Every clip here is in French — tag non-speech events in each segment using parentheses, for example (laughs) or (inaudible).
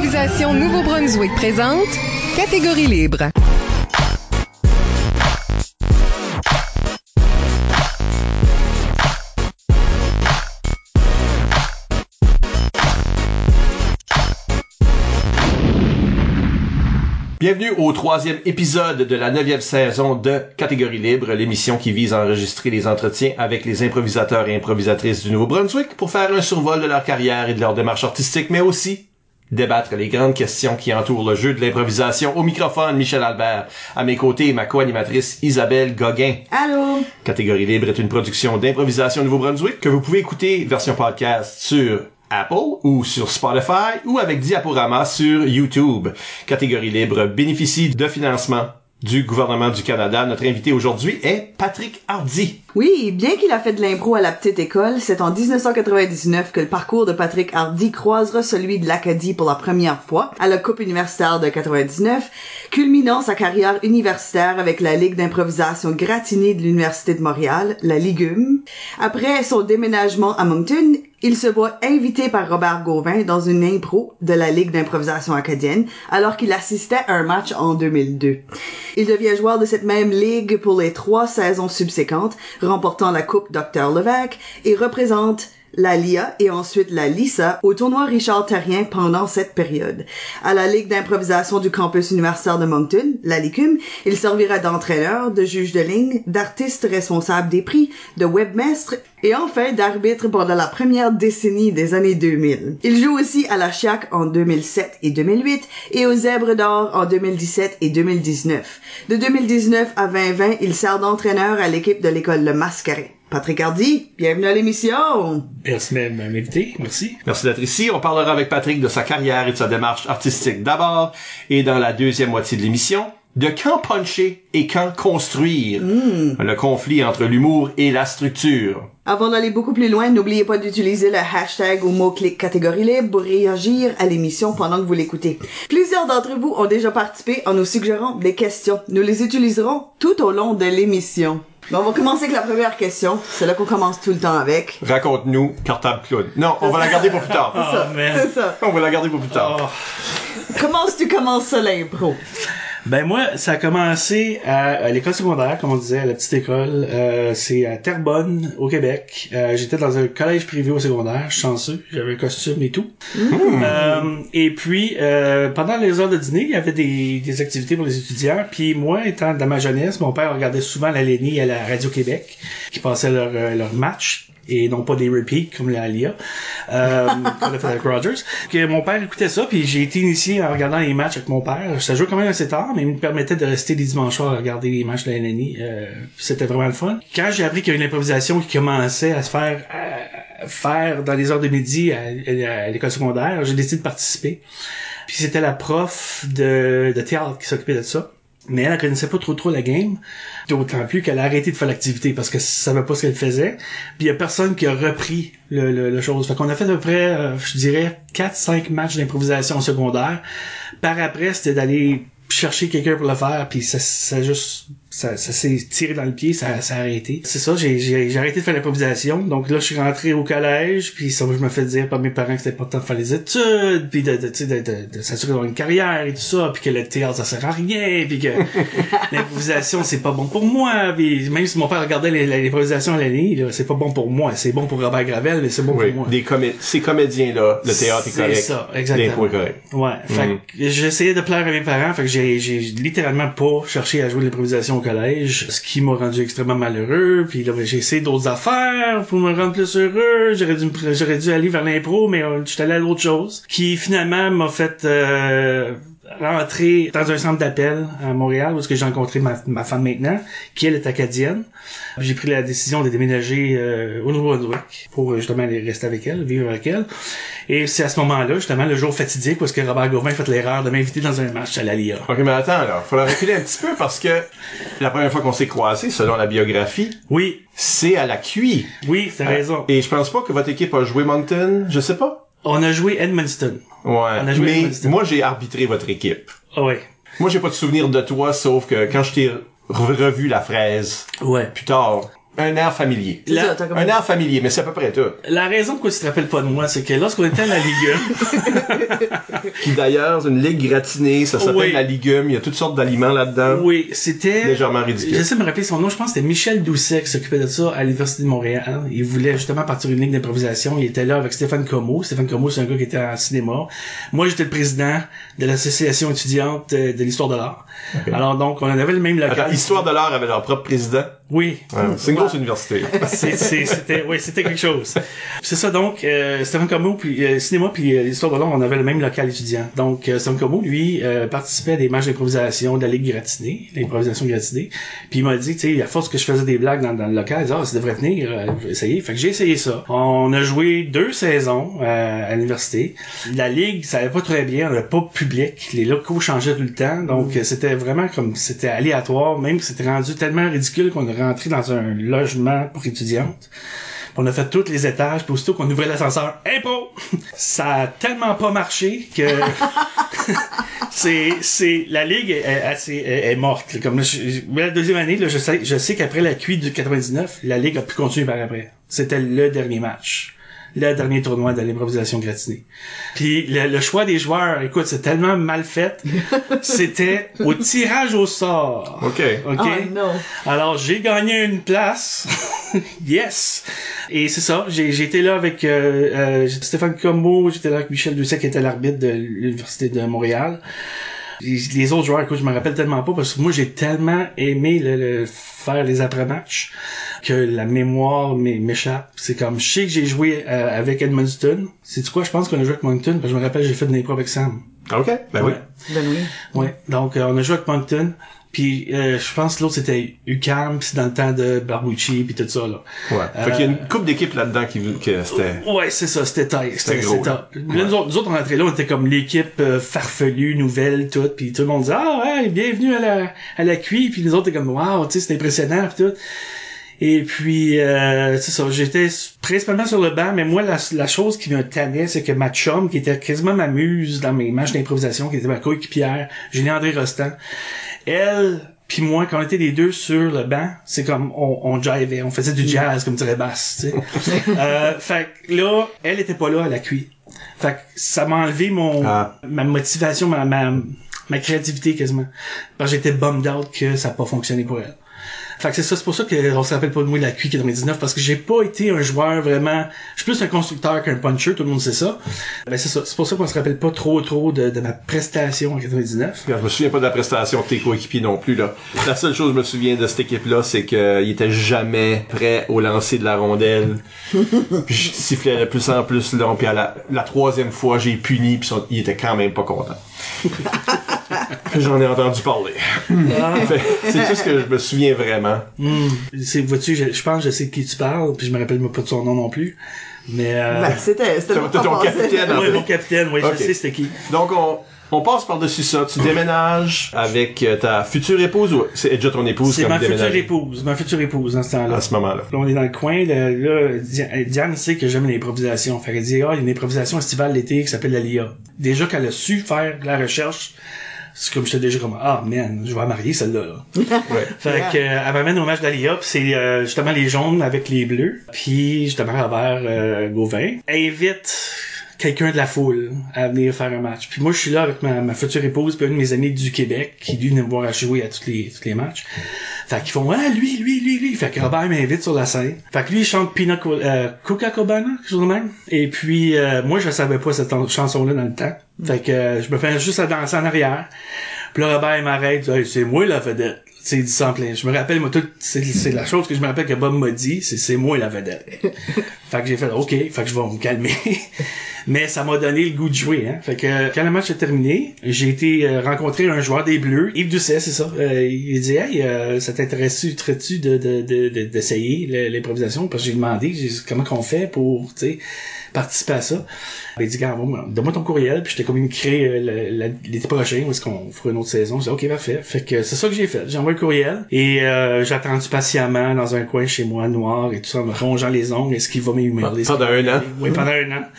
d'improvisation Nouveau-Brunswick présente Catégorie libre. Bienvenue au troisième épisode de la neuvième saison de Catégorie Libre, l'émission qui vise à enregistrer les entretiens avec les improvisateurs et improvisatrices du Nouveau-Brunswick pour faire un survol de leur carrière et de leur démarche artistique, mais aussi débattre les grandes questions qui entourent le jeu de l'improvisation. Au microphone, Michel Albert. À mes côtés, ma co-animatrice Isabelle Gauguin. Allô? Catégorie Libre est une production d'improvisation Nouveau-Brunswick que vous pouvez écouter version podcast sur Apple ou sur Spotify ou avec Diaporama sur YouTube. Catégorie libre bénéficie de financement du gouvernement du Canada. Notre invité aujourd'hui est Patrick Hardy. Oui, bien qu'il a fait de l'impro à la petite école, c'est en 1999 que le parcours de Patrick Hardy croisera celui de l'Acadie pour la première fois à la Coupe universitaire de 99, culminant sa carrière universitaire avec la Ligue d'improvisation gratinée de l'Université de Montréal, la Ligume. Après son déménagement à Moncton, il se voit invité par Robert Gauvin dans une impro de la Ligue d'improvisation acadienne alors qu'il assistait à un match en 2002. Il devient joueur de cette même ligue pour les trois saisons subséquentes, remportant la Coupe Dr. Levac et représente la LIA et ensuite la LISA au tournoi Richard Terrien pendant cette période. À la Ligue d'improvisation du campus universitaire de Moncton, la LICUM, il servira d'entraîneur, de juge de ligne, d'artiste responsable des prix, de webmestre et enfin d'arbitre pendant la première décennie des années 2000. Il joue aussi à la Chiac en 2007 et 2008 et aux Zèbres d'Or en 2017 et 2019. De 2019 à 2020, il sert d'entraîneur à l'équipe de l'école Le Mascaret. Patrick Hardy, bienvenue à l'émission. Merci de m'inviter, merci. Merci d'être ici. On parlera avec Patrick de sa carrière et de sa démarche artistique d'abord et dans la deuxième moitié de l'émission de quand puncher et quand construire. Le conflit entre l'humour et la structure. Avant d'aller beaucoup plus loin, n'oubliez pas d'utiliser le hashtag ou mot-clic catégorie libre pour réagir à l'émission pendant que vous l'écoutez. Plusieurs d'entre vous ont déjà participé en nous suggérant des questions. Nous les utiliserons tout au long de l'émission. Bon, on va commencer avec la première question. C'est là qu'on commence tout le temps avec. Raconte-nous Cartable Clown. Non, on va la garder pour plus tard. C'est ça, Oh, c'est ça. On va la garder pour plus tard. Oh. Comment est-ce que tu commences ça l'impro? Ben moi, ça a commencé à, à l'école secondaire, comme on disait, à la petite école. Euh, c'est à Terrebonne, au Québec. Euh, J'étais dans un collège privé au secondaire, chanceux. J'avais un costume et tout. Euh, et puis, euh, pendant les heures de dîner, il y avait des, des activités pour les étudiants. Puis moi, étant dans ma jeunesse, mon père regardait souvent la Lénie à la Radio-Québec, qui passait leur, euh, leur match et non pas des repeats comme la LIA euh, (laughs) qu'on a fait avec Rogers. Que mon père écoutait ça, puis j'ai été initié en regardant les matchs avec mon père. Ça jouait quand même assez tard, mais il me permettait de rester les dimanches soirs à regarder les matchs de la LNI. Euh, C'était vraiment le fun. Quand j'ai appris qu'il y avait une improvisation qui commençait à se faire à faire dans les heures de midi à, à- à l'école secondaire, j'ai décidé de participer. Puis c'était la prof de, de théâtre qui s'occupait de ça. Mais elle, elle connaissait pas trop trop la game. D'autant plus qu'elle a arrêté de faire l'activité parce qu'elle savait pas ce qu'elle faisait. Puis y a personne qui a repris le, le, le chose. Fait qu'on a fait à peu près, euh, je dirais, 4-5 matchs d'improvisation secondaire. Par après, c'était d'aller chercher quelqu'un pour le faire, puis ça, ça juste, ça, ça s'est tiré dans le pied, ça, ça a arrêté. C'est ça, j'ai, j'ai, j'ai arrêté de faire l'improvisation. Donc là, je suis rentré au collège, puis ça, je me fais dire par mes parents que c'était important de faire les études, puis de, de, tu sais, de, de, de s'assurer d'avoir une carrière et tout ça, puis que le théâtre, ça sert à rien, puis que (laughs) l'improvisation, c'est pas bon pour moi, puis même si mon père regardait les- les- l'improvisation à l'année, là, c'est pas bon pour moi. C'est bon pour Robert Gravel, mais c'est bon Oui, pour moi. des comé ces comédiens-là, le théâtre est C'est correct. ça, exactement. L'impro est correct. Ouais, fait Mhm. que j'essayais de plaire à mes parents, fait que j'ai, j'ai littéralement pas cherché à jouer de l'improvisation ce qui m'a rendu extrêmement malheureux, puis là, ben, j'ai essayé d'autres affaires pour me rendre plus heureux, j'aurais dû, aller vers l'impro, mais euh, j'étais allé à d'autres choses, qui finalement m'a fait euh, rentrer dans un centre d'appel à Montréal, où j'ai rencontré ma, ma femme maintenant, qui elle est acadienne. J'ai pris la décision de déménager euh, au Nouveau-Brunswick pour euh, justement aller rester avec elle, vivre avec elle. Et c'est à ce moment-là, justement, le jour fatidique, parce que Robert Gauvin a fait l'erreur de m'inviter dans un match à la LIA. Ok, mais attends, alors, faut la reculer un petit peu parce que la première fois qu'on s'est croisés, selon la biographie, Oui, c'est à la QI. oui, t'as raison. Et je pense pas que votre équipe a joué Moncton, je sais pas. On a joué Edmundston. Ouais. a joué mais Edmundston. moi, j'ai arbitré votre équipe. Ah ouais. Moi, j'ai pas de souvenir de toi, sauf que quand je t'ai re- revu la fraise, Ouais. plus tard, un air familier. C'est La- ça, t'as comme- Un air familier, mais c'est à peu près tout. La raison pourquoi tu te rappelles pas de moi, c'est que lorsqu'on était à la Ligue (laughs) Qui d'ailleurs, une ligue gratinée, ça s'appelle Oui. la Ligume, il y a toutes sortes d'aliments 1, là-dedans. oui, c'était... Légèrement ridicule. J'essaie de me rappeler son nom, je pense que c'était Michel Doucet qui s'occupait de ça à l'Université de Montréal. Il voulait justement partir une ligue d'improvisation. Il était là avec Stéphane Como. Stéphane Como, c'est un gars qui était en cinéma. Moi, j'étais le président de l'association étudiante de, de l'histoire de l'art. Alors donc, on avait le même local. Attends, Histoire de l'art avait leur propre président? Oui, Ouais, c'est une grosse université. (laughs) c'est- c'est- c'était oui c'était quelque chose. C'est ça donc euh, Stéphane Como puis euh, cinéma puis euh, l'histoire de l'art on avait le même local étudiant. Donc euh, Stéphane Como lui euh, participait à des matchs d'improvisation de la ligue gratinée l'improvisation gratinée. Puis il m'a dit tu sais à force que je faisais des blagues dans, dans le local il dit, ah ça devrait tenir euh, je vais essayer. Fait que j'ai essayé ça. On a joué deux saisons euh, à l'université. La ligue ça allait pas très bien on avait pas de public. Les locaux changeaient tout le temps. Donc euh, c'était vraiment comme c'était aléatoire même que c'était rendu tellement ridicule qu'on est rentré dans un logement pour étudiantes on a fait tous les étages, puis aussitôt qu'on ouvrait l'ascenseur, impôt! (laughs) Ça a tellement pas marché que (laughs) c'est c'est la ligue est, est assez est, est morte. là. Comme là, je- la deuxième année, là, je sais je sais qu'après la cuite du 99, la ligue a pu continuer par après. C'était le dernier match. Le dernier tournoi de l'improvisation gratinée. Puis le, le choix des joueurs, écoute, c'est tellement mal fait. (laughs) C'était au tirage au sort. OK. OK? Oh non. Alors, j'ai gagné une place. (laughs) yes! Et c'est ça, j'ai j'ai été là avec euh, euh, Stéphane Combo, j'étais là avec Michel Doucet qui était l'arbitre de l'Université de Montréal. Les les autres joueurs, écoute, je me rappelle tellement pas parce que moi, j'ai tellement aimé le, le- faire les après-matchs que la mémoire m'é- m'échappe. C'est comme, je sais que j'ai joué euh, avec Edmonton. C'est quoi, je pense qu'on a joué avec Moncton parce que je me rappelle, j'ai fait de l'impro avec Sam. OK. Ben oui. Ben oui. Ouais. Donc euh, on a joué avec Moncton. Puis euh, je pense que l'autre c'était UCAM, puis c'est dans le temps de Barbucci, puis tout ça là. Ouais. Fait qu'il y a une couple d'équipes là-dedans qui, que c'était... Ouais, c'est ça, c'était taille. C'était gros, C'était là. nous, autres, nous autres, on entrait là, on était comme l'équipe euh, farfelue, nouvelle, tout, puis tout le monde disait ah ouais, bienvenue à la à la QI, puis nous autres, t'es comme waouh, tu sais, c'est impressionnant, puis tout. Et puis, euh, c'est ça, j'étais principalement sur le banc, mais moi, la, la chose qui me tannait, c'est que ma chum, qui était quasiment ma muse dans mes matchs d'improvisation, qui était ma coéquipière, Julie André Rostand, elle, puis moi, quand on était les deux sur le banc, c'est comme, on, on jivait, on faisait du jazz, comme dirait Bass, tu sais. (laughs) euh, fait que là, elle était pas là à la cuit. Fait que ça m'a enlevé mon, Ah. ma motivation, ma, ma, ma créativité quasiment. Parce que j'étais bummed out que ça n'a pas fonctionné pour elle. Fait que c'est ça, c'est pour ça qu'on se rappelle pas de moi de la QI 99 parce que j'ai pas été un joueur vraiment, je suis plus un constructeur qu'un puncher, tout le monde sait ça. Ben c'est ça, c'est pour ça qu'on se rappelle pas trop trop de, de ma prestation en 99. Regarde, Je me souviens pas de la prestation de tes coéquipiers non plus, là. La seule chose que je me souviens de cette équipe-là, c'est qu'il était jamais prêt au lancer de la rondelle. (laughs) puis je sifflais de plus en plus long, puis à la, la troisième fois, j'ai puni, puis il était quand même pas content. (laughs) J'en ai entendu parler. Fait- c'est tout ce que je me souviens vraiment. Hmm. C'est, vois-tu, je, je pense que je sais de qui tu parles, puis je me rappelle pas de son nom non plus. Mais euh, Ben, c'était, ton passé. capitaine, en fait. mon capitaine, oui, Ok. je sais c'était qui. Donc, on, on passe par-dessus ça. Tu déménages avec euh, ta future épouse ou c'est déjà ton épouse C'est ma future épouse, ma future épouse dans ce temps-là. à ce moment-là? Là, on est dans le coin, là, là, Di- Diane sait que j'aime l'improvisation. Fait qu'elle dit, ah, il y a une improvisation estivale l'été qui s'appelle la LIA. Déjà qu'elle a su faire de la recherche, c'est comme j'étais déjà comme, ah, man, je vais la marier, celle-là, là. (laughs) Ouais. Fait Yeah. que, euh, elle m'amène au match d'Alia, c'est euh, justement les jaunes avec les bleus, puis justement Robert euh, Gauvin. Elle invite quelqu'un de la foule à venir faire un match. Puis moi, je suis là avec ma, ma future épouse, puis un de mes amis du Québec, qui lui venait me voir à jouer à tous les, les matchs. Fait qu'ils font, ah, lui, lui, lui, lui. Fait que Robert m'invite sur la scène. Fait que lui, il chante Pina euh, Coca-Cobana, quelque chose de même. Et puis, euh, moi, je savais pas cette chanson-là dans le temps. Fait que euh, je me fais juste à danser en arrière. Puis là, Robert, m'arrête, Hey, c'est moi la vedette. Il dit en plein. Je me rappelle, moi, tout, c'est, c'est la chose que je me rappelle que Bob m'a dit, c'est, c'est moi la vedette. (laughs) fait que j'ai fait, OK, fait que je vais me calmer. (laughs) Mais ça m'a donné le goût de jouer, hein. Fait que, quand le match est terminé, j'ai été euh, rencontrer un joueur des Bleus, Yves Doucet, c'est ça. Euh, il dit, hey, euh, ça t'intéresse-tu, tu de, de, de, de- d'essayer l'improvisation? Parce que j'ai demandé, j'ai dit, comment qu'on fait pour, tu sais. Participer à ça. Il dit, gars, donne-moi ton courriel, puis j'étais comme écrit euh, l'été prochain, où est-ce qu'on fera une autre saison. J'ai dit, ok, parfait. Fait que c'est ça que j'ai fait. J'ai envoyé le courriel, et euh, j'ai attendu patiemment dans un coin chez moi, noir, et tout ça, en me rongeant les ongles, est-ce qu'il va m'emailer? Pendant un an? Oui, pendant un an. (laughs)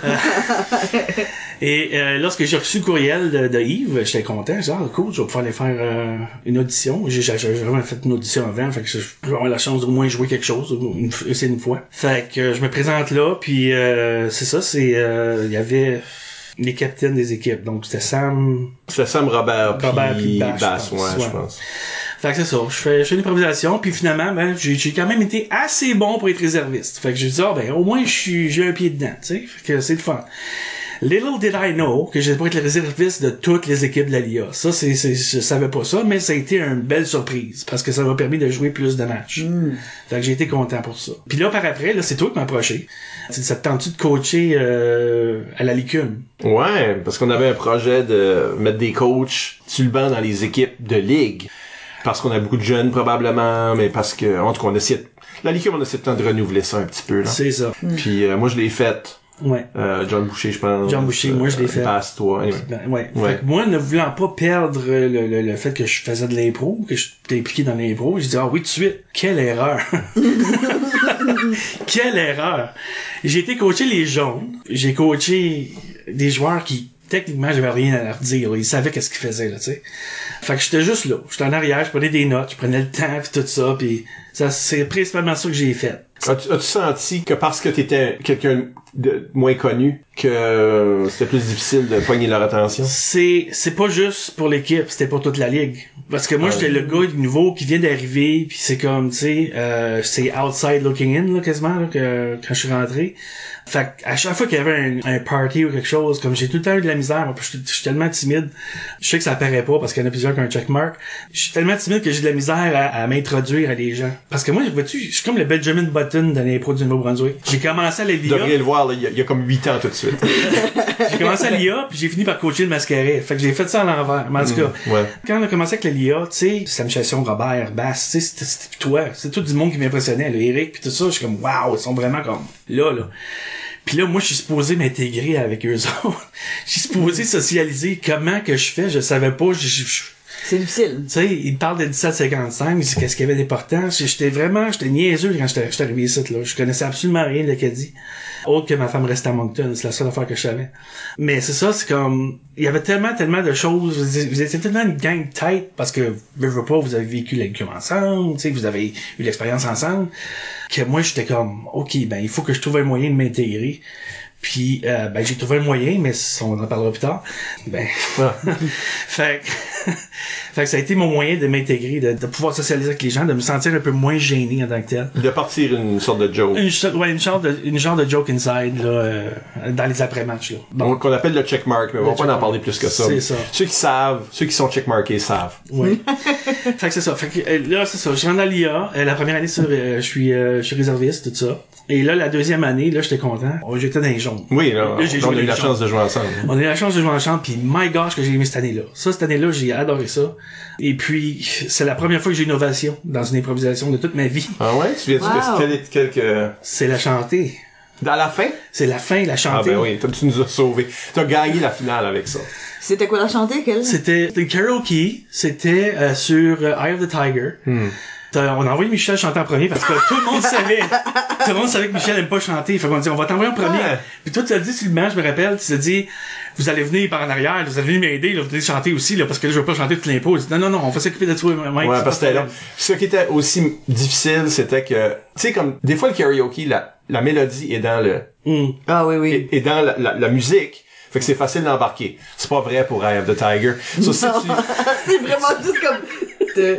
(laughs) Et euh, lorsque j'ai reçu le courriel de, de Yves, j'étais content. J'ai dit, ah, cool, je vais pouvoir aller faire euh, une audition. J'ai vraiment fait une audition avant, fait que je vais avoir la chance d'au moins jouer quelque chose, une, c'est une fois. Fait que euh, je me présente là, puis c'est ça, c'est... Il y avait les capitaines des équipes. Donc c'était Sam... C'était Sam Robert, Robert puis Bass, ouais, je pense. Fait que c'est ça. Je fais, je fais une improvisation, puis finalement, ben, j'ai, j'ai quand même été assez bon pour être réserviste. Fait que j'ai dit, ah, ben, au moins, je j'ai un pied dedans, tu sais. Fait que c'est le fun. Little did I know que j'étais pour être le réserviste de toutes les équipes de la LIA. Ça, c'est, c'est, je savais pas ça, mais ça a été une belle surprise parce que ça m'a permis de jouer plus de matchs. Mm. Fait que j'ai été content pour ça. Puis là, par après, là, c'est toi qui m'as approché. Ça te tente-tu de coacher euh, à la licume? Ouais, parce qu'on avait un projet de mettre des coachs sur le banc dans les équipes de ligue. Parce qu'on a beaucoup de jeunes, probablement, mais parce que, en tout cas, on essaie la licume, on essaie de temps de renouveler ça un petit peu, là. C'est ça. Puis euh, moi, je l'ai fait Ouais. Euh, John Boucher, je pense. John Boucher, moi je l'ai fait. Passe toi. Anyway. Ben, ouais. Fait que moi, ne voulant pas perdre le, le, le fait que je faisais de l'impro, que j'étais impliqué dans l'impro, j'ai dit ah oui tout de suite, quelle erreur. (laughs) quelle erreur. J'ai été coaché les jaunes, j'ai coaché des joueurs qui techniquement j'avais rien à leur dire, ils savaient qu'est-ce qu'ils faisaient là, tu sais. Fait que j'étais juste là, j'étais en arrière, je prenais des notes, je prenais le temps puis tout ça, puis c'est principalement ça que j'ai fait. As-tu, as-tu senti que parce que t'étais quelqu'un de moins connu que c'était plus difficile de poigner leur attention? C'est c'est pas juste pour l'équipe, c'était pour toute la ligue. Parce que moi j'étais le gars nouveau qui vient d'arriver, puis c'est comme tu sais, euh, c'est outside looking in là quasiment là, que quand je suis rentré. Fait à chaque fois qu'il y avait un, un, party ou quelque chose, comme j'ai tout le temps eu de la misère, je, suis tellement timide. Je sais que ça apparaît pas parce qu'il y en a plusieurs qui ont un checkmark. Je suis tellement timide que j'ai de la misère à, à m'introduire à des gens. Parce que moi, vois-tu, je suis comme le Benjamin Button dans l'impro du Nouveau-Brunswick. J'ai commencé à LIA. devriez le voir, il, y a, comme 8 ans tout de suite. (laughs) j'ai commencé à l'IA, puis j'ai fini par coacher le mascaret. Fait que j'ai fait ça à l'envers. Mais en tout cas, mm, ouais. quand on a commencé avec LIA, tu sais, Sam Robert, Bass, tu sais, c'était toi. C'est tout du monde qui m'impressionnait, Eric, puis tout ça. Je suis comme, waouh, ils sont vraiment comme là, là. Puis là, moi, je suis supposé m'intégrer avec eux autres. (laughs) Je suis supposé socialiser. Comment que je fais? Je savais pas. Je, c'est difficile. Tu sais, il parle de 1755, qu'est-ce qu'il y avait d'important? J'étais vraiment, j'étais niaiseux quand j'étais arrivé ici, là. Je connaissais absolument rien de l'Acadie. Autre que ma femme restait à Moncton, c'est la seule affaire que je savais. Mais c'est ça, c'est comme, il y avait tellement, tellement de choses. Vous étiez tellement une gang de tête parce que, je veux pas, vous avez vécu l'école ensemble, tu sais, vous avez eu l'expérience ensemble. Que moi, j'étais comme, ok, ben, il faut que je trouve un moyen de m'intégrer. Puis euh, ben j'ai trouvé un moyen, mais on en parlera plus tard. Ben (laughs) (laughs) fait, (laughs) fait que ça a été mon moyen de m'intégrer, de, de, pouvoir socialiser avec les gens, de me sentir un peu moins gêné en tant que tel. De partir une sorte de joke. Une, ouais, une sorte de une genre de joke inside là, euh, dans les après-matchs là. Bon. Qu'on appelle le checkmark, mais on va pas en parler plus que ça. C'est ça. Ceux qui savent, ceux qui sont checkmarkés savent. Oui. (laughs) fait que c'est ça. Fait que euh, là c'est ça. Je rentre dans l'IA. Euh, la première année sur, je suis je suis réserviste tout ça. Et là, la deuxième année, là, j'étais content. Oh, j'étais dans les jaunes. Oui, là, là on a eu la chance de jouer ensemble. On a eu la chance de jouer ensemble, puis my gosh, que j'ai aimé cette année-là. Ça, cette année-là, j'ai adoré ça. Et puis, c'est la première fois que j'ai une ovation dans une improvisation de toute ma vie. Ah ouais? Tu viens wow. de quelques... C'est la chanter. Dans la fin? C'est la fin, la chanter. Ah ben oui, tu nous as sauvés. Tu as gagné la finale avec ça. C'était quoi la chanter, quelle? C'était une karaoke. C'était euh, sur euh, Eye of the Tiger. Hmm. On a envoyé Michel chanter en premier parce que tout le monde savait. (laughs) tout le monde savait que Michel aime pas chanter. Fait qu'on dit, on va t'envoyer en premier. Puis toi, tu as dit sur le match, je me rappelle, tu as dit, vous allez venir par en arrière, vous allez venir m'aider, vous allez chanter aussi, là, parce que là, je veux pas chanter toute l'impôt. Non, non, non, on va s'occuper de toi, Mike. Ouais, parce que Ce qui était aussi difficile, c'était que, tu sais, comme, des fois, le karaoke, la, la mélodie est dans le, mm. ah oui, oui. Et, dans la, la, la musique. Fait que c'est facile d'embarquer. C'est pas vrai pour Eye of the Tiger. (laughs) So, si tu... (laughs) c'est vraiment juste comme...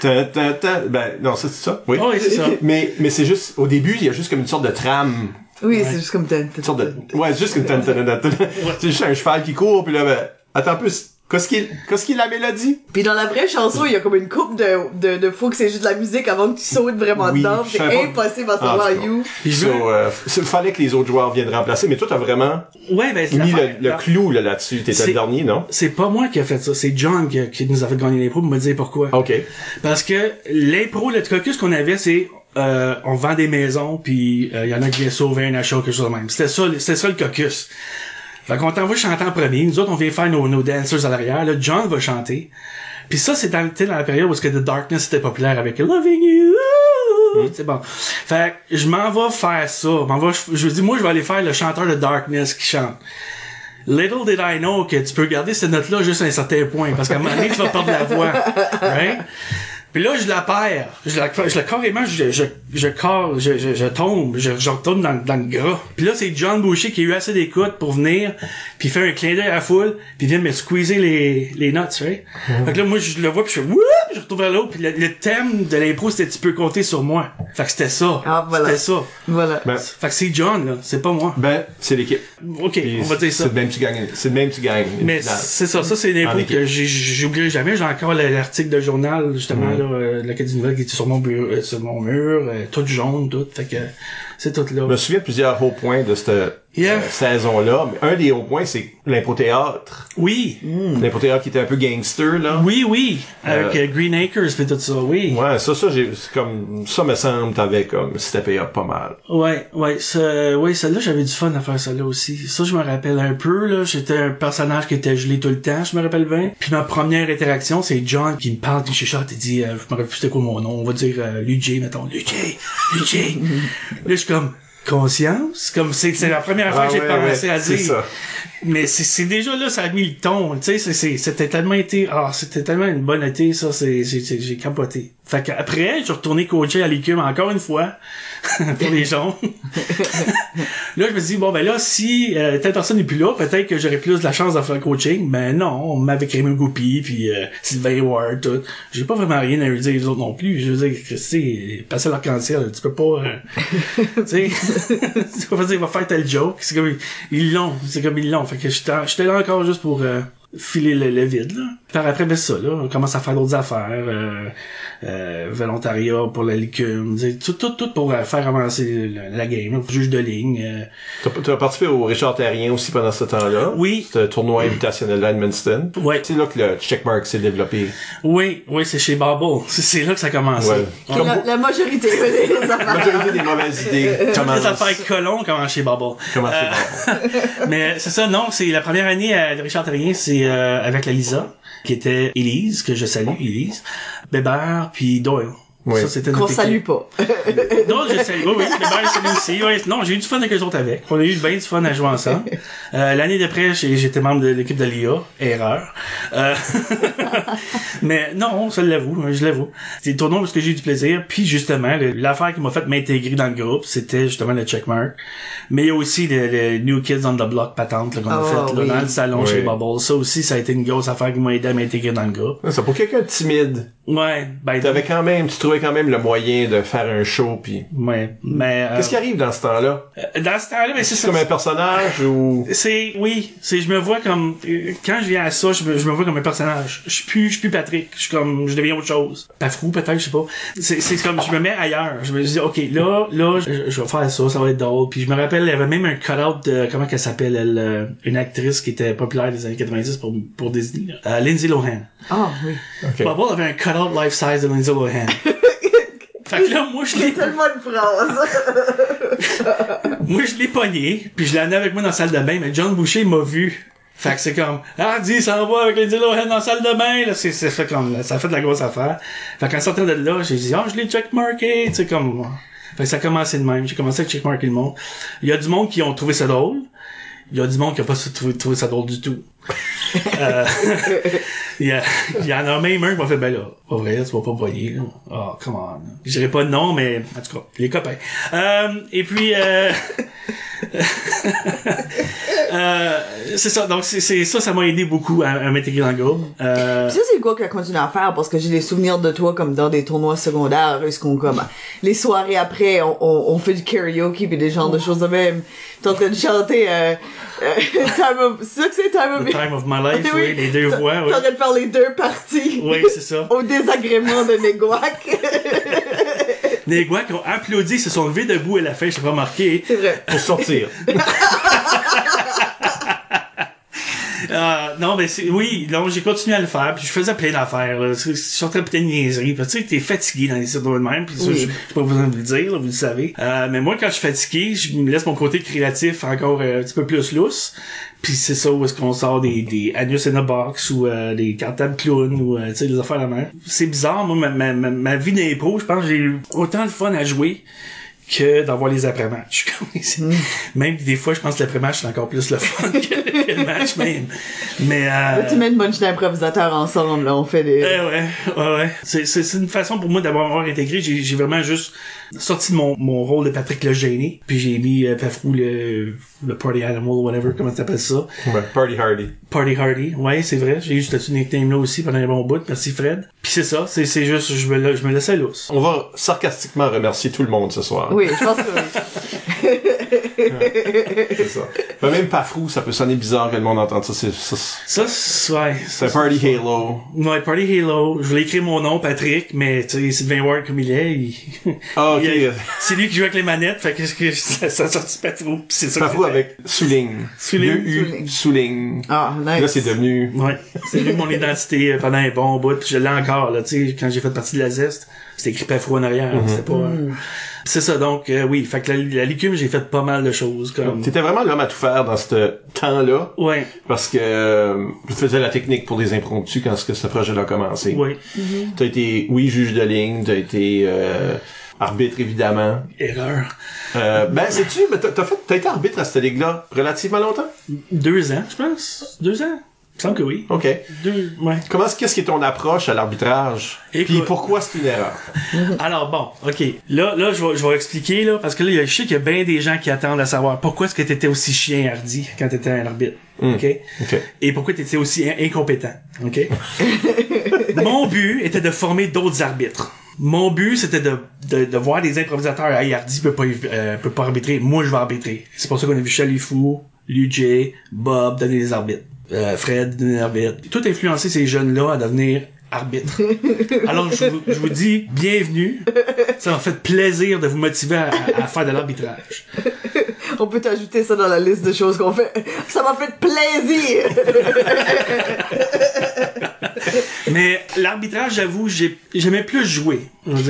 Ta, ta, ta, ben, non, c'est ça. Oui, oh, oui c'est ça. (laughs) mais, mais c'est juste, au début, il y a juste comme une sorte de trame. Oui, ouais. c'est juste comme... Une sorte de, ouais, c'est juste comme... (laughs) C'est juste un cheval qui court, puis là, ben, attends un peu, Qu'est-ce qui, qu'est-ce qui est la mélodie? Puis dans la vraie chanson, il y a comme une coupe de, de, de faut que c'est juste de la musique avant que tu sautes vraiment oui, dedans. C'est impossible à savoir ah, you. Puis so, euh, il fallait que les autres joueurs viennent remplacer, mais toi t'as vraiment ouais, ben, mis le, le clou là, là-dessus. T'étais le dernier, non? C'est pas moi qui a fait ça. C'est John qui, qui nous a fait gagner l'impro pour me dire pourquoi. OK. Parce que l'impro, le caucus qu'on avait, c'est euh, on vend des maisons, puis il y en a qui viennent sauver un achat ou quelque chose de même. C'était ça, c'était ça le caucus. Fait qu'on t'envoie chanter en premier. Nous autres, on vient faire nos, nos dancers à l'arrière. Là, John va chanter. Puis ça, c'est dans, dans la période où ce que The Darkness était populaire avec Loving You. C'est bon. Fait que je m'en vais faire ça. M'en vais, je, je dis, moi, je vais aller faire le chanteur de Darkness qui chante. Little did I know que tu peux garder cette note-là juste à un certain point. Parce qu'à un moment donné, tu vas perdre la voix. (laughs) Right? Puis là, je la perds. Je la, je la carrément, je, je, je, corps, je, je, je tombe, je, je retourne dans, dans le gras. Puis là, c'est John Boucher qui a eu assez d'écoute pour venir, puis il fait un clin d'œil à la foule, puis il vient me squeezer les, les notes, tu sais. Fait que là, moi, je le vois, puis je fais wouh, je retourne vers l'autre, puis le, le thème de l'impro, c'était tu peux compter sur moi. Fait que c'était ça. Ah, voilà. C'était ça. Voilà. Ben, Fait que c'est John, là, c'est pas moi. ben, c'est l'équipe. Ok, Puis on va dire ça. C'est le même tu gagnes. C'est le même tu gagnes. Mais c'est ça, ça c'est une équipe. que j'oublierai jamais. J'ai encore l'article de journal, justement. Là, euh, de l'Académie Nouvelle qui était sur mon, bureau, euh, sur mon mur, euh, tout jaune, tout. Fait que c'est tout là. Je me souviens plusieurs hauts points de cette Yeah. euh, saison-là. Mais un des hauts points, c'est l'impro-théâtre. Oui, L'impro-théâtre qui était un peu gangster, là. oui, oui, avec Euh, euh, Green Acres et tout ça, oui. Ouais, ça, ça, j'ai, c'est comme, ça me semble, t'avais comme, c'était up pas mal. Ouais, ouais, ça, ouais, celle-là, j'avais du fun à faire celle-là aussi. Ça, je me rappelle un peu, là. J'étais un personnage qui était gelé tout le temps, je me rappelle bien. Puis ma première interaction, c'est John qui me parle, qui chuchote, il dit, euh, je me rappelle plus c'était quoi mon nom, on va dire euh, Luigi, mettons, Luigi, Luigi. (laughs) là, je suis comme, conscience? Comme, c'est, la première fois Ah que j'ai ouais, ouais, à c'est dire. ça. Mais c'est, déjà là, ça a mis le ton, tu sais, c'était tellement été, ah, c'était tellement une bonne été, ça, c'est, j'ai, capoté. Fait qu'après, je suis retourné coacher à l'écume encore une fois, (laughs) pour les gens. (laughs) là, je me dis, bon, ben là, si euh, telle personne n'est plus là, peut-être que j'aurais plus de la chance de faire le coaching. Ben non, on m'avait Raymond Goupy, puis euh, Sylvain Ward, tout. J'ai pas vraiment rien à lui dire les autres non plus. Je veux dire, que, tu sais, passer l'arc-en-ciel, tu peux pas... euh, (laughs) tu sais, tu peux pas dire, il va faire tel joke. C'est comme, ils l'ont, c'est comme ils l'ont. Fait que j'étais là encore juste pour... euh, filer le, le vide là. Par après ben ça là, on commence à faire d'autres affaires, euh, euh, volontariat pour la licume, tu tout tout tout pour euh, faire avancer le- la game, là, juge de ligne. euh. T'as, t'as participé au Richard Terrien aussi pendant ce temps-là. Oui. C'était un tournoi invitationnel à Edmundston. Ouais. C'est là que le checkmark s'est développé. Oui, oui, c'est chez Bubble. C'est c'est là que ça a commencé. Ouais. Comme La, la majorité des (laughs) la affaires. majorité des mauvaises idées Toutes commencent. les affaires colons commencent chez Bubble. Comment Euh, c'est (laughs) bon. Mais c'est ça, non, c'est la première année à Richard Terrien, c'est euh, avec la Lisa, qui était Elise, que je salue, Elise, Bébert, puis Doyle. Oui. Ça, c'était Qu'on salue pas. (laughs) Non, je salue. Oui, aussi. Ouais, non, j'ai eu du fun avec eux autres avec. On a eu bien du fun à jouer ensemble. (laughs) Euh, L'année d'après, j'ai- j'étais membre de l'équipe de l'IA. Erreur. Euh, (laughs) mais non, ça l'avoue, je l'avoue. C'est le tournoi parce que j'ai eu du plaisir. Puis justement, l'affaire qui m'a fait m'intégrer dans le groupe, c'était justement le checkmark. Mais il y a aussi le, le New Kids on the Block patente là, qu'on a Oh, fait là, oui. dans le salon Oui. chez Bubble. Ça aussi, ça a été une grosse affaire qui m'a aidé à m'intégrer dans le groupe. C'est pour quelqu'un de timide. Ouais, ben, T'avais quand même, tu trouvais quand même le moyen de faire un show puis. ouais, mais euh, Qu'est-ce qui arrive dans ce temps-là? euh, dans ce temps-là, ben, c'est C'est ça. comme un personnage ou. C'est oui, c'est je me vois comme euh, quand je viens à ça, je me, je me vois comme un personnage. Je suis plus je suis plus Patrick, je suis comme je deviens autre chose. Pafrou peut-être, je sais pas. C'est c'est comme je me mets ailleurs. Je me dis OK, là là je, je vais faire ça, ça va être drôle. Puis je me rappelle il y avait même un cut-out de comment qu'elle s'appelle elle, euh, une actrice qui était populaire des années 90 pour pour Disney. Euh, Lindsay Lohan. Ah oui. Ok. Bubble avait un cut-out life size de Lindsay Lohan. (laughs) fait que là moi je l'ai C'est tellement une phrase. (laughs) Moi, je l'ai pogné, puis je l'ai amené avec moi dans la salle de bain, mais John Boucher m'a vu. Fait que c'est comme, ah, dis, ça va avec Lindsay Lohan dans la salle de bain, là, c'est, c'est fait comme, ça a fait de la grosse affaire. Fait qu'en sortant de là, j'ai dit, ah, je l'ai checkmarké, tu sais, comme, fait que ça a commencé de même, j'ai commencé à checkmarker le monde. Il y a du monde qui ont trouvé ça drôle. Il y a du monde qui a pas trouvé, trouvé ça drôle du tout. (laughs) Euh, il, y a, il y en a même un qui m'a fait, ben là, pas vrai, tu vas pas voyer, là. Oh, come on. Je dirais pas de nom, mais, en tout cas, les copains. Euh, et puis, euh, (laughs) euh, c'est ça, donc c'est, ça, ça m'a aidé beaucoup à, à m'intégrer dans le groupe. Euh, Ça, c'est quoi qu'elle continue à faire parce que j'ai des souvenirs de toi comme dans des tournois secondaires, est-ce qu'on comme les soirées après, on, on, on fait du karaoke puis des genres de choses de même. T'es en train de chanter euh, (laughs) Time of, c'est ça que c'est Time of The Time of My Life, (laughs) oui, les deux voix, oui. Train de faire les deux parties. Oui, c'est ça. (laughs) Au désagrément de Neguac. Qui ont applaudi, se sont levés debout à la fin, j'ai pas remarqué. c'est vrai. Pour sortir. Euh, non, mais c'est, oui, donc j'ai continué à le faire, puis je faisais plein d'affaires, là. Je sortais plein de niaiseries, puis tu sais, t'es fatigué dans les circuits de même, puis ça, Oui. j'ai j'ai pas besoin de vous le dire, là, vous le savez. Euh, mais moi, quand je suis fatigué, je me laisse mon côté créatif encore euh, un petit peu plus lousse. Puis c'est ça où est-ce qu'on sort des, des Anus in a Box ou des cartables clowns ou tu sais des affaires la même. C'est bizarre, moi ma, ma, ma, ma vie d'impro, je pense que j'ai eu autant de fun à jouer que d'avoir les après-matchs. (laughs) Mm. même des fois, je pense que l'après-match c'est encore plus le fun que, que le match même. Mais euh, Tu mets une bunch d'improvisateurs ensemble, là, on fait des... eh ouais, ouais, ouais. C'est, c'est, c'est une façon pour moi d'avoir intégré. J'ai, j'ai vraiment juste sorti de mon, mon rôle de Patrick le gêné, puis j'ai mis euh, Pafrou le, le party animal, whatever, comment t'appelles ça. Ouais, Party Hardy. Party Hardy, ouais, c'est vrai. J'ai eu ce nickname là aussi pendant un bon bout. Merci Fred. Puis c'est ça, c'est, c'est juste, je me, je me laissais lousse. On va sarcastiquement remercier tout le monde ce soir. Oui, je pense que oui. C'est ça. Mais même pas frou, ça peut sonner bizarre que le monde entende ça. C'est, ça, Ça, c'est, ouais. c'est Party Halo. Ouais, Party Halo. Je voulais écrire mon nom, Patrick, mais tu sais, Sylvain Ward comme il est, il... Ah, (laughs) ok. il a- c'est lui qui joue avec les manettes, fait que, que ça, ça sortit pas trop. pis c'est ça Pas que frou c'était. avec souligne. Souligne. Souligne. Ah, nice. Là, c'est devenu... Ouais. C'est lui mon identité euh, pendant un bon bout, puis je l'ai encore, là, tu sais, quand j'ai fait partie de la zeste, c'était écrit Pafro en arrière, Mhm. c'était pas... euh, C'est ça, donc, euh, oui, fait que la, la licume, j'ai fait pas mal de choses, comme... T'étais vraiment l'homme à tout faire dans ce temps-là. Ouais, Parce que euh, tu faisais la technique pour des impromptus quand ce, que ce projet-là a commencé. ouais, T'as été, oui, juge de ligne, t'as été euh, arbitre, évidemment. erreur. Euh, ben, sais-tu, mais t'as, t'as fait, t'as été arbitre à cette ligue-là relativement longtemps? Deux ans, je pense. Deux ans? Il me semble que oui. OK. Deux, ouais. Comment, qu'est-ce qui est ton approche à l'arbitrage? Écoute. Puis pourquoi c'est une erreur? (laughs) Alors bon, ok. Là, là, je vais, je vais expliquer là, parce que là, je sais qu'il y a bien des gens qui attendent à savoir pourquoi est-ce que t'étais aussi chien hardi quand t'étais un arbitre, ok? OK. Et pourquoi t'étais aussi in- incompétent, ok? (laughs) Mon but était de former d'autres arbitres. Mon but, c'était de, de, de voir des improvisateurs. Hey, Hardy peut pas, euh, peut pas arbitrer. Moi, je vais arbitrer. C'est pour ça qu'on a vu Chalifou, Luj, Bob donner des arbitres. Euh, Fred arbitres. Tout influencer ces jeunes-là à devenir arbitres. (laughs) Alors, je vous, je vous dis bienvenue. Ça m'a fait plaisir de vous motiver à, à- à faire de l'arbitrage. On peut t'ajouter ça dans la liste de choses qu'on fait. Ça m'a fait plaisir! (laughs) Mais l'arbitrage, j'avoue, j'ai- j'aimais plus jouer.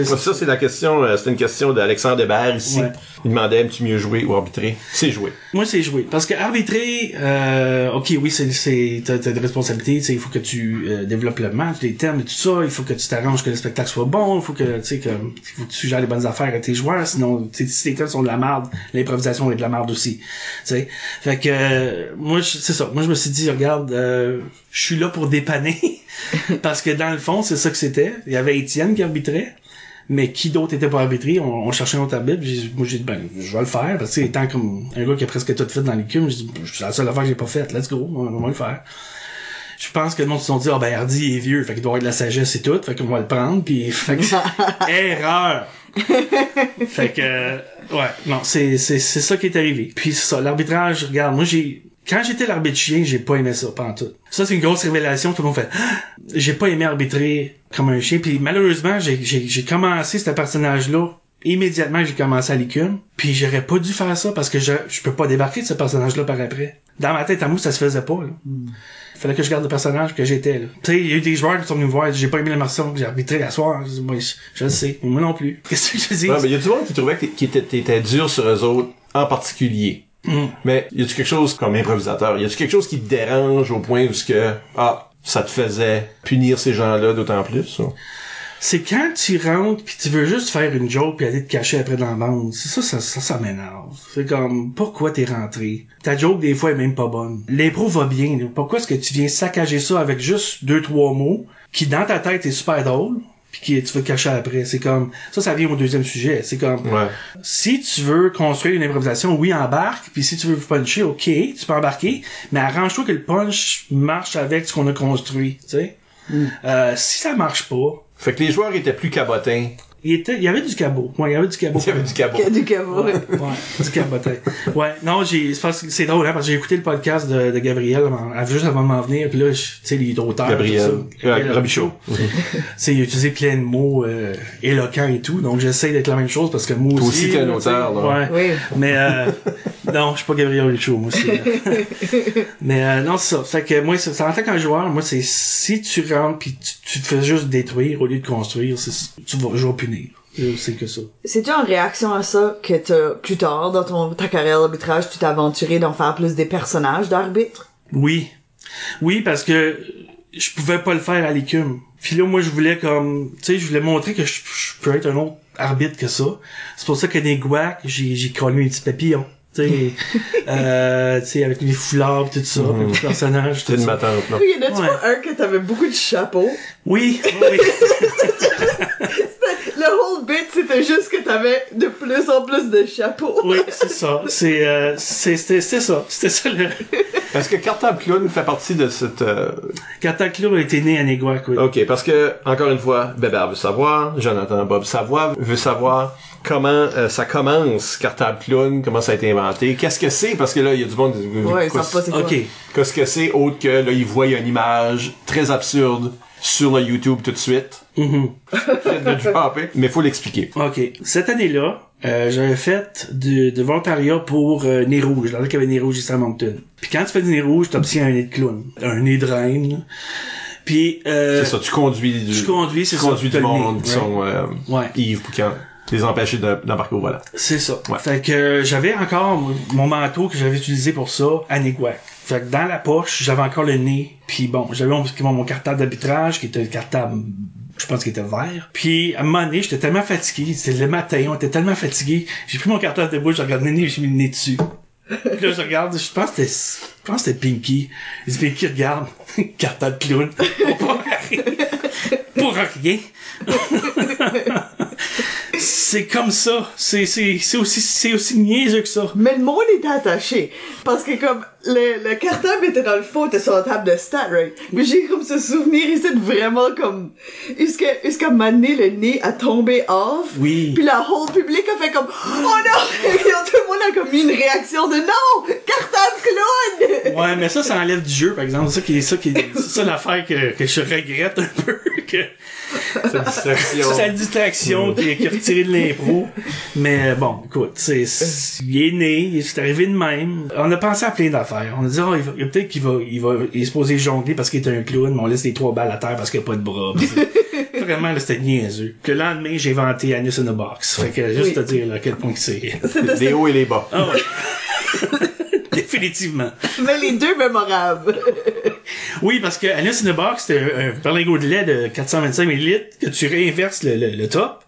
Ça, ça, c'est la question, euh, c'est une question d'Alexandre Hébert ici. Ouais. Il demandait, aimes-tu mieux jouer ou arbitrer? C'est jouer. Moi, c'est jouer. Parce que arbitrer, euh, ok, oui, c'est, t'as, des responsabilités, tu sais, il faut que tu euh, développes le match, les termes et tout ça, il faut que tu t'arranges que le spectacle soit bon, il faut que, tu sais, que, il faut que tu gères les bonnes affaires à tes joueurs, sinon, si tes termes sont de la merde, l'improvisation est de la merde aussi, tu sais. Fait que, euh, moi, je- c'est ça. Moi, je me suis dit, regarde, euh, je suis là pour dépanner, (laughs) parce que dans le fond, c'est ça que c'était. Il y avait Étienne qui arbitrait, mais qui d'autre était pas arbitré? On, on cherchait un autre arbitre. j'ai- Moi, j'ai dit, ben, je vais le faire. Parce que, étant comme un gars qui a presque tout fait dans l'écume, j'ai dit, c'est la seule affaire que j'ai pas faite. Let's go. On, on va le faire. Je pense que le monde se sont dit, ah, ben, Hardy est vieux. Fait qu'il doit avoir de la sagesse et tout. Fait qu'on va le prendre. Puis, (laughs) fait que, (laughs) erreur. Fait que, euh, ouais, non, c'est, c'est, c'est ça qui est arrivé. Puis, ça, l'arbitrage, regarde, moi, j'ai, quand j'étais l'arbitre chien, j'ai pas aimé ça, pas tout. Ça, c'est une grosse révélation. Tout le monde fait, Ah! j'ai pas aimé arbitrer comme un chien. Puis, malheureusement, j'ai, j'ai, j'ai commencé ce personnage-là immédiatement j'ai commencé à l'écume puis j'aurais pas dû faire ça parce que je je peux pas débarquer de ce personnage là par après dans ma tête à moi ça se faisait pas là fallait que je garde le personnage que j'étais là tu sais il y a eu des joueurs qui sont venus me voir j'ai pas aimé l'immersion que j'ai arbitré à soir je, dis, moi, je, je le sais mais moi non plus (laughs) qu'est-ce que je dis Ouais, mais il y a du monde qui trouvait que t'es- qui était, t'étais dur sur eux autres, en particulier. Mm. Mais y a-tu quelque chose comme improvisateur? Y a-tu quelque chose qui te dérange au point où ce que, ah, ça te faisait punir ces gens-là d'autant plus? ou? C'est quand tu rentres puis tu veux juste faire une joke puis aller te cacher après dans la bande. C'est ça, ça, ça, ça m'énerve. C'est comme, pourquoi t'es rentré? Ta joke, des fois, est même pas bonne. L'impro va bien, là. Pourquoi est-ce que tu viens saccager ça avec juste deux, trois mots qui, dans ta tête, est super drôle puis qui tu veux te cacher après? C'est comme, ça, ça vient au deuxième sujet. C'est comme, Ouais. si tu veux construire une improvisation, oui, embarque, puis si tu veux puncher, ok, tu peux embarquer, mais arrange-toi que le punch marche avec ce qu'on a construit, tu sais. Euh, si ça marche pas, Fait que les joueurs étaient plus cabotins Il était, il y avait du cabot. Ouais, il y avait du cabot. (laughs) Il y avait du cabot. Qu'il y a du caveau. Ouais, du cabotin. Ouais, non, j'ai, c'est parce que c'est drôle, hein, parce que j'ai écouté le podcast de, de Gabriel avant- juste avant de m'en venir, puis là, tu sais, les auteurs, Gabriel. Euh, Robichaud. Tu sais, il a utilisé plein de mots euh, éloquents et tout, donc j'essaie d'être la même chose parce que moi Toi aussi. aussi, t'es un auteur, là. Ouais. Oui. Mais euh, (laughs) non, je suis pas Gabriel Richaud, moi aussi. (laughs) Mais euh, non, c'est ça. Fait que moi, c'est- en tant qu'un joueur, moi, c'est si tu rentres puis tu, tu te fais juste détruire au lieu de construire, c'est- tu vas, je vais punir. C'est que ça. C'est-tu en réaction à ça que t'as, plus tard, dans ton, ta carrière d'arbitrage, tu t'es aventuré d'en faire plus des personnages d'arbitre? Oui. Oui, parce que je pouvais pas le faire à l'écume. Puis là, moi, je voulais comme, tu sais, je voulais montrer que je, je peux être un autre arbitre que ça. C'est pour ça que des guacs, j'ai, j'ai collé mes petits papillons. Tu sais, (laughs) euh, tu sais, avec les foulards pis tout ça, Mhm. les petits personnages, tout une ça. matante, là. Oui, y en a-tu Ouais. pas un que t'avais beaucoup de chapeaux? Oui, oui. (laughs) Le whole bit, c'était juste que t'avais de plus en plus de chapeaux. oui, c'est ça. C'est, euh, c'est, c'était, c'était ça. C'était ça le... Est-ce que Cartable Clown fait partie de cette... euh, Cataclure a été né à Néguac, oui. OK, parce que, encore une fois, Bébert veut savoir, Jonathan Bob Savoie veut savoir comment euh, ça commence, Cartable Clown, comment ça a été inventé, qu'est-ce que c'est, parce que là, il y a du monde qui dit, Ouais, ils savent pas c'est quoi. Ok. Qu'est-ce que c'est autre que là ils voient une image très absurde sur le YouTube tout de suite. Mhm. (laughs) Faites de dropper, mais faut l'expliquer. OK. Cette année-là, euh, j'avais fait de, de volontariat pour euh, Nez Rouge, dans le avait Nez Rouge ici à Moncton. Puis quand tu fais du Nez Rouge, t'obtiens un nez de clown, un nez de reine. Puis euh, C'est ça, tu conduis du, je conduis, c'est tu ça. conduis du nez, monde qui sont euh, Ouais. Yves Poucan. Les empêcher de- d'embarquer au volant. C'est ça. Ouais. Fait que euh, j'avais encore mon- manteau que j'avais utilisé pour ça à Néguac. Fait que dans la poche, j'avais encore le nez. Puis bon, j'avais mon, mon, cartable d'arbitrage qui était le cartable, je pense qu'il était vert. Puis à un moment donné, j'étais tellement fatigué. C'était le matin, on était tellement fatigué. J'ai pris mon cartable de bout, j'ai regardé le nez, j'ai mis le nez dessus. Puis là, je regarde, je pense que c'était, je pense que c'était Pinky. Il dit, Pinky, regarde, (laughs) cartable clown. Pour rien. (laughs) c'est comme ça. C'est, c'est, c'est aussi, c'est aussi niaiseux que ça. Mais le monde était attaché. Parce que comme le, le cartable était dans le fond, était sur la table de stat, right? Mais j'ai comme ce souvenir ici de vraiment comme jusqu'à jusqu'à donné, le nez a tombé off? Oui. Puis la whole public a fait comme Oh non! (laughs) Et tout le monde a comme eu une réaction de Non! Cartable clown! (laughs) Ouais, mais ça, ça enlève du jeu, par exemple. C'est ça qui est, ça qui est, c'est ça l'affaire que, que je regrette un peu, (laughs) que Cette distraction. sa distraction qui, qui a retiré de l'impro. Mais bon, écoute, c'est, c'est- il est né, il est arrivé de même. On a pensé à plein d'affaires. On a dit, oh, il va- il- peut-être qu'il va, il va, il est supposé jongler parce qu'il est un clown, mais on laisse les trois balles à terre parce qu'il n'y a pas de bras. Puis (laughs) Vraiment, là, c'était niaiseux. Que le lendemain, j'ai inventé Anus in a Box. Fait que, juste Oui. te dire, là, à quel point que c'est. (laughs) Les hauts et les bas. Ah ouais. (laughs) Définitivement. Mais les deux mémorables. Oui, parce que Alice in the Box, c'était un, un berlingot de lait de 425 ml que tu réinverses le, le, le top.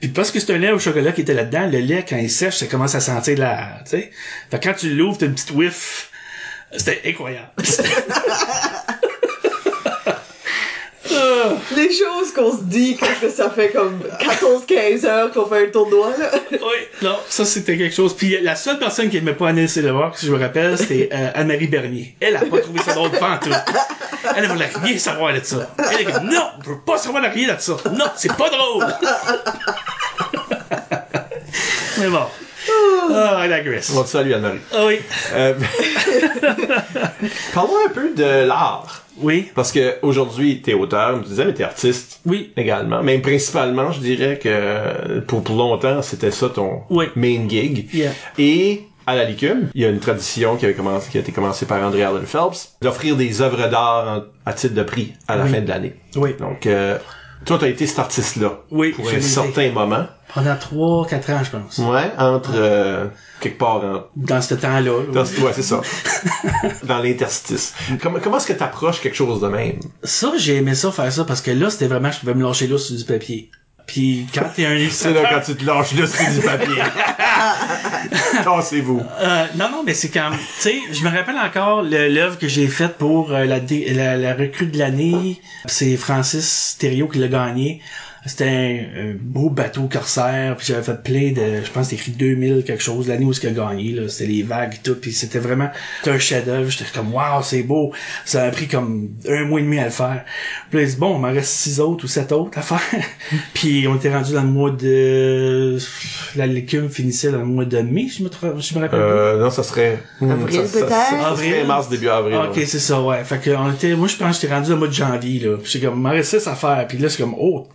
Puis parce que c'est un lait au chocolat qui était là-dedans, le lait, quand il sèche, ça commence à sentir la... Tu sais? Fait que quand tu l'ouvres, t'as une petite whiff. C'était incroyable. (laughs) Les choses qu'on se dit quand que ça fait comme 14-15 heures qu'on fait un tournoi, là. oui, non, ça c'était quelque chose. Puis la seule personne qui aimait pas the Box, si je me rappelle, c'était euh, Anne-Marie Bernier. Elle a pas trouvé ça drôle pas en tout. Elle ne voulait rien savoir de ça. Elle a dit non, je veux pas savoir de rien de ça. Non, c'est pas drôle. (laughs) Mais bon. Ah, la graisse. On te salue, Anne-Marie. Ah oui. Euh, (laughs) Parlons un peu de l'art. Oui. Parce que aujourd'hui, t'es auteur, tu disais, mais t'es artiste Oui. également. Mais principalement, je dirais que pour, pour longtemps, c'était ça ton Oui. main gig. Yeah. Et à la Licume, il y a une tradition qui avait commencé, qui a été commencée par André Allen Phelps, d'offrir des œuvres d'art à titre de prix à la Oui. fin de l'année. Oui. Donc, euh, toi, t'as été cet artiste-là. Oui, Pour un certain moment. Pendant 3 4 ans, je pense. Ouais, entre, euh, quelque part entre Dans ce temps-là. dans, ouais, c'est ça. (laughs) Dans l'interstice. Comment, comment est-ce que t'approches quelque chose de même? Ça, j'ai aimé ça faire ça parce que là, c'était vraiment, je pouvais me lâcher là sur du papier. Puis quand t'es un C'est là quand tu te lâches sur du papier. (laughs) Tassez-vous. Euh, non, non, mais c'est quand Tu sais, je me rappelle encore le- l'œuvre que j'ai faite pour euh, la, la, la recrue de l'année. C'est Francis Thériault qui l'a gagné. C'était un, un beau bateau corsaire, puis j'avais fait plein de, je pense c'était écrit 2000 quelque chose, l'année où il a gagné, là, c'était les vagues et tout, puis c'était vraiment un chef-d'œuvre, j'étais comme waouh, c'est beau. Ça a pris comme un mois et demi à le faire. Puis là, il dit, bon, il m'en reste six autres ou sept autres à faire. (laughs) puis on était rendu dans le mois de la légume finissait dans le mois de mai, si je me trompe, je me rappelle pas. Euh, non, ça serait... hmm, Avril, ça- peut-être? Ça, ça Avril? serait mars, début avril. Ah, ok, ouais. c'est ça, ouais. Fait que on était, moi, je pense que j'étais rendu au mois de janvier, là. Puis J'ai comme, m'en reste six à faire. Puis là, c'est comme, oh,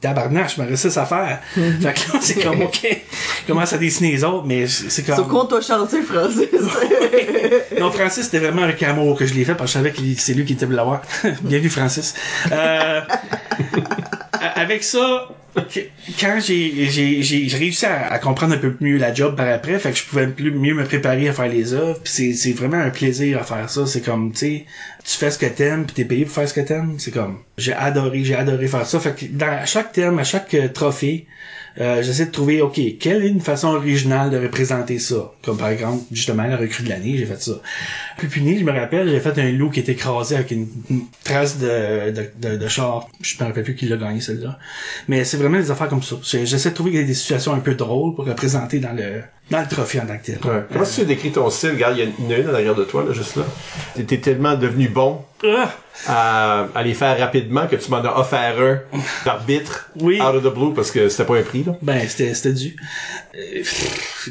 reste six à faire. fait que là, c'est comme, ok. Je commence à dessiner les autres, mais c'est comme... Sur compte au chantier, Francis. (laughs) Non, Francis, c'était vraiment avec amour que je l'ai fait parce que je savais que c'est lui qui était venu l'avoir. (laughs) Bienvenue, Francis. Euh, avec ça, quand j'ai, j'ai, j'ai, réussi à, comprendre un peu mieux la job par après, fait que je pouvais plus, mieux me préparer à faire les œuvres, c'est, c'est vraiment un plaisir à faire ça. C'est comme, tu sais, tu fais ce que t'aimes, pis t'es payé pour faire ce que t'aimes. C'est comme, j'ai adoré, j'ai adoré faire ça. Fait que dans chaque thème, à chaque euh, trophée, euh, j'essaie de trouver, OK, quelle est une façon originale de représenter ça? Comme par exemple, justement, la recrue de l'année, j'ai fait ça. Pupini, je me rappelle, j'ai fait un loup qui était écrasé avec une, trace de, de, de, de char. Je me rappelle plus qui l'a gagné, celle-là. Mais c'est vraiment des affaires comme ça. J'essaie de trouver des situations un peu drôles pour représenter dans le, dans le trophée en tant que tel. Ouais. Comment tu décris ton style? Regarde, il y en a une en arrière de toi, là, juste là. T'es- tellement devenu bon Ah! à, à les faire rapidement que tu m'en as offert un d'arbitre Oui. out of the blue parce que c'était pas un prix, là. Ben, c'était, c'était dû. Euh,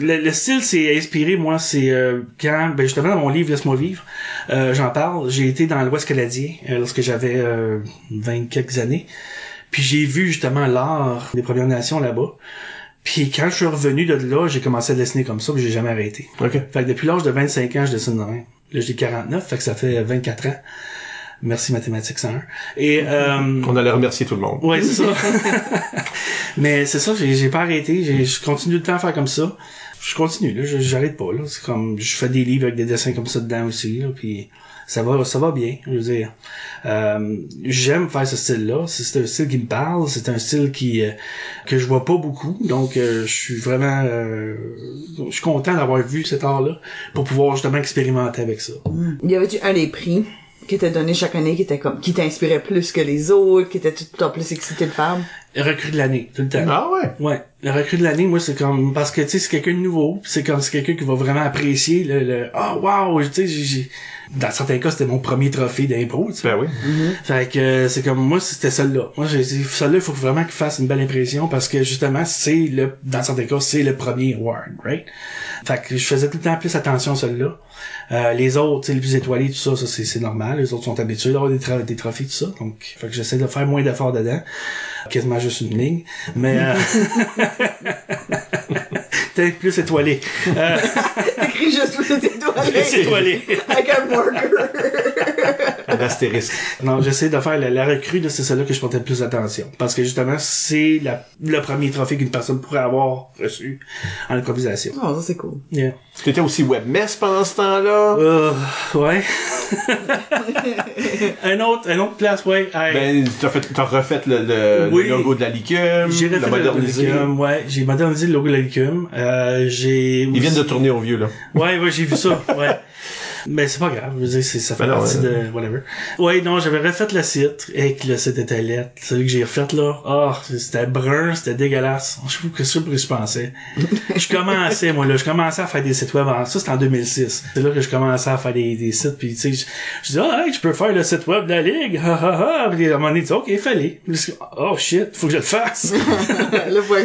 Le, le style, c'est inspiré, moi, c'est euh, quand, ben justement, dans mon livre Laisse-moi vivre, euh, j'en parle, j'ai été dans l'Ouest canadien euh, lorsque j'avais euh, 20 quelques années, puis j'ai vu justement l'art des Premières Nations là-bas. Puis quand je suis revenu de là, j'ai commencé à dessiner comme ça, puis j'ai jamais arrêté. OK. Fait que depuis l'âge de 25 ans, je dessine de même. Là, j'ai 49, fait que ça fait 24 ans. Merci mathématiques 101. Et euh, On allait remercier tout le monde. Ouais, c'est ça. (laughs) Mais c'est ça, j'ai pas arrêté, je continue le temps à faire comme ça. Je continue, là, je- j'arrête pas, là. C'est comme, je fais des livres avec des dessins comme ça dedans aussi, là, puis ça va, ça va bien, je veux dire. Euh, j'aime faire ce style-là, c'est c'est un style qui me parle, c'est un style qui, euh, que je vois pas beaucoup, donc euh, je suis vraiment, euh, je suis content d'avoir vu cet art-là pour pouvoir justement expérimenter avec ça. Il y avait un des prix qui était donné chaque année qui était comme qui t'inspirait plus que les autres, qui était tout le temps plus excité de faire? Recrue de l'année, tout le temps. Ah ouais? Ouais, le recrue de l'année, moi c'est comme parce que tu sais c'est quelqu'un de nouveau, c'est comme c'est quelqu'un qui va vraiment apprécier le, le ah wow, tu sais j'ai- j'ai dans certains cas c'était mon premier trophée d'impro, tu sais. Ben oui. Fait que euh, c'est comme moi c'était celle-là. Moi j'ai dit celle-là il faut vraiment qu'il fasse une belle impression parce que justement c'est le dans certains cas c'est le premier award, right? Fait que je faisais tout le temps plus attention à celle-là. Euh, les autres, tu sais, les plus étoilés, tout ça, ça c'est, c'est normal. Les autres sont habitués d'avoir des, tra- des trophées, tout ça. Donc, fait que j'essaie de faire moins d'efforts dedans. Quasiment juste une ligne. Mais euh... (laughs) peut-être plus étoilé. Euh, (laughs) Écrit juste plus étoilé. Non, j'essaie de faire la, la recrue, là, c'est celle-là que je portais le plus attention. Parce que justement, c'est la, le premier trophée qu'une personne pourrait avoir reçu en improvisation. Oh, ça c'est cool. Yeah. T'étais aussi webmess pendant ce temps-là? Euh, ouais. (laughs) un autre, un autre place, ouais. Hey. Ben, t'as fait, t'as refait le, le, Oui. le logo de la licume, j'ai refait le le modernisé. Licume, ouais. J'ai modernisé le logo de la Licume. Euh, j'ai. Ils viennent de tourner au vieux, là. Ouais, ouais, j'ai vu ça, ouais. (laughs) Mais c'est pas grave, je veux dire, c'est- ça fait Ben non, partie ouais. de whatever. Ouais, non, j'avais refait le site, et que le site était laid. Celui que j'ai refait là, oh, c'était brun, c'était dégueulasse. Je sais pas ce que je pensais. (laughs) je commençais, moi, là, je commençais à faire des sites web. Ça, c'était en 2006. C'est là que je commençais à faire des, des sites, puis tu sais, je, dis, ah, hey, je peux faire le site web de la Ligue, ha, ha, ha. Puis à un moment donné, tu dis, ok, fallait. Oh shit, faut que je le fasse. (laughs) Là, ouais,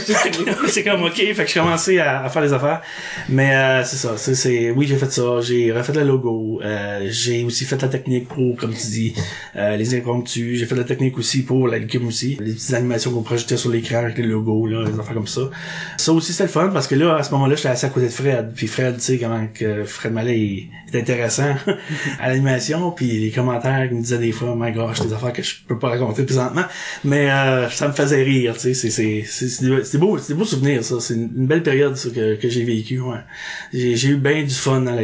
c'est comme ok, fait que je commençais à, à faire les affaires. Mais euh, c'est ça, c'est oui j'ai fait ça, j'ai refait le logo, euh, j'ai aussi fait la technique pour, comme tu dis, euh, les impromptus, j'ai fait la technique aussi pour la licume aussi, les petites animations qu'on projetait sur l'écran avec les logos là, les affaires comme ça. Ça aussi c'était le fun parce que là à ce moment-là j'étais assis à côté de Fred, puis Fred tu sais comment que Fred Mallet est intéressant (laughs) à l'animation, puis les commentaires qu'il me disaient des fois, my gosh, des affaires que je peux pas raconter présentement, mais euh, ça me faisait rire, tu sais, c'est c'est c'est c'est beau, c'est des beaux souvenirs ça, c'est une, belle période ça que que j'ai vécu, ouais. J'ai eu bien du fun dans la.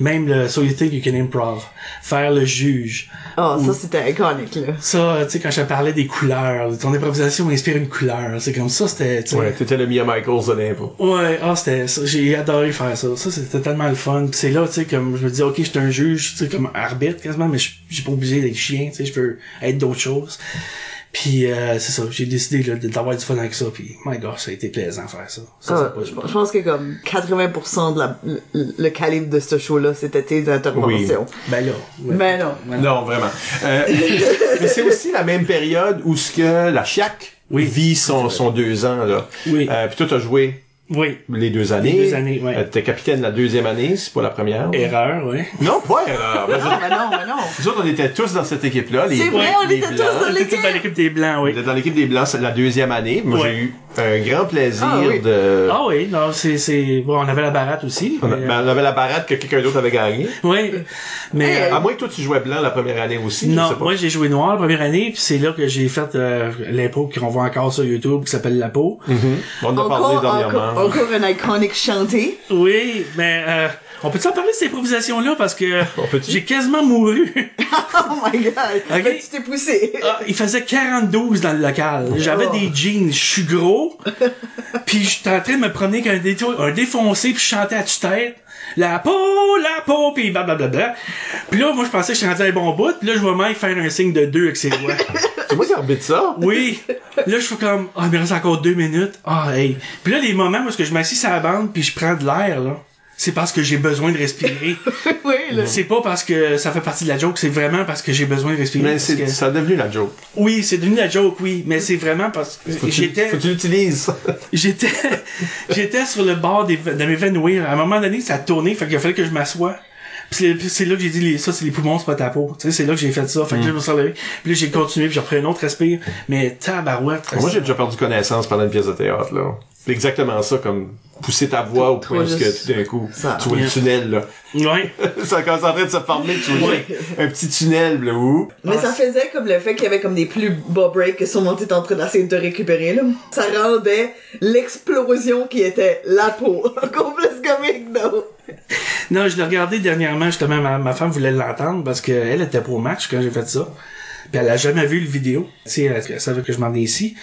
Même So You Think You Can Improv, faire le juge. Oh, ça c'était iconique, là. Ça, tu sais, quand je te parlais des couleurs, ton improvisation m'inspire une couleur. C'est comme ça, c'était, tu sais. Ouais, t'étais le Mia Michaels de l'impro. Ouais, ah, c'était ça. J'ai adoré faire ça. Ça, c'était tellement le fun. Puis c'est là, tu sais, comme je me dis, ok, je suis un juge, tu sais, comme arbitre quasiment, mais je je suis pas obligé d'être chien, tu sais, je peux être d'autres choses. Puis euh, c'est ça, j'ai décidé d'avoir du fun avec ça. Puis my God, ça a été plaisant faire ça. Ça, Ah, je, pense que comme 80% de la, le, le calibre de ce show-là, c'était tes interventions. Ben là. ouais. Mais non. Non, vraiment. Euh, mais c'est aussi la même période où ce que la Chiac Oui. vit son, son deux ans, là. Oui. Euh, puis toi, t'as joué Oui. les deux années. Les deux années, ouais. Euh, t'es capitaine la deuxième année, c'est pas la première. Erreur, oui. Non, pas (laughs) erreur. Mais Non, mais non, mais non. Nous autres, on était tous dans cette équipe-là. les- C'est vrai, on les était tous Blancs. dans On était tous dans l'équipe des Blancs, oui. On était dans l'équipe des Blancs, c'est la deuxième année. Moi, Ouais. j'ai eu un grand plaisir Ah oui. de... Ah oui, non, c'est, c'est, bon, on avait la baratte aussi. On, a- mais- ben, on avait la parade que quelqu'un d'autre avait gagné. Oui. Mais, Hey, euh, À moins que toi, tu jouais blanc la première année aussi. je sais non, pas. moi j'ai joué noir la première année, puis c'est là que j'ai fait euh, l'impôt qu'on voit encore sur YouTube, qui s'appelle La Peau. Mhm. On en a parlé dernièrement. Encore, un iconique chanté. Oui, mais euh, on peut-tu en parler de cette improvisation-là? Parce que (laughs) j'ai quasiment mouru. (laughs) Oh my god. (laughs) Ok. Ben, tu t'es poussé. Ah, il faisait 42 dans le local. J'avais Oh. des jeans, je suis gros. puis j'étais en train de me promener avec un, un défoncé, puis je chantais à tue-tête. La peau, la peau, puis blablabla. Puis là, moi, je pensais que j'étais rendu à un bon bout. Puis là, je vois Mike faire un signe de deux avec ses doigts. C'est moi qui arbitre ça? Oui. Là, je fais comme, ah, il me reste encore deux minutes. Ah, hey. Puis là, les moments où est-ce que je m'assis sur la bande puis je prends de l'air, là, c'est parce que j'ai besoin de respirer. (laughs) oui, là. c'est pas parce que ça fait partie de la joke, c'est vraiment parce que j'ai besoin de respirer. Mais c'est, que- ça a devenu la joke. Oui, c'est devenu la joke, oui. Mais c'est vraiment parce que Faut que tu- j'étais, Faut que tu l'utilises? (laughs) j'étais, (laughs) j'étais sur le bord des, de m'évanouir. À un moment donné, ça a tourné, fait qu'il a fallu que je m'assoie. Puis c'est, là que j'ai dit, les, ça, c'est les poumons, c'est pas ta peau. Tu sais, c'est là que j'ai fait ça. Fait que là, je me suis relevé. Puis là, j'ai continué, puis j'ai repris un autre respire. Mais tabarouette. Moi, j'ai déjà perdu connaissance pendant une pièce de théâtre, là. C'est exactement ça, comme pousser ta voix au point que tout d'un coup, ça. tu vois le tunnel, là. Ouais. (laughs) ça commence en train de se former, tu vois un petit tunnel, là, où... Mais ça faisait comme le fait qu'il y avait comme des plus bas breaks que son monté en train d'essayer de récupérer, là. Ça rendait l'explosion qui était la peau. (laughs) Encore plus comique, non? Non, je l'ai regardé dernièrement, justement, ma, ma femme voulait l'entendre parce qu'elle était pour match quand j'ai fait ça. Puis elle a jamais vu le vidéo. Tu sais, elle, elle savait que je m'en ai ici.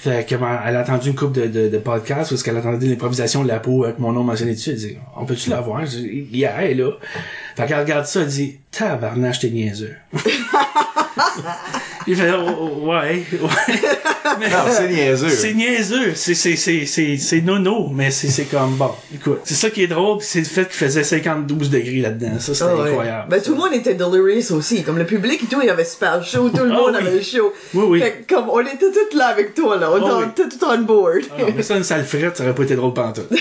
Fait qu'elle m'a- elle a entendu une couple de, de, de podcasts parce qu'elle attendait l'improvisation de la peau avec mon nom mentionné dessus. Elle dit, on peut-tu la voir? Je dis, yeah, elle là. Fait qu'elle regarde ça, elle dit, tabarnache, t'es niaiseux. (laughs) Il fait, oh, oh, ouais, ouais. Mais- Non, c'est niaiseux. c'est niaiseux, c'est c'est c'est c'est c'est nono, mais c'est c'est comme bon. Écoute, c'est ça qui est drôle, pis c'est le fait qu'il faisait 52 degrés là-dedans. Ça c'était Ah ouais. incroyable. Ben, tout le monde était delirious aussi. Comme le public et tout, il avait super chaud. Tout le Ah monde oui. avait chaud. Oui, oui. Fait que, comme, on était tous là avec toi, là. On Ah était tout on board. Ah non, mais ça une sale frette, ça aurait pas été drôle pantoute. (laughs)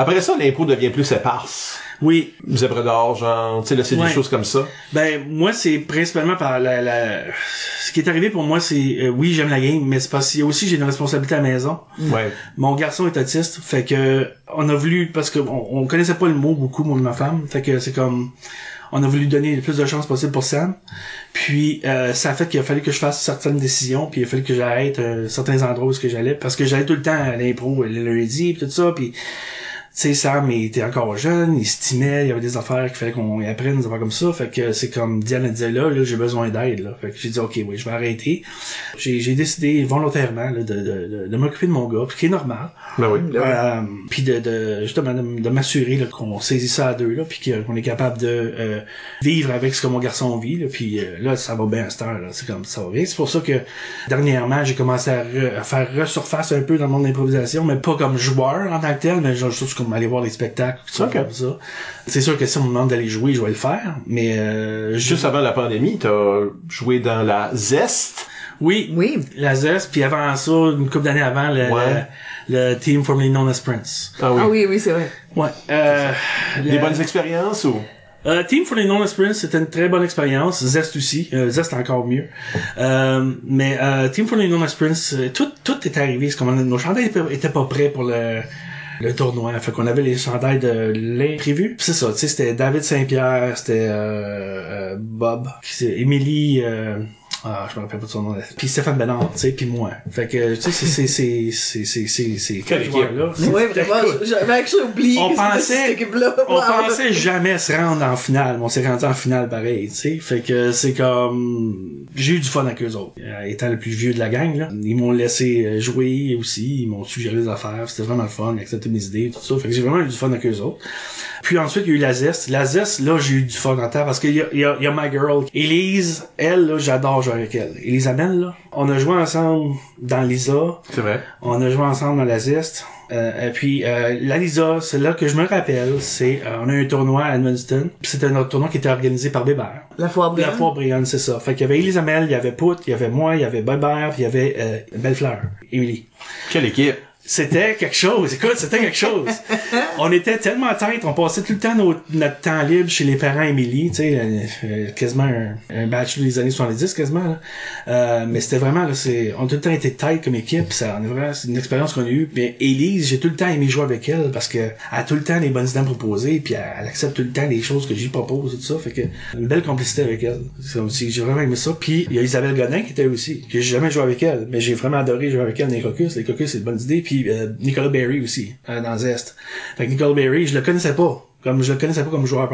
Après ça, l'impro devient plus éparse. Oui, Zèbre d'or, genre, tu sais, là, c'est Ouais. des choses comme ça. ben moi c'est principalement par la, la ce qui est arrivé pour moi c'est euh, oui, j'aime la game, mais c'est parce a aussi j'ai une responsabilité à la maison. Ouais. Mon garçon est autiste, fait que on a voulu parce que on, on connaissait pas le mot beaucoup moi et ma femme, fait que c'est comme on a voulu donner le plus de chances possible pour Sam. Puis euh, ça a fait qu'il a fallu que je fasse certaines décisions, puis il a fallu que j'arrête euh, certains endroits où ce que j'allais parce que j'allais tout le temps à l'impro le lundi puis tout ça puis sais, Sam, il était encore jeune, il stimait, il y avait des affaires qu'il fallait qu'on y apprenne, des affaires comme ça. Fait que c'est comme Diane disait là, là j'ai besoin d'aide. Là. Fait que j'ai dit ok, oui, je vais arrêter. J'ai, j'ai décidé volontairement là, de, de, de, de m'occuper de mon gars, puis qui est normal. Ben oui. Euh, puis de, de justement de, de m'assurer là, qu'on saisit ça à deux là, puis qu'on est capable de euh, vivre avec ce que mon garçon vit. Là, puis euh, là, ça va bien à cette heure. Là, c'est comme ça va bien. C'est pour ça que dernièrement, j'ai commencé à, re- à faire resurface un peu dans mon improvisation, mais pas comme joueur en tant que tel, mais genre juste comme aller voir les spectacles, tout ça, Ok. comme ça. C'est sûr que si on me demande d'aller jouer, je vais le faire, mais euh, Juste avant la pandémie, t'as joué dans la Zest? oui, Oui. la zeste, puis avant ça, une couple d'années avant, le, Ouais. le, le team formerly known as Prince. Ah oui. Ah oui, oui, c'est vrai. Ouais. Euh, Des le- bonnes expériences ou? Euh, Team for the Non Experience, c'était une très bonne expérience. Zest aussi. Euh, Zest encore mieux. Euh, mais euh, Team for the Non Experience, euh, tout, tout est arrivé. C'est comme on- nos chandails étaient- étaient pas prêts pour le, le tournoi. Fait qu'on avait les chandails de l'imprévu. C'est ça, tu sais, c'était David Saint-Pierre, c'était euh, euh, Bob, Émilie... Euh, ah, je me rappelle pas de son nom. Puis Stéphane Bernard, tu sais, puis moi. Fait que, tu sais, c'est, c'est, c'est, c'est, c'est, c'est, c'est, Quelle équipe? joueurs-là. Ouais, vraiment, j'avais actually oublié on que pensait- cette équipe-là. on Wow. pensait jamais se rendre en finale, mais on s'est rendu en finale pareil, tu sais. Fait que c'est comme j'ai eu du fun avec eux autres. Euh, étant le plus vieux de la gang, là, ils m'ont laissé euh, jouer aussi, ils m'ont suggéré des affaires, c'était vraiment le fun, ils acceptaient mes idées, tout ça. Fait que j'ai vraiment eu du fun avec eux autres. Puis ensuite, il y a eu la zeste. La zeste, là, j'ai eu du fun en temps parce qu'il y a, il y, a, il y a ma girl. Elise, elle, là, j'adore jouer avec elle. Elisabeth, là, on a joué ensemble dans Lisa. C'est vrai. On a joué ensemble dans la zeste. Euh, et puis euh, la Lisa, c'est là que je me rappelle, c'est euh, on a eu un tournoi à Edmundston. Puis c'était un tournoi qui était organisé par Bébert. La foire La brillante. fois Brian, c'est ça. Fait qu'il y avait Elisabeth, il y avait Pout, il y avait moi, il y avait Bébert, il y avait euh, Bellefleur, Émilie. Quelle équipe. C'était quelque chose. Écoute, c'était quelque chose. (laughs) on était tellement tête, on passait tout le temps notre, notre temps libre chez les parents Émilie, tu sais, euh, euh, quasiment un, un bachelor des années 70 quasiment. Là. Euh, mais c'était vraiment là, c'est on a tout le temps été tête comme équipe, ça c'est une expérience qu'on a eue. Mais Élise, j'ai tout le temps aimé jouer avec elle parce que elle a tout le temps des bonnes idées proposer, puis elle, elle accepte tout le temps les choses que j'y propose et tout ça, fait que une belle complicité avec elle. C'est aussi j'ai vraiment aimé ça. Puis il y a Isabelle Godin qui était aussi, que j'ai jamais joué avec elle, mais j'ai vraiment adoré jouer avec elle dans les caucus. Les caucus c'est une bonne idée. Puis euh, Nicolas Berry aussi euh, dans Zest. Fait que Nicolas Berry, je le connaissais pas. Comme je le connaissais pas comme joueur.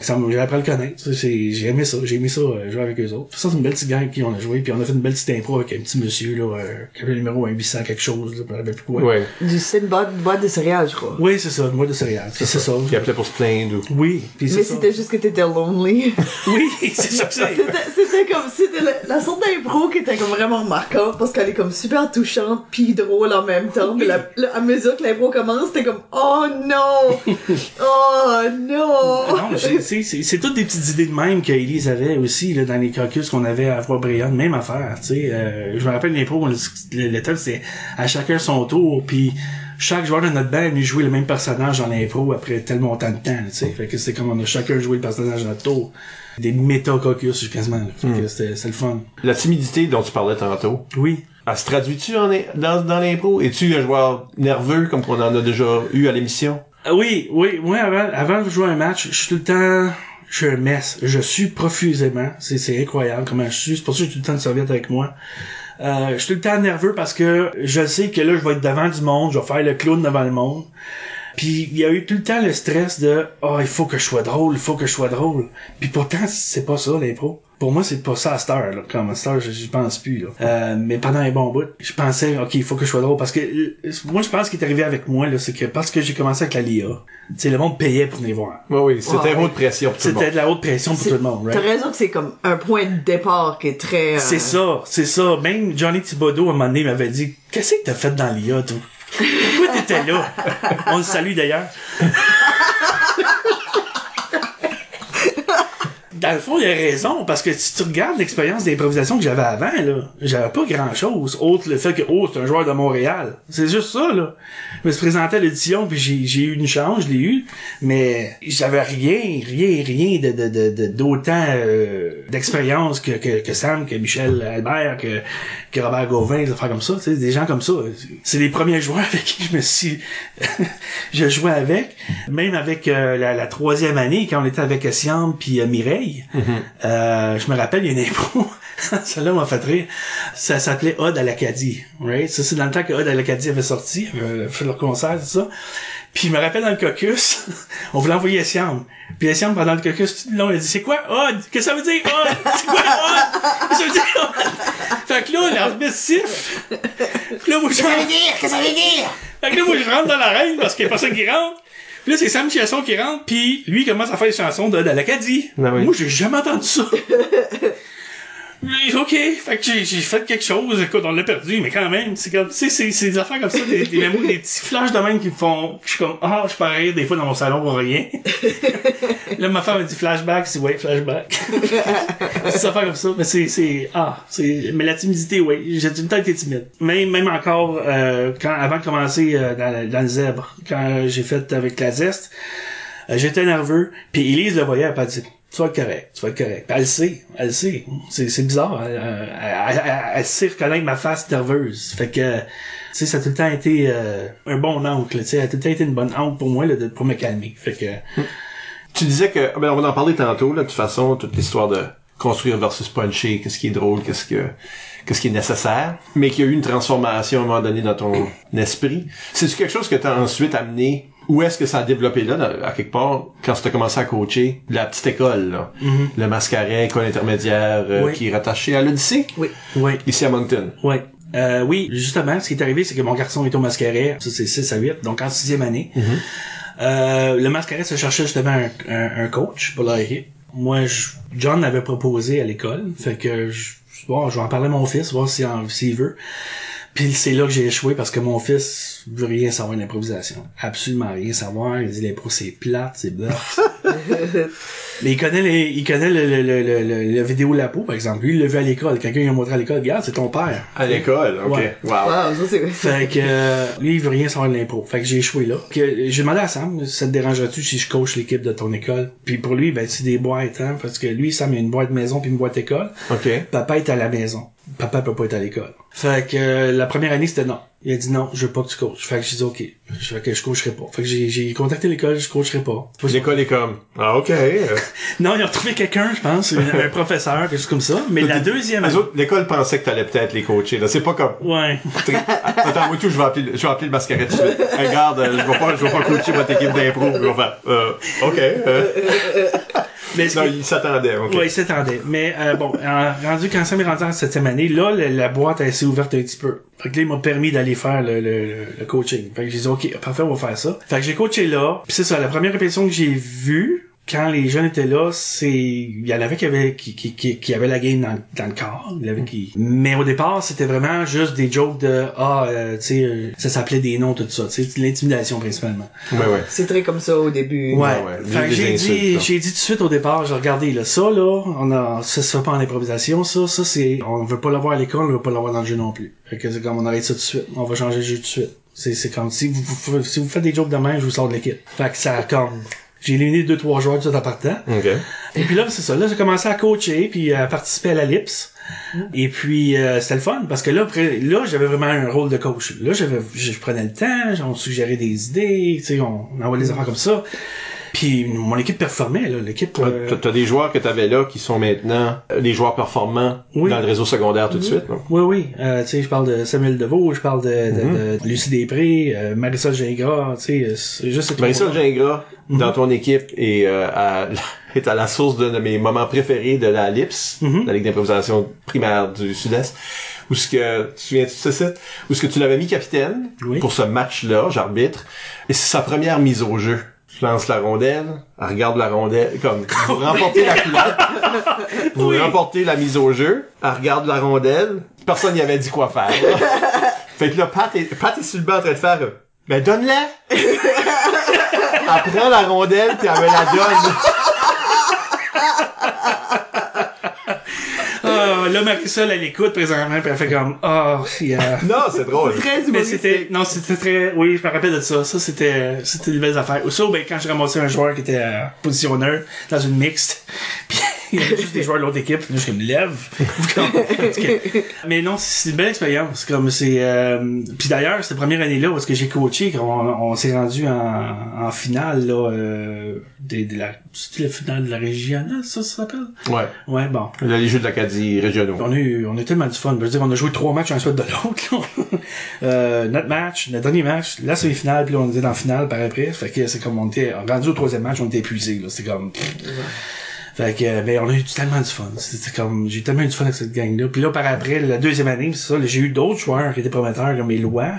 Ça me- J'ai appris à le connaître. Ça, c'est- J'ai aimé ça. J'ai aimé ça euh, jouer avec eux autres. Ça, c'est une belle petite gang avec qui on a joué. Puis on a fait une belle petite impro avec un petit monsieur là, euh, qui avait le numéro 800 quelque chose. Là, je me rappelle plus quoi. Ouais. Du c'est une boîte, boîte de céréales, je crois. Oui, c'est ça. Une boîte de céréales. C'est ça. Qui appelait pour se plaindre ou... Oui. Puis Mais ça. c'était juste que t'étais lonely. (laughs) Oui, c'est ça. C'était c'était comme, c'était la, la sorte d'impro qui était comme vraiment remarquable parce qu'elle est comme super touchante puis drôle en même temps. La- la- à mesure que l'impro commence, c'était comme, oh non! Oh (laughs) non! Non, c'est- c'est c'est- c'est toutes des petites idées de même qu'Élise avait aussi là, dans les caucus qu'on avait à voir Brian, même affaire, tu sais. Euh, je me rappelle l'impro, le, le, le thème c'est à chacun son tour, puis chaque joueur de notre band venu jouer le même personnage dans l'impro après tel montant de temps, tu sais. Fait que c'est comme on a chacun joué le personnage à notre tour. Des méta-caucus quasiment. là. Fait que c'était c'était le fun. La timidité dont tu parlais tantôt, Oui. elle se traduit-tu dans, dans l'impro? Es-tu un joueur nerveux comme qu'on en a déjà eu à l'émission? Ah Oui, oui, moi avant, avant de jouer un match, je suis tout le temps, je suis un mess. Je suis profusément. C'est, c'est incroyable comment je suis. C'est pour ça que j'ai tout le temps de serviette avec moi. Euh, je suis tout le temps nerveux parce que je sais que là, je vais être devant du monde, je vais faire le clown devant le monde. Puis il y a eu tout le temps le stress de oh il faut que je sois drôle, il faut que je sois drôle. Puis pourtant c'est pas ça l'impro. Pour moi c'est pas ça à cette heure là. Comme à cette heure j'y pense plus là. Euh, mais pendant un bon bout, je pensais ok il faut que je sois drôle parce que euh, moi je pense ce qui est arrivé avec moi là c'est que parce que j'ai commencé avec la LIA, tu sais le monde payait pour venir voir. Oui, oui, c'était Ouais. haute pression pour tout le monde. C'était de la haute pression pour tout le monde, T'as right? raison que c'est comme un point de départ qui est très... euh, C'est ça, c'est ça. Même Johnny Thibodeau, à un moment donné, m'avait dit Qu'est-ce que t'as fait dans l'IA, toi? On le salue d'ailleurs. (laughs) Dans le fond, il a raison, parce que si tu regardes l'expérience d'improvisation que j'avais avant, là, j'avais pas grand chose, autre le fait que, oh, c'est un joueur de Montréal. C'est juste ça, là. Je me suis présenté à l'audition, puis j'ai, eu une chance, je l'ai eu, mais j'avais rien, rien, rien de, d'autant euh, d'expérience que, que, Sam, que Michel Albert, que, que Robert Gauvin, des affaires comme ça, tu des gens comme ça. C'est les premiers joueurs avec qui je me suis... (laughs) je jouais avec, même avec euh, la, la troisième année, quand on était avec Siam puis euh, Mireille, euh, je me rappelle, il y a une impro, (laughs) celle-là m'a fait rire, ça s'appelait Odd à l'Acadie, right? Ça, c'est dans le temps que Odd à l'Acadie avait sorti, avait fait leur concert, tout ça. Puis je me rappelle dans le caucus, (laughs) on voulait envoyer Siam. Puis Siam, pendant le caucus, tout le long, il a dit, c'est quoi Odd? Qu'est-ce que ça veut dire Odd? C'est quoi Odd? Qu'est-ce que ça veut dire Odd? Fait que là, l'arbitre siffle. Puis là, moi, je. Qu'est-ce que ça veut dire? Fait que là, moi, je rentre dans l'arène parce qu'il y a personne qui rentre. Puis là, c'est Sam Chiasson qui rentre, puis lui, commence à faire des chansons de, de l'Acadie. Ah oui. Moi, j'ai jamais entendu ça. (laughs) Mais, OK, fait que j'ai, j'ai fait quelque chose, écoute, on l'a perdu, mais quand même, c'est comme, tu sais, c'est, des affaires comme ça, des, des mémos, des petits flashs de même qui me font, je suis comme, ah, je peux rire des fois dans mon salon pour rien. (laughs) là, ma femme me dit flashback, c'est ouais, flashback. (laughs) c'est des affaires comme ça, mais c'est, c'est, ah, c'est, mais la timidité, oui, j'ai tout le temps été timide. Même, même encore, euh, quand, avant de commencer euh, dans, dans le zèbre, quand j'ai fait avec la zeste, euh, j'étais nerveux, puis Elise le voyait, elle m'a dit tu vas correct, tu vas être correct. Elle le sait, elle le sait. C'est, bizarre. Elle, elle, elle- elle- elle sait reconnaître ma face nerveuse. Fait que, tu sais, ça a tout le temps été euh, un bon oncle. Tu sais, elle a tout le temps été une bonne oncle pour moi là, pour me calmer. Fait que, Tu disais que, ben, on va en parler tantôt, là, de toute façon, toute l'histoire de construire versus puncher, qu'est-ce qui est drôle, qu'est-ce que, qu'est-ce qui est nécessaire, mais qu'il y a eu une transformation à un moment donné dans ton esprit. C'est-tu quelque chose que t'as ensuite amené, où est-ce que ça a développé là, à quelque part, quand tu as commencé à coacher, la petite école, là, le mascaret, école intermédiaire, euh, Oui. qui est rattaché à l'Odyssée, Oui. oui. ici à Moncton. Ouais. Euh, oui, justement, ce qui est arrivé, c'est que mon garçon est au mascaret. Ça, c'est 6 à 8, donc en sixième année. Euh, le mascaret se cherchait justement un, un, un coach pour l'AIR. Moi, je- John m'avait proposé à l'école. Fait que, je, bon, je vais en parler à mon fils, voir s'il s'il veut. Puis c'est là que j'ai échoué parce que mon fils veut rien savoir de l'improvisation. Absolument rien savoir. Il dit l'impro c'est plate, c'est bluff. (laughs) Mais il connaît les, il connaît le, le, le, le, le- la vidéo Lapo, par exemple. Lui, il l'a vu à l'école. Quelqu'un lui a montré à l'école. Regarde, c'est ton père. À l'école, ok. Ouais. Wow. Wow, ça c'est... Fait que euh, lui, il veut rien savoir de l'impro. Fait que j'ai échoué là. Que j'ai demandé à Sam, ça te dérangerait-tu si je coach l'équipe de ton école? Puis pour lui, ben c'est des boîtes, hein, parce que lui, Sam, il a une boîte maison puis une boîte école. Ok. Papa est à la maison. Papa peut pas être à l'école. Fait que euh, la première année, c'était non. Il a dit non, je veux pas que tu coaches. Fait que j'ai dit ok. Fait que je coacherai pas. Fait que j'ai, contacté l'école, je coacherai pas. L'école est comme, ah, ok. (laughs) Non, ils ont trouvé quelqu'un, je pense, un, un professeur, quelque chose comme ça. Mais la deuxième année. autres, l'école pensait que t'allais peut-être les coacher, là. C'est pas comme, Ouais. attends, moi tout, je vais appeler, le- je vais appeler le mascaret tout de suite. Regarde, euh, je vais pas, je vais pas coacher votre équipe d'impro. Ils vont faire, euh, ok, euh. Mais Non, il s'attendait, ok. Ouais, il s'attendait. Mais euh, bon, en- rendu quand Sam est rendu en septième année, là, la, la boîte elle s'est ouverte un petit peu. Fait que là, il m'a permis d'aller faire le, le, le- le coaching. Fait que j'ai dit, OK, parfait, on va faire ça. Fait que j'ai coaché là. Puis c'est ça, la première répétition que j'ai vue, quand les jeunes étaient là, c'est il y en avait qui avaient qui qui qui, qui avaient la game dans, dans le corps, il y avait qui mais au départ, c'était vraiment juste des jokes de ah euh, tu sais euh, ça s'appelait des noms tout ça, tu sais l'intimidation principalement. Ouais, ouais. C'est très comme ça au début. Ouais. ouais, Fait que des j'ai dit, j'ai dit tout de suite au départ, j'ai regardé là, ça là, on a, ça se fait pas en improvisation, ça, ça c'est, on veut pas l'avoir à l'école, on veut pas l'avoir dans le jeu non plus. Fait que c'est comme on arrête ça tout de suite, on va changer le jeu tout de suite. C'est, c'est comme si vous, vous- si vous faites des jokes de même, je vous sors de l'équipe. Fait que ça comme, j'ai éliminé deux trois joueurs tout en partant. Ok. Et puis là, c'est ça. Là, j'ai commencé à coacher puis à participer à la LIPS. Et puis euh, c'était le fun parce que là, après, là, j'avais vraiment un rôle de coach. Là, j'avais, je, je prenais le temps, on suggérait des idées, tu sais, on, on envoyait des affaires comme ça. Puis mon équipe performait, là. L'équipe. euh, T'as- des joueurs que t'avais là qui sont maintenant euh, des joueurs performants Oui. dans le réseau secondaire tout de suite, non? Oui, oui. Euh, tu sais, je parle de Samuel Deveau, je parle de, de, de Lucie Després, euh, Marisol Gingras, tu sais, euh, c'est juste Marisol. Gingras, dans ton équipe, est, euh, à, (laughs) est à la source d'un de mes moments préférés de la LIPS, la Ligue d'improvisation primaire du Sud-Est, où ce que, tu te souviens-tu de ce site? Où ce que tu l'avais mis capitaine Oui. pour ce match-là, j'arbitre, et c'est sa première mise au jeu. Je lance la rondelle, elle regarde la rondelle, comme, (laughs) vous remportez la couleur, (laughs) vous Oui. remportez la mise au jeu, elle regarde la rondelle, personne n'y avait dit quoi faire. (laughs) fait que là, Pat est, Pat est sur le banc en train de faire, ben donne-la! Elle prend la rondelle puis elle me la donne. Ah, là, Marisol, elle écoute présentement, puis elle fait comme, ah, yeah. (laughs) Non, c'est drôle. Très Mais c'était, non, c'était très, oui, je me rappelle de ça. Ça, c'était, c'était des belles affaires. Ou ça, ben, quand j'ai ramassé un joueur qui était euh, positionneur dans une mixte, puis (laughs) il y avait juste des joueurs de l'autre équipe, puis là, je me lève. (laughs) (laughs) Mais non, c'est une belle expérience. Comme c'est, euh, puis d'ailleurs, cette première année-là, parce que j'ai coaché, quand on, on s'est rendu en, en finale, là, euh, des- de, la, la finale de la régionale, ça, ça s'appelle? Ouais. Ouais, bon. Les jeux de l'Acadie régionaux. On a eu, on a tellement du fun. Je veux dire, on a joué trois matchs un suite de l'autre. là. euh, notre match, notre dernier match, la semi-finale, puis là, on était dans la finale par après. Fait que c'est comme on était, rendu au troisième match, on était épuisés, là. C'était comme, fait que, euh, ben, on a eu tellement du fun. C'était comme, j'ai eu tellement eu du fun avec cette gang-là. Puis là, par après, la deuxième année, c'est ça, j'ai eu d'autres joueurs qui étaient prometteurs, comme Éloi.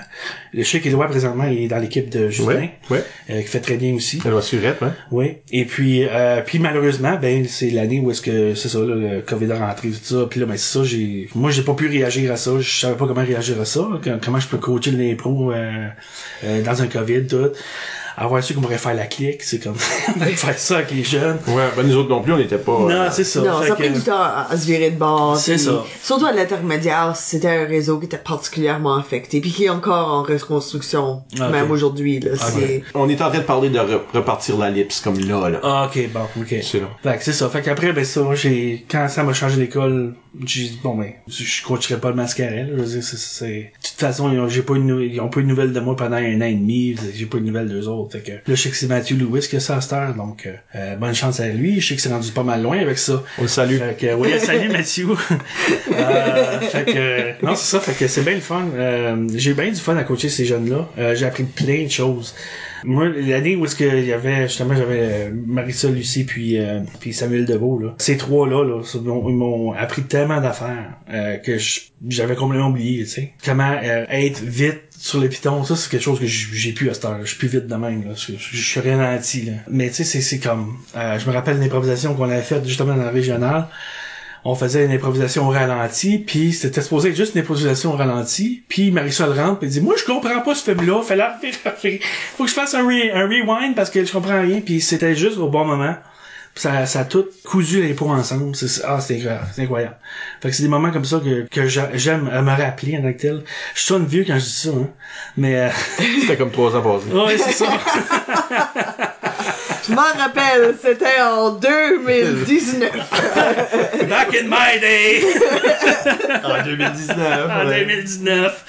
Je sais qu'Éloi, présentement, il est dans l'équipe de Justin, Ouais, ouais. euh, qui fait très bien aussi. Va surette, ouais. Oui. Et puis, euh, puis malheureusement, ben c'est l'année où est-ce que c'est ça, là, le COVID est rentré, tout ça. Puis là, ben c'est ça, j'ai, moi j'ai pas pu réagir à ça. Je savais pas comment réagir à ça. Comment je peux coacher l'impro euh, euh, dans un COVID, tout. Avoir su qu'on pourrait faire la clique, c'est comme (laughs) on pourrait faire ça avec les jeunes. Ouais, ben nous autres non plus, on n'était pas... Non, euh, c'est ça. Non, Fait ça que- pris du temps à, se virer de bord. C'est ça. Surtout à l'intermédiaire, c'était un réseau qui était particulièrement affecté, puis qui est encore en reconstruction, Ah, même aujourd'hui. Là, Ah, c'est On est en train de parler de re- repartir la lips comme là, là. Ah, ok, bon, ok. C'est là. Fait que c'est ça. Fait qu'après, ben ça, j'ai, quand ça m'a changé d'école, j'ai dit, bon, ben, je coacherai pas le mascaret, là. Je veux dire, c'est, de toute façon, ils ont, j'ai pas une, ils ont pas eu de nouvelles de moi pendant un an et demi, j'ai pas eu de nouvelles d'eux autres. Fait que, là, je sais que c'est Matthew Lewis qui a ça à cette heure, donc, euh, euh, bonne chance à lui. Je sais que c'est rendu pas mal loin avec ça. On le salue. Fait que, oui, (laughs) salut Mathieu. (laughs) euh, fait que, non, c'est ça, fait que c'est bien le fun. Euh, j'ai bien du fun à coacher ces jeunes-là. Euh, j'ai appris plein de choses. Moi, l'année où est-ce que il y avait, justement, j'avais euh, Marissa, Lucie, puis, euh, puis Samuel Deveau, là. Ces trois-là, là, m'ont- appris tellement d'affaires euh, que j'avais complètement oublié, tu sais. Comment euh, être vite sur le piton, ça, c'est quelque chose que j'ai plus à cette heure. Je suis plus vite de même, là. Je, suis ralenti, là. Mais, tu sais, c'est comme... euh, je me rappelle une improvisation qu'on avait faite, justement, dans la régionale on faisait une improvisation au ralenti, puis c'était supposé être juste une improvisation au ralenti, puis Marisol rentre, puis dit « Moi, je comprends pas ce film-là, fais la faut que je fasse un, re- un rewind parce que je comprends rien, puis c'était juste au bon moment. Ça, ça a tout cousu les pots ensemble. C'est, ah, c'est incroyable. C'est incroyable. Fait que c'est des moments comme ça que, que j'a- j'aime à me rappeler en tant que tel. Je sonne vieux quand je dis ça, hein. Mais, euh, (laughs) C'était comme trois ans passés. ouais, c'est ça. (laughs) Je m'en rappelle, c'était en 2019. Back in my day! (laughs) En 2019. En ouais. 2019.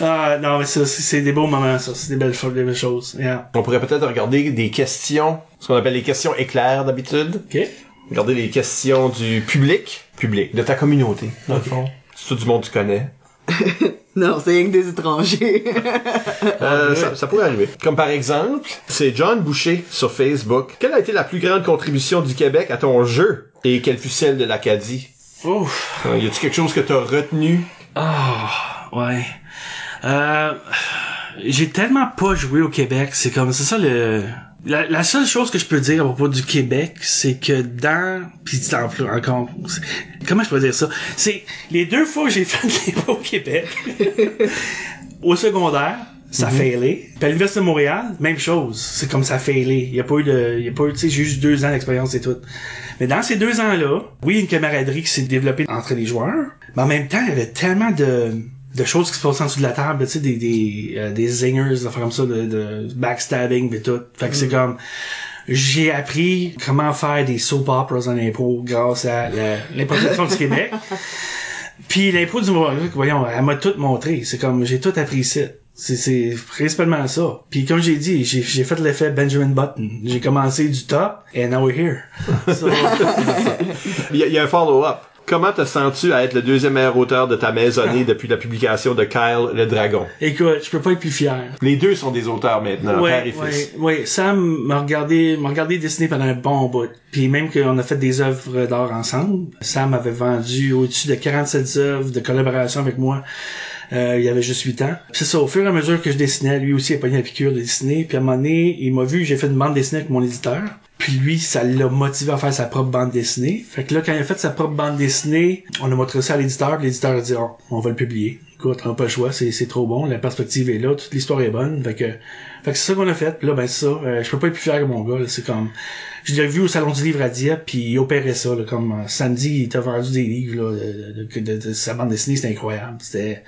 Ah, non, mais ça, c'est, c'est des beaux moments, ça. C'est des belles, choses- des belles choses. Yeah. On pourrait peut-être regarder des questions, ce qu'on appelle les questions éclairs d'habitude. OK. Regarder les questions du public. Public, de ta communauté, dans le fond. C'est tout du monde que tu connais. (laughs) non, c'est rien que des étrangers. (laughs) Euh, ça, ça pourrait arriver. Comme par exemple, c'est John Boucher sur Facebook. Quelle a été la plus grande contribution du Québec à ton jeu? Et quelle fut celle de l'Acadie? Ouf. Euh, y a-tu quelque chose que t'as retenu? Ah, ouais. Euh, j'ai tellement pas joué au Québec, c'est comme c'est ça le la, la seule chose que je peux dire à propos du Québec, c'est que dans puis encore comment je peux dire ça, c'est les deux fois que j'ai (laughs) fait de au Québec (laughs) au secondaire, ça a failé. Puis à l'Université de Montréal, même chose. C'est comme ça a failé. Il y a pas eu de, il y a pas eu, tu sais, j'ai juste deux ans d'expérience et tout. Mais dans ces deux ans-là, oui, une camaraderie qui s'est développée entre les joueurs, mais en même temps, il y avait tellement de, de choses qui se passaient en dessous de la table, tu sais, des, des, euh, des zingers, des affaires comme ça, de, de backstabbing et tout. Fait que c'est comme, j'ai appris comment faire des soap operas en impro grâce à l'improvisation du Québec. (laughs) Puis l'impro du Maurice, voyons, elle m'a tout montré. C'est comme, j'ai tout appris ici. C'est, c'est principalement ça. Puis comme j'ai dit, j'ai, j'ai fait l'effet Benjamin Button. J'ai commencé du top, and now we're here. (laughs) So, Il y, a- il y a un follow-up. Comment te sens-tu à être le deuxième meilleur auteur de ta maisonnée depuis la publication de Kyle le Dragon? écoute, je peux pas être plus fier. Les deux sont des auteurs maintenant, père et ouais, fils. ouais, ouais. Sam m'a regardé, m'a regardé dessiner pendant un bon bout. Puis même qu'on a fait des œuvres d'art ensemble. Sam avait vendu au-dessus de 47 œuvres de collaboration avec moi. Euh, il avait juste 8 ans. C'est ça, au fur et à mesure que je dessinais, lui aussi a eu la piqûre de dessiner. Puis à un moment donné, il m'a vu, j'ai fait une bande dessinée avec mon éditeur. Puis lui, ça l'a motivé à faire sa propre bande dessinée. Fait que là, quand il a fait sa propre bande dessinée, on a montré ça à l'éditeur, l'éditeur a dit, oh, on va le publier. Écoute, on n'a pas le choix, c'est, trop bon, la perspective est là, toute l'histoire est bonne. Fait que, fait que c'est ça qu'on a fait. Puis là, ben ça, euh, je peux pas être plus fier que mon gars. C'est comme, je l'ai vu au salon du livre à Dieppe, puis il opérait ça. Là, comme euh, samedi, il t'a vendu des livres là, de- de sa bande dessinée, c'était incroyable. C'était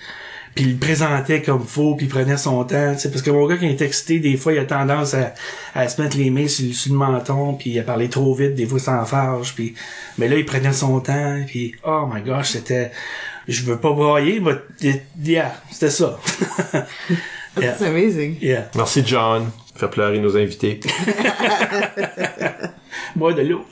puis il le présentait comme faux, puis il prenait son temps, tu sais, parce que mon gars qui est excité, des fois, il a tendance à, à se mettre les mains sur, sur le menton, puis à parler trop vite, des fois sans farge, puis mais là, il prenait son temps, puis oh my gosh, c'était, je veux pas brailler, mais yeah, c'était ça. (laughs) yeah, C'est amazing. yeah. Merci John. Faire pleurer nos invités. (laughs) Bois de l'eau.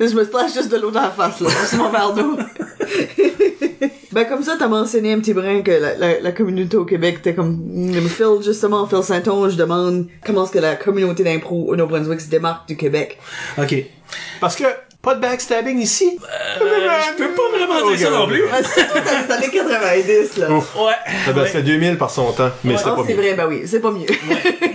je me splash juste de l'eau dans la face, là. C'est mon verre d'eau. (laughs) ben, comme ça, t'as mentionné un petit brin que la, la, la communauté au Québec était comme, Mm, Phil, justement, Phil Saint-Onge demande comment est-ce que la communauté d'impro au Nouveau-Brunswick se démarque du Québec? Ok. Parce que, pas de backstabbing ici? Euh, je peux pas vraiment dire ça non plus. Ah, c'est dans les années 90, là. Ouf. Ouais. Ça ouais. fait 2000 par son temps, mais c'était Ah, pas c'est mieux. vrai, ben oui, c'est pas mieux.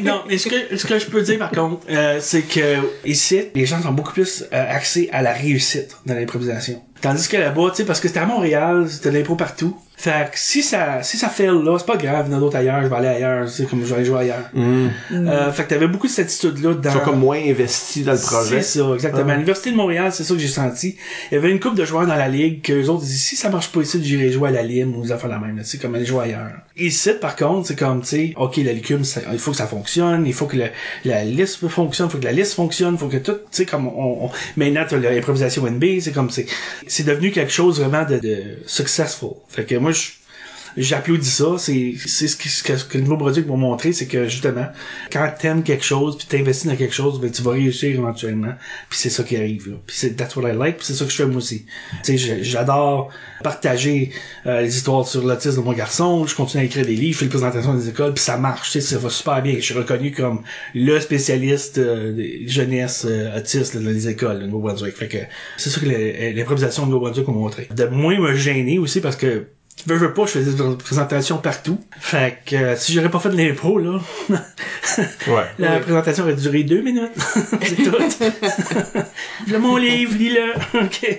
non, mais ce que, ce que je peux dire par contre, euh, c'est que ici, les gens sont beaucoup plus euh, axés à la réussite dans l'improvisation. Tandis que là-bas, tu sais, parce que c'était à Montréal, c'était de l'impro partout. Fait que si ça, si ça fait là, c'est pas grave, il y en a d'autres ailleurs, je vais aller ailleurs, tu sais, comme je vais aller jouer ailleurs. Euh, fait que t'avais beaucoup de cette attitude-là dans... Ils sont comme moins investis dans le projet. C'est ça, exactement. À l'Université de Montréal, c'est ça que j'ai senti. Il y avait une couple de joueurs dans la ligue que les autres disaient, si ça marche pas ici, j'irai jouer à la Lime ou aux affaires la même, tu sais, comme aller jouer ailleurs. Ici, par contre, c'est comme, tu sais, ok, la licume, ça- il faut que ça fonctionne, il faut que le- la liste fonctionne, il faut que la liste fonctionne, il faut que tout, tu sais, comme on, on maintenant, t'as l'improvisation NB, c'est comme, c'est, c'est devenu quelque chose vraiment de, de successful. Fait que moi, j'applaudis ça. C'est, ce, que, ce que- ce que le nouveau produit m'a montré, c'est que justement, quand t'aimes quelque chose, puis t'investis dans quelque chose, ben, tu vas réussir éventuellement. Puis c'est ça qui arrive, là. Puis c'est that's what I like, puis c'est ça que je fais moi aussi. Tu sais, j'adore partager euh, les histoires sur l'autisme de mon garçon. Je continue à écrire des livres, je fais les présentations des écoles, puis ça marche. Tu sais, ça va super bien. Je suis reconnu comme le spécialiste euh, jeunesse euh, autiste dans les écoles de Nouveau-Brunswick. Fait que c'est ça que l'improvisation de Nouveau-Brunswick m'a montré. De moins me gêner aussi parce que veux, veux pas, je faisais des présentations partout. Fait que euh, si j'aurais pas fait de l'impro, là, (laughs) Ouais. la présentation aurait duré deux minutes. (laughs) c'est tout. (laughs) Là, mon livre, lis-le. OK.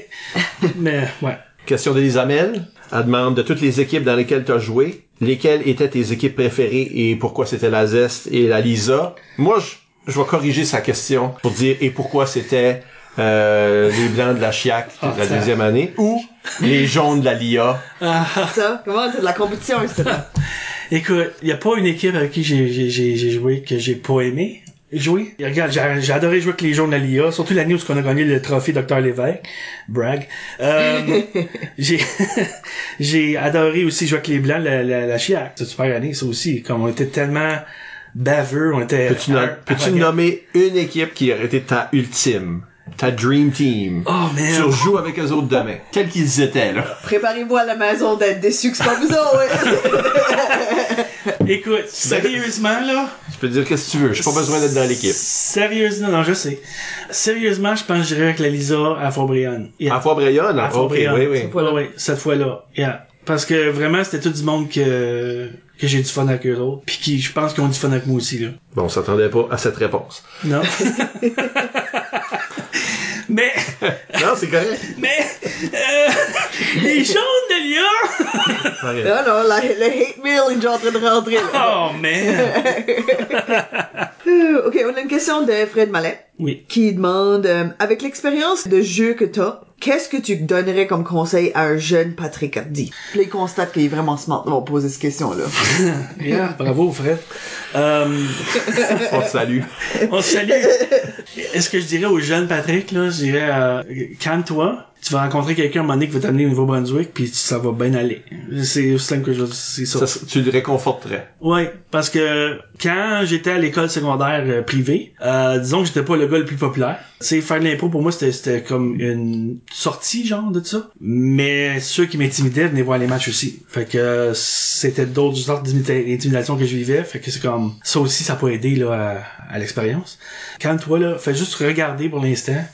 Mais, ouais. Question d'Elisabelle. Elle demande de toutes les équipes dans lesquelles tu as joué, lesquelles étaient tes équipes préférées et pourquoi c'était la Zest et la Lisa. Moi, je, je vais corriger sa question pour dire et pourquoi c'était euh, les blancs de la Chiac de la ça- deuxième année ou les jaunes de la LIA. (laughs) Ça, comment c'est de la compétition, etc. (laughs) Écoute, y a pas une équipe avec qui j'ai, j'ai, j'ai, j'ai joué que j'ai pas aimé jouer. Et regarde, j'ai, adoré jouer avec les jaunes de l'IA, surtout l'année où on a gagné le trophée Dr. Lévesque. Brag. Euh, (laughs) j'ai, j'ai adoré aussi jouer avec les blancs, la, la, la Chiac. C'est une super année, ça aussi. Comme on était tellement baveux, on était... Peux-tu, nommer une équipe qui aurait été ta ultime, ta dream team? Oh, man. Tu rejoues avec eux autres demain. Quels qu'ils étaient, là. Préparez-vous à la maison d'être déçus que c'est pas vous autres. (laughs) Écoute, sérieusement, là, Tu peux dire qu'est-ce que tu veux. J'ai pas besoin d'être dans l'équipe. Sérieusement, non, je sais. Sérieusement, je pense que j'irais avec la Lisa à Fort-Briand. Yeah. À Fort-Brayonne? À oui, oui. Cette fois-là, oui, cette fois-là. Yeah. Parce que vraiment, c'était tout du monde que, que j'ai du fun avec eux autres. Puis qui, je pense qu'ils ont du fun avec moi aussi, là. Bon, on s'attendait pas à cette réponse. Non? (laughs) (laughs) mais, Non, c'est correct. mais, euh, les jaunes de Lyon! non, non, la- le hate mail est déjà en train de rentrer. là. Oh, man! Euh, ok, on a une question de Fred Mallet Oui. qui demande euh, avec l'expérience de jeu que t'as, qu'est-ce que tu donnerais comme conseil à un jeune Patrick Hardy? Puis il constate qu'il est vraiment smart d'avoir posé cette question-là. (laughs) Yeah, bravo, Fred. Euh, On te salue. (laughs) On se salue. Est-ce que je dirais au jeune Patrick, là, je dirais, euh, calme-toi. Tu vas rencontrer quelqu'un à un moment donné qui va t'amener au Nouveau-Brunswick, puis ça va bien aller. C'est aussi simple que je c'est ça. Ça, tu le réconforterais. Ouais, parce que quand j'étais à l'école secondaire euh, privée, euh, disons que j'étais pas le gars le plus populaire. C'est faire de l'impro pour moi c'était c'était comme une sortie genre de ça. Mais ceux qui m'intimidaient venaient voir les matchs aussi. Fait que c'était d'autres sortes d'intimidation que je vivais. Fait que c'est comme ça aussi ça peut aider là à, à l'expérience. Quand toi là, fais juste regarder pour l'instant.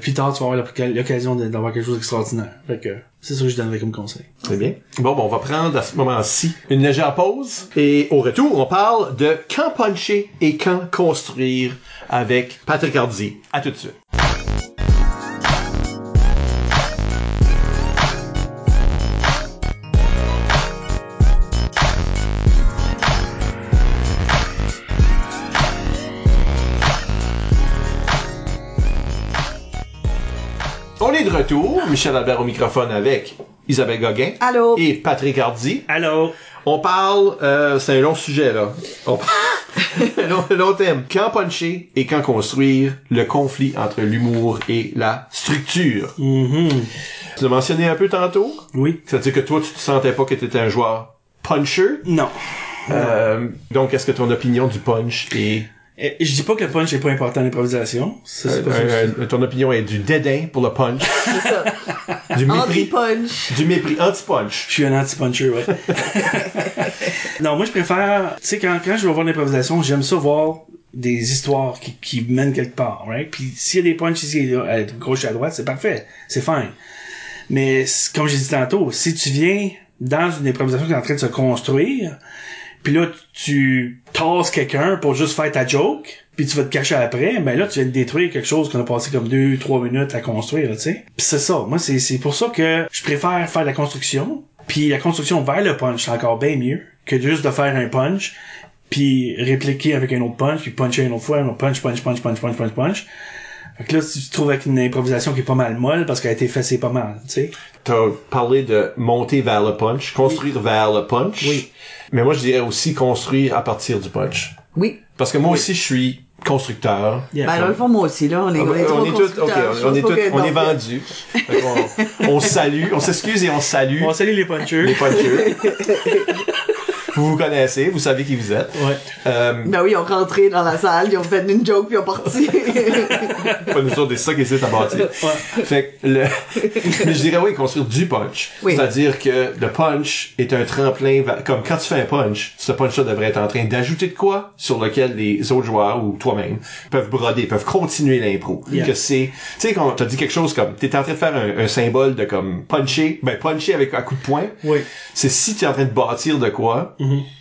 Plus tard, tu vas avoir l'oc- l'occasion d'avoir quelque chose d'extraordinaire. Fait que c'est ça que je donnerais comme conseil. Très bien. Bon, bon, on va prendre à ce moment-ci une légère pause. Et au retour, on parle de quand puncher et quand construire avec Patrick Hardy. À tout de suite. Retour. Michel Albert au microphone avec Isabelle Gauguin Allô? et Patrick Hardy. Allô? On parle, euh, c'est un long sujet là. On parle, (laughs) un long, un long thème. Quand puncher et quand construire le conflit entre l'humour et la structure. Mhm. Tu l'as mentionné un peu tantôt? Oui. C'est-à-dire que toi, tu te sentais pas que tu étais un joueur puncher? Non. Euh, donc, est-ce que ton opinion du punch est... Je dis pas que le punch est pas important en improvisation. Ça, pas ça. euh, euh, ton opinion est du dédain pour le punch, C'est ça. (laughs) du mépris, Anti-punch. du mépris anti-punch. Je suis un anti-puncher, ouais. (laughs) non, moi, je préfère, tu sais, quand, quand je vais voir l'improvisation, j'aime ça voir des histoires qui, qui mènent quelque part, right? Puis s'il y a des punches ici, à gauche et à droite, c'est parfait. C'est fine. Mais, comme j'ai dit tantôt, si tu viens dans une improvisation qui est en train de se construire, puis là, tu tasses quelqu'un pour juste faire ta joke, puis tu vas te cacher après, ben là, tu viens de détruire quelque chose qu'on a passé comme deux, trois minutes à construire, tu sais. Puis c'est ça. Moi, c'est, c'est pour ça que je préfère faire la construction, puis la construction vers le punch, c'est encore bien mieux que juste de faire un punch, puis répliquer avec un autre punch, puis puncher une autre fois, un autre punch, punch, punch, punch, punch, punch, punch. Fait que là, tu te trouves avec une improvisation qui est pas mal molle, parce qu'elle a été fessée pas mal, tu sais. T'as parlé de monter vers le punch, construire vers le punch. Oui. Mais moi, je dirais aussi construire à partir du punch. Oui. Parce que moi aussi, je suis constructeur. Yeah. Ben, dans le fond, moi aussi, là, on est, on est, on est tous, on, on est on est vendus. On, (laughs) salue, on s'excuse et on salue On salue les punchers. les punchers. (laughs) vous vous connaissez, vous savez qui vous êtes. Ouais. Euh, Ben oui, ils ont rentré dans la salle, ils ont fait une joke puis ils ont parti. (laughs) pas nous autres, des ça qui essaient à bâtir. Fait que le, mais je dirais oui, construire du punch. Oui. C'est-à-dire que le punch est un tremplin, comme quand tu fais un punch, ce punch-là devrait être en train d'ajouter de quoi sur lequel les autres joueurs ou toi-même peuvent broder, peuvent continuer l'impro. Yeah. Que c'est, tu sais, quand t'as dit quelque chose comme, t'es en train de faire un, un symbole de comme puncher, ben puncher avec un coup de poing. Oui. C'est si tu es en train de bâtir de quoi,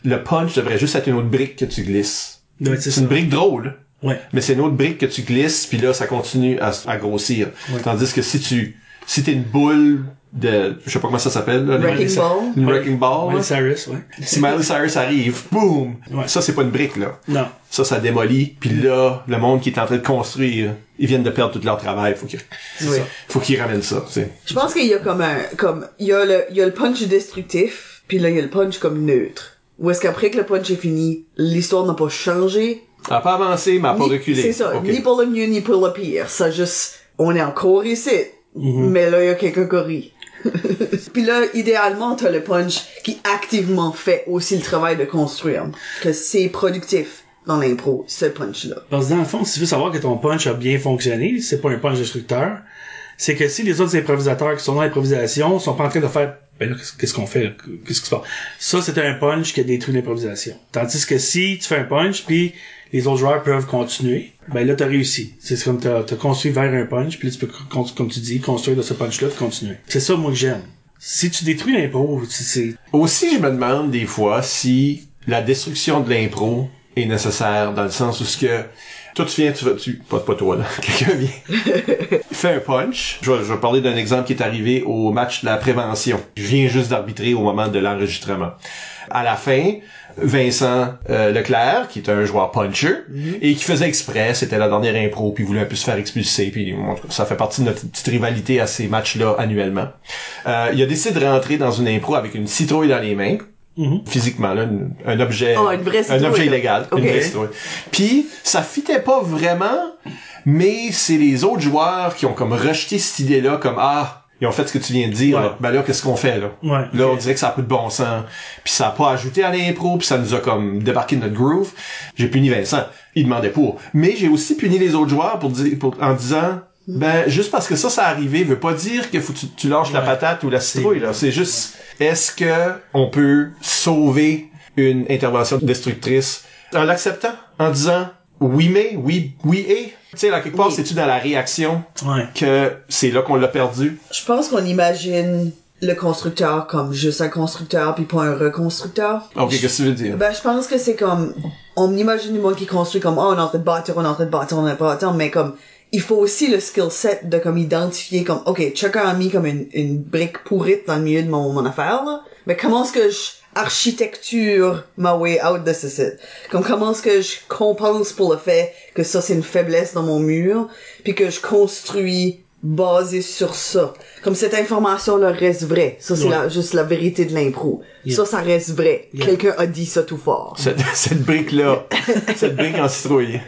le punch devrait juste être une autre brique que tu glisses. Ouais, c'est une brique drôle. Ouais. Mais c'est une autre brique que tu glisses, puis là, ça continue à, à grossir. Ouais. Tandis que si tu, si t'es une boule de, je sais pas comment ça s'appelle, là, les- Ball. une Ouais. wrecking ball, Miley. Cyrus, ouais. si Miley Cyrus arrive, boum, Ouais. ça c'est pas une brique, là. Non. Ça, ça démolit, puis là, le monde qui est en train de construire, ils viennent de perdre tout leur travail, faut qu'ils, Oui. faut qu'ils ramènent ça, tu sais. Je pense qu'il y a comme un, comme, il y a le, il y a le punch destructif, puis là, il y a le punch comme neutre. Ou est-ce qu'après que le punch est fini, l'histoire n'a pas changé? Elle a pas avancé, mais elle a pas reculé. C'est ça, ni pour le mieux, ni pour le pire. Ça juste, on est encore ici. Mhm. Mais là, il y a quelqu'un qui rit. (laughs) Puis là, idéalement, t'as le punch qui activement fait aussi le travail de construire. Que c'est productif dans l'impro, ce punch-là. Parce que dans le fond, si tu veux savoir que ton punch a bien fonctionné, c'est pas un punch destructeur, c'est que si les autres improvisateurs qui sont dans l'improvisation sont pas en train de faire ben là, qu'est-ce- qu'on fait? Qu'est-ce qui se passe? Ça, c'est un punch qui a détruit l'improvisation. Tandis que si tu fais un punch, puis les autres joueurs peuvent continuer, ben là, t'as réussi. C'est comme t'as as construit vers un punch, puis là, tu peux, comme tu dis, construire de ce punch-là, puis continuer. C'est ça, moi, que j'aime. Si tu détruis l'impro, c'est... Aussi, je me demande des fois si la destruction de l'impro est nécessaire dans le sens où ce que toi tu viens, tu vas, tu, pas, pas toi là, (laughs) quelqu'un vient, (laughs) fait un punch. Je vais, je vais parler d'un exemple qui est arrivé au match de la prévention. Je viens juste d'arbitrer au moment de l'enregistrement. À la fin, Vincent euh, Leclerc, qui est un joueur puncher, et qui faisait exprès, c'était la dernière impro, puis il voulait un peu se faire expulser, puis ça fait partie de notre petite rivalité à ces matchs-là annuellement. Euh, il a décidé de rentrer dans une impro avec une citrouille dans les mains, physiquement là, une- un objet, Oh, une vraie un objet illégal, une vraie citrouille. Puis ça fitait pas vraiment, mais c'est les autres joueurs qui ont comme rejeté cette idée-là, comme ah, ils ont fait ce que tu viens de dire. Ouais. là. Ben là, qu'est-ce qu'on fait là? Ouais. Là, on dirait que ça a pas de bon sens. Puis ça a pas ajouté à l'impro, puis ça nous a comme débarqué de notre groove. J'ai puni Vincent. Il demandait pour. Mais j'ai aussi puni les autres joueurs pour dire, pour, en disant, ben, juste parce que ça, ça arrivé, veut pas dire qu'il faut que tu, tu lâches la patate ou la citrouille, là. C'est juste, est-ce que on peut sauver une intervention destructrice en l'acceptant? En disant, oui, mais, oui, oui, et? Tu sais, là, quelque part, Oui. c'est-tu dans la réaction Ouais. que c'est là qu'on l'a perdu? Je pense qu'on imagine le constructeur comme juste un constructeur puis pas un reconstructeur. Ok, qu'est-ce que tu veux dire? Ben, je pense que c'est comme, on imagine du monde qui construit comme, oh, on est en train de bâtir, on est en train de bâtir, on est en train de bâtir, mais comme, il faut aussi le skill set de comme identifier comme, ok, chacun a mis comme une, une brique pourrite dans le milieu de mon, mon affaire, là. Mais comment est-ce que je architecture ma way out de ce site? Comme comment est-ce que je compense pour le fait que ça c'est une faiblesse dans mon mur, puis que je construis basé sur ça? Comme cette information-là reste vraie. Ça, c'est Ouais. juste la vérité de l'impro. Yeah. Ça, ça reste vrai. Yeah. Quelqu'un a dit ça tout fort. Cette, (laughs) cette brique-là, cette brique en citrouille,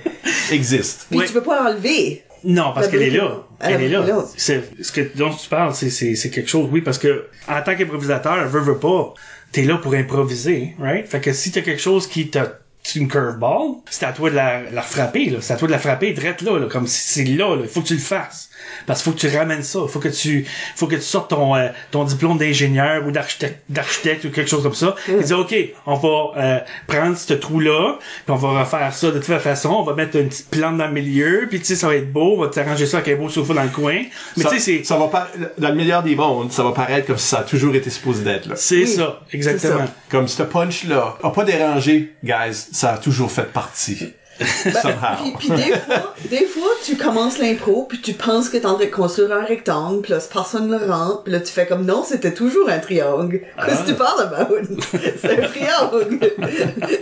existe. Puis Ouais. tu peux pas l'enlever. Non, parce qu'elle est là. elle Elle est là. ce que, dont tu parles, c'est, c'est, c'est quelque chose, oui, parce que, en tant qu'improvisateur, veux, veux pas, t'es là pour improviser, right? Fait que si t'as quelque chose qui t'a, une curveball, c'est à toi de la, la frapper, là. C'est à toi de la frapper, drette là, là, comme si c'est là, là. Il faut que tu le fasses. Parce qu'il faut que tu ramènes ça. Il faut que tu, faut que tu sortes ton, euh, ton diplôme d'ingénieur ou d'architecte, d'architecte ou quelque chose comme ça. Et dire, OK, on va, euh, prendre ce trou-là, puis on va refaire ça de toute façon. On va mettre une petite plante dans le milieu, puis tu sais, ça va être beau. On va t'arranger ça avec un beau sofa dans le coin. Mais tu sais, c'est, ça va pas, dans le meilleur des mondes, ça va paraître comme si ça a toujours été supposé d'être là. c'est Oui, ça. Exactement. ça. Comme ce punch-là a pas dérangé, guys, ça a toujours fait partie. (laughs) Somehow. Puis, puis des fois, des fois, tu commences l'impro, puis tu penses que t'es en train de construire un rectangle, puis là, personne ne le rentre, puis là, tu fais comme non, c'était toujours un triangle. Qu'est-ce que tu parles about? (laughs) C'est un triangle.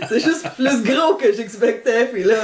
c'est juste plus gros que j'expectais, puis là,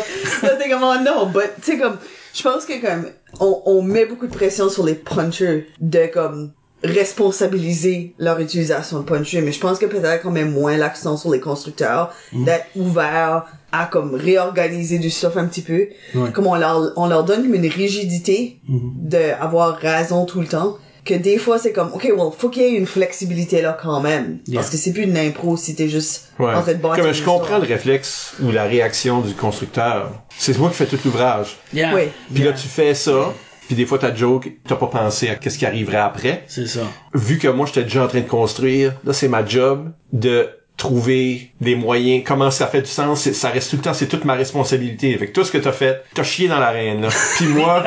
là t'es comme oh non, but, tu sais, comme, je pense que comme, on, on met beaucoup de pression sur les punchers de comme, responsabiliser leur utilisation de puncher, mais je pense que peut-être qu'on met moins l'accent sur les constructeurs, d'être ouverts à comme réorganiser du stuff un petit peu. Ouais. Comme on leur, on leur donne comme une rigidité de avoir raison tout le temps, que des fois c'est comme, ok, well, faut qu'il y ait une flexibilité là quand même. Yeah. Parce que c'est plus une impro si t'es juste Ouais. en train de bâtir Comme je comprends le réflexe ou la réaction du constructeur. C'est moi qui fais tout l'ouvrage. Yeah. Oui. Puis Yeah. là, tu fais ça. Puis des fois, ta joke, t'as pas pensé à qu'est-ce qui arriverait après. C'est ça. Vu que moi, j'étais déjà en train de construire, là, c'est ma job de trouver des moyens, comment ça fait du sens, ça reste tout le temps, c'est toute ma responsabilité. Avec tout ce que t'as fait, t'as chié dans l'arène, là. (laughs) Puis moi,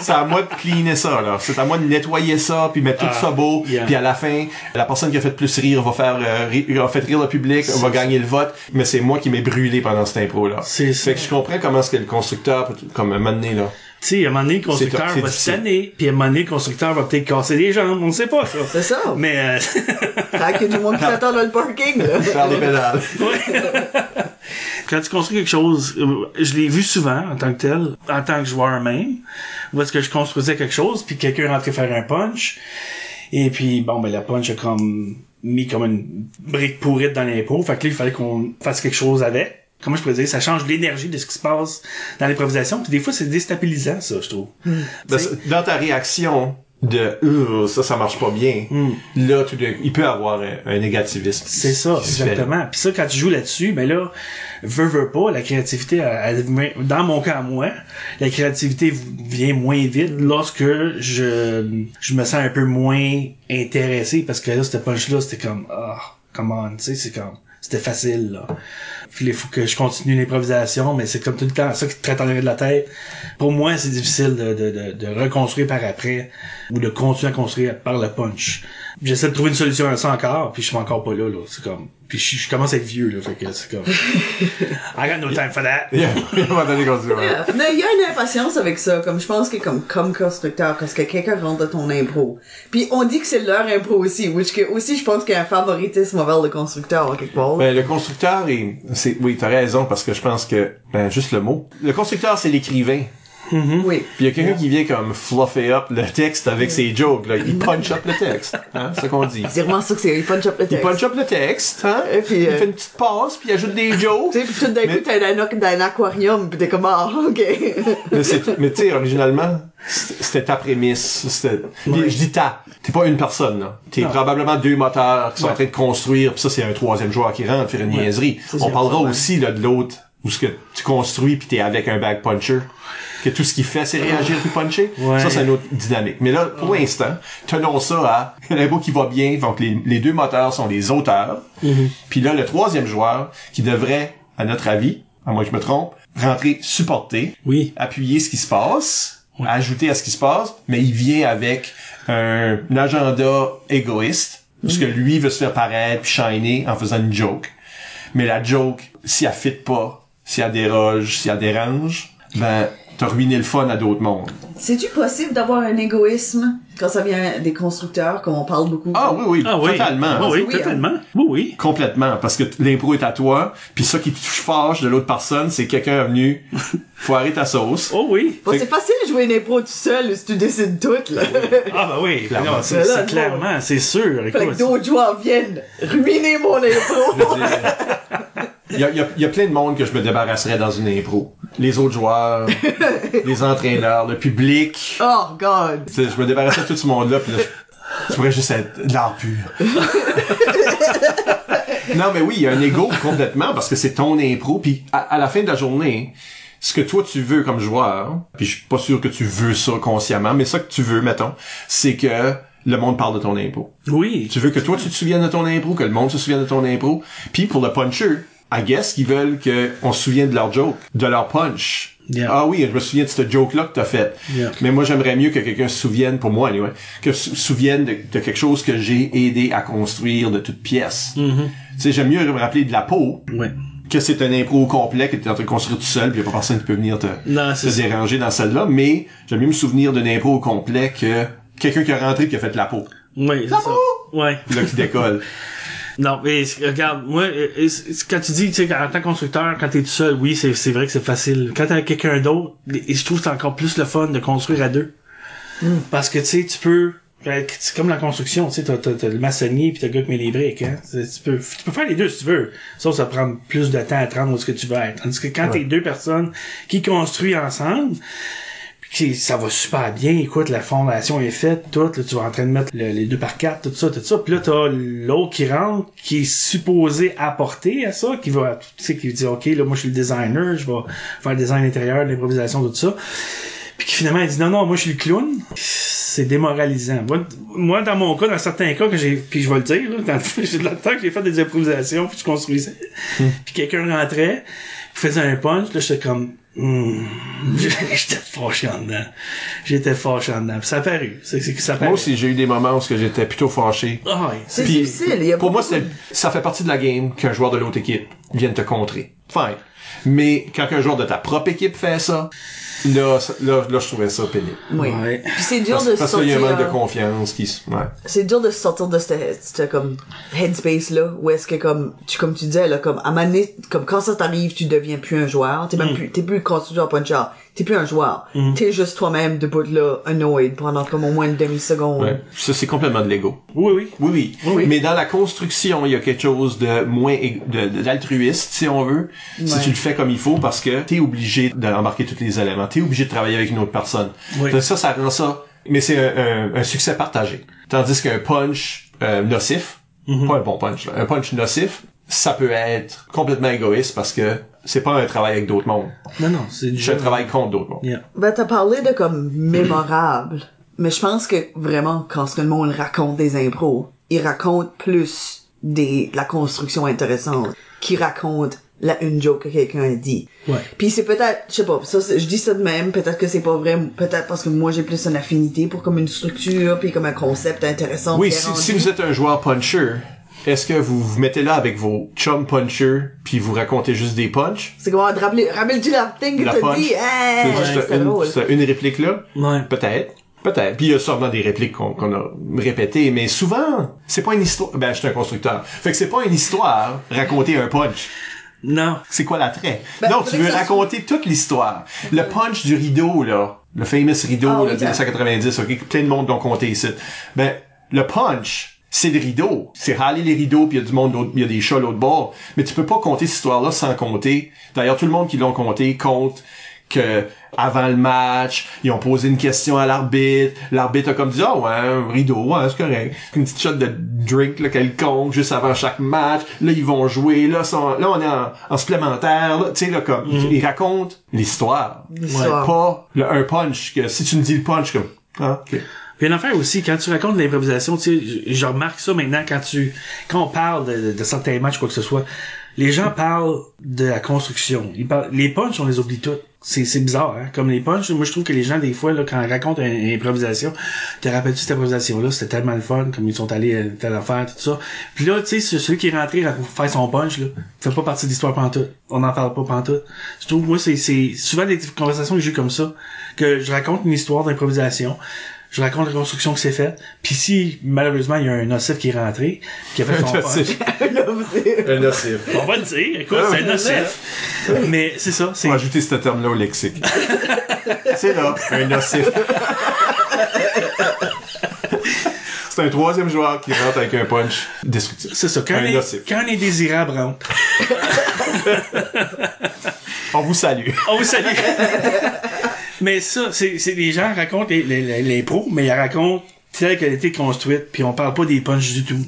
c'est à moi de cleaner ça, là. C'est à moi de nettoyer ça, puis mettre tout Ah, ça beau. yeah. Puis à la fin, la personne qui a fait plus rire va faire, euh, ri- va faire rire le public, va gagner le vote. Mais c'est moi qui m'ai brûlé pendant cette impro, là. C'est ça. Fait que je comprends comment est-ce que le constructeur, peut- comme donné, là. Tu sais, à un moment donné, le constructeur va se tanner, puis à un moment donné, le constructeur va peut-être casser les jambes, on sait pas ça. C'est ça. Mais euh, (laughs) Fait qu'il y a du monde qui t'attend dans le parking, là. Faire les pédales. (laughs) quand tu construis quelque chose, euh, je l'ai vu souvent en tant que tel, en tant que joueur même, où est-ce que je construisais quelque chose, puis quelqu'un rentrait faire un punch, et puis bon, ben la punch a comme mis comme une brique pourrite dans l'impro, fait que là, il fallait qu'on fasse quelque chose avec. Comment je pourrais dire, ça change l'énergie de ce qui se passe dans l'improvisation, puis des fois c'est déstabilisant ça, je trouve. Parce que dans ta réaction de Euh, ça ça marche pas bien là tout d'un- il peut avoir un, un négativisme C'est ça, exactement. Puis ça, quand tu joues là-dessus, ben là, veux, veux pas, la créativité, elle- elle- dans mon cas à moi, la créativité vient moins vite lorsque je, je me sens un peu moins intéressé parce que là, cette punch-là, c'était comme, ah, come on, tu sais, c'est comme, c'était facile, là. Il faut que je continue l'improvisation, mais c'est comme tout le temps ça qui te traite en de la tête. Pour moi, c'est difficile de, de, de, de reconstruire par après ou de continuer à construire par le punch. J'essaie de trouver une solution à ça encore, puis je suis encore pas là, là. C'est comme, puis je, je commence à être vieux, là, fait que c'est comme, (laughs) I got no time for that. il y a il y a un moment donné qu'on se dit, ouais. Mais il y a une impatience avec ça, comme je pense que comme comme constructeur, parce que quelqu'un rentre dans ton impro. Puis on dit que c'est leur impro aussi, which que aussi je pense qu'il y a un favoritisme envers le constructeur quelque part. Ben, le constructeur est, c'est, oui, t'as raison, parce que je pense que, ben, juste le mot. Le constructeur, c'est l'écrivain. Oui. Puis il y a quelqu'un qui vient comme fluffer up le texte avec ses jokes, là. Il punch up le texte. Hein, c'est ce qu'on dit. C'est vraiment ça que c'est, il punch up le Il texte. punch up le texte, hein. Et puis, il euh, fait une petite passe, puis il ajoute des jokes. Tu sais, puis tout d'un coup, Mais- t'es dans un, dans un aquarium, pis t'es comme, ah, (laughs) ok. Mais, c'est- mais tu sais, originalement, c'était ta prémisse. Je dis ta. T'es pas une personne, là. T'es probablement deux moteurs qui sont Ouais. en train de construire, puis ça, c'est un troisième joueur qui rentre, faire une Ouais. niaiserie. On parlera aussi, là, de l'autre, où ce que tu construis puis t'es avec un bag puncher. Que tout ce qu'il fait, c'est réagir puis puncher. Ouais. Ça, c'est une autre dynamique. Mais là, pour l'instant, tenons ça à (laughs) beau qui va bien. Donc, les, les deux moteurs sont les auteurs. Puis là, le troisième joueur, qui devrait, à notre avis, à moins que je me trompe, rentrer supporter Oui. appuyer ce qui se passe, ajouter à ce qui se passe, mais il vient avec un, un agenda égoïste, parce que lui veut se faire paraître puis shiner en faisant une joke. Mais la joke, si elle fit pas, si elle déroge, si elle dérange, ben, t'as ruiné le fun à d'autres mondes. C'est-tu possible d'avoir un égoïsme quand ça vient des constructeurs, comme on parle beaucoup? Ah oui, oui, Ah oui. totalement. Ah oui, Oui, hein. totalement. Oui, oui. Complètement, parce que l'impro est à toi, puis ça qui te fâche de l'autre personne, c'est quelqu'un est venu (laughs) foirer ta sauce. Oh oui. Bon, c'est facile de jouer une impro tout seul si tu décides tout, là. Ah bah oui. Clairement. Non, c'est, clairement, c'est sûr. Fait que d'autres joueurs viennent ruiner mon impro. (laughs) Il y a, il y a- il y a plein de monde que je me débarrasserais dans une impro. Les autres joueurs, (laughs) les entraîneurs, le public. oh, God. Tu sais, je me débarrasserais de tout ce monde-là, puis là, je, je pourrais juste être de l'art pur. (laughs) non, mais oui, il y a un ego complètement, parce que c'est ton impro, puis à, à la fin de la journée, ce que toi tu veux comme joueur, puis je suis pas sûr que tu veux ça consciemment, mais ça que tu veux, mettons, c'est que le monde parle de ton impro. oui. Tu veux que toi tu te souviennes de ton impro, que le monde se souvienne de ton impro. Puis pour le puncher, I guess qu'ils veulent qu'on se souvienne de leur joke, de leur punch. Yeah. Ah oui, je me souviens de ce joke-là que t'as fait. Yeah. Mais moi j'aimerais mieux que quelqu'un se souvienne, pour moi anyway, que se souvienne de, de quelque chose que j'ai aidé à construire de toute pièce. Mm-hmm. Tu sais, j'aime mieux me rappeler de la peau Ouais. que c'est un impro complet que t'es en train de construire tout seul, puis y a pas personne qui peut venir te, Non, te déranger dans celle-là. Mais j'aime mieux me souvenir d'un impro complet que quelqu'un qui est rentré et qui a fait la peau. Oui, c'est ça. Ouais. Puis là qui décolle. (laughs) Non, mais regarde, moi, euh, euh, quand tu dis, tu sais, en tant que constructeur, quand t'es tout seul, oui, c'est, vrai que c'est facile. Quand t'es avec quelqu'un d'autre, je trouve que c'est encore plus le fun de construire à deux. Parce que, tu sais, tu peux que C'est comme la construction, tu sais, t'as, le maçonnier puis t'as le gars qui met les briques, hein. Tu peux, tu peux faire les deux si tu veux. Sauf ça prend plus de temps à te rendre où ce que tu veux être. Tandis que quand t'es deux personnes qui construisent ensemble, que ça va super bien, écoute, la fondation est faite, tout, là, tu vas en train de mettre le- les deux par quatre, tout ça, tout ça, puis là t'as l'autre qui rentre, qui est supposé apporter à ça, qui va, tu sais, qui dit, ok, là, moi je suis le designer, je vais faire le design intérieur, l'improvisation, tout ça. Puis qui finalement il dit non non moi je suis le clown. C'est démoralisant. Moi, moi dans mon cas dans certains cas que j'ai puis je vais le dire là, dans le (laughs) j'ai de la temps que j'ai fait des improvisations puis je construisais. Puis quelqu'un rentrait faisait un punch là j'étais comme hmm, (laughs) j'étais fâché en dedans j'étais fâché en dedans Puis ça a paru c'est c'est que ça a paru Moi aussi, j'ai eu des moments où ce que j'étais plutôt fâché. ah ouais C'est Puis, difficile. Il y a pour moi, c'est, ça fait partie de la game qu'un joueur de l'autre équipe vienne te contrer. Fine. Mais quand un joueur de ta propre équipe fait ça, là, là, là je trouvais ça pénible. Oui. Ouais. Puis c'est dur Parce, de parce qu'il y a un sortir. manque de confiance qui se... Ouais. c'est dur de sortir de cette, cette, comme headspace là où est-ce que comme tu comme tu disais là comme à un moment donné, comme quand ça t'arrive tu deviens plus un joueur t'es même plus t'es plus constructeur puncher t'es plus un joueur t'es juste toi-même debout là annoyed pendant comme au moins une demi seconde Ouais. Ça, c'est complètement de l'ego. oui oui Oui, oui, Oui. Mais dans la construction, il y a quelque chose de moins de- de- d'altruiste, si on veut, si tu le fais comme il faut, parce que t'es obligé d'embarquer tous les éléments. T'es obligé de travailler avec une autre personne. Oui. Donc ça, ça rend ça. Mais c'est un, un- un succès partagé. Tandis qu'un punch euh, nocif, Mhm. pas un bon punch, un punch nocif, ça peut être complètement égoïste parce que c'est pas un travail avec d'autres mondes. non non c'est du C'est un travail contre d'autres mondes. Yeah. Ben, t'as parlé de comme mémorable. Mais je pense que vraiment, quand ce que le monde raconte des impros, il raconte plus des, de la construction intéressante qu'il raconte la, une joke que quelqu'un a dit. Ouais. Puis c'est peut-être, je sais pas, ça, je dis ça de même, peut-être que c'est pas vrai, peut-être parce que moi j'ai plus une affinité pour comme une structure, puis comme un concept intéressant. Oui, qui si vous êtes un joueur puncher, est-ce que vous vous mettez là avec vos chum punchers puis vous racontez juste des punchs? C'est comment, rappelle- rappelles-tu la thing que La t'as punch? dit? Hey, C'est juste une, drôle. c'est une réplique là? ouais Peut-être. Peut-être. Puis il y a sûrement des répliques qu'on qu'on a répétées, mais souvent, c'est pas une histoire. Ben, je suis un constructeur. Fait que c'est pas une histoire raconter un punch. non C'est quoi l'attrait? Ben, non, tu veux raconter toute l'histoire. Le punch du rideau, là. Le famous rideau, Ah oui, là, de ça. 1990, ok, plein de monde l'ont compté ici. Ben, le punch, c'est le rideau. C'est râler les rideaux, puis il y a du monde, il y a des chats l'autre bord. Mais tu peux pas compter cette histoire-là sans compter. D'ailleurs, tout le monde qui l'ont compté compte que avant le match, ils ont posé une question à l'arbitre. L'arbitre a comme dit, ah ouais, un rideau, ouais, c'est correct. Une petite shot de drink, là, quelconque, juste avant chaque match. Là, ils vont jouer. Là, sont- là on est en, en supplémentaire. là. Tu sais, là, comme, ils, ils racontent l'histoire. L'histoire. Pas le, un punch, que si tu me dis le punch, comme, ah, ok. Puis une affaire aussi, quand tu racontes l'improvisation, tu sais, je, remarque ça maintenant quand tu, quand on parle de, de certains matchs, quoi que ce soit, les gens parlent de la construction. Ils parlent, les punchs, on les oublie toutes. C'est, c'est bizarre, hein. Comme les punchs, moi, je trouve que les gens, des fois, là, quand ils racontent une, improvisation, te rappelles-tu cette improvisation-là? C'était tellement le fun, comme ils sont allés à telle affaire, tout ça. Puis là, tu sais, celui qui est rentré pour faire son punch, là, fait pas partie de l'histoire pantoute. On n'en parle pas pantoute. Je trouve, moi, c'est, c'est souvent des conversations que j'ai comme ça, que je raconte une histoire d'improvisation je raconte la construction que c'est faite. Puis si malheureusement il y a un nocif qui est rentré, qui a fait son punch, Un nocif. on va le dire, écoute, Ah c'est un nocif. Mais c'est ça, On va ajouter ce terme-là au lexique. (laughs) c'est là, un nocif. c'est un troisième joueur qui rentre avec un punch destructif. c'est ça. Quand, un nocif. quand indésirable rentre, On vous salue. on vous salue. (laughs) mais ça, c'est, c'est les gens racontent les- les- les- l'impro, mais ils racontent telle qu'elle a été construite, puis on parle pas des punchs du tout.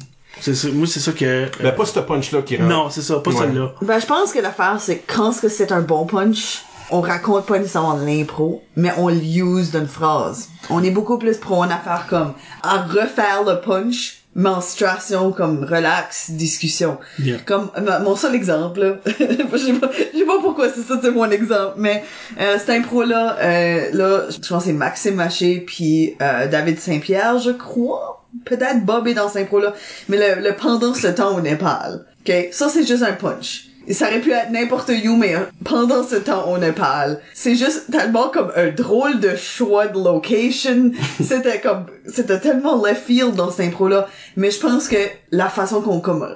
C'est ça, moi c'est ça que. Ben, pas ce punch-là qui rentre. non, c'est ça, pas Ouais. celle-là. Ben, je pense que l'affaire, c'est quand ce que c'est un bon punch, on raconte pas nécessairement de l'impro, mais on l'use d'une phrase. On est beaucoup plus pro en affaire comme à refaire le punch, menstruation comme relax, discussion. Yeah. Comme ma- mon seul exemple, là, (laughs) je sais pas, pas pourquoi c'est ça c'est mon exemple, mais euh, cette impro là, euh, là, je pense que c'est Maxime Maché puis euh, David Saint-Pierre, je crois. Peut-être Bob est dans cette impro là, mais le, le pendant ce temps au Népal. Ok, ça c'est juste un punch. Ça aurait pu être n'importe où, mais euh, pendant ce temps au Népal, c'est juste tellement comme un drôle de choix de location. (laughs) c'était comme, c'était tellement left field dans cette impro-là. Mais je pense que la façon qu'on comme,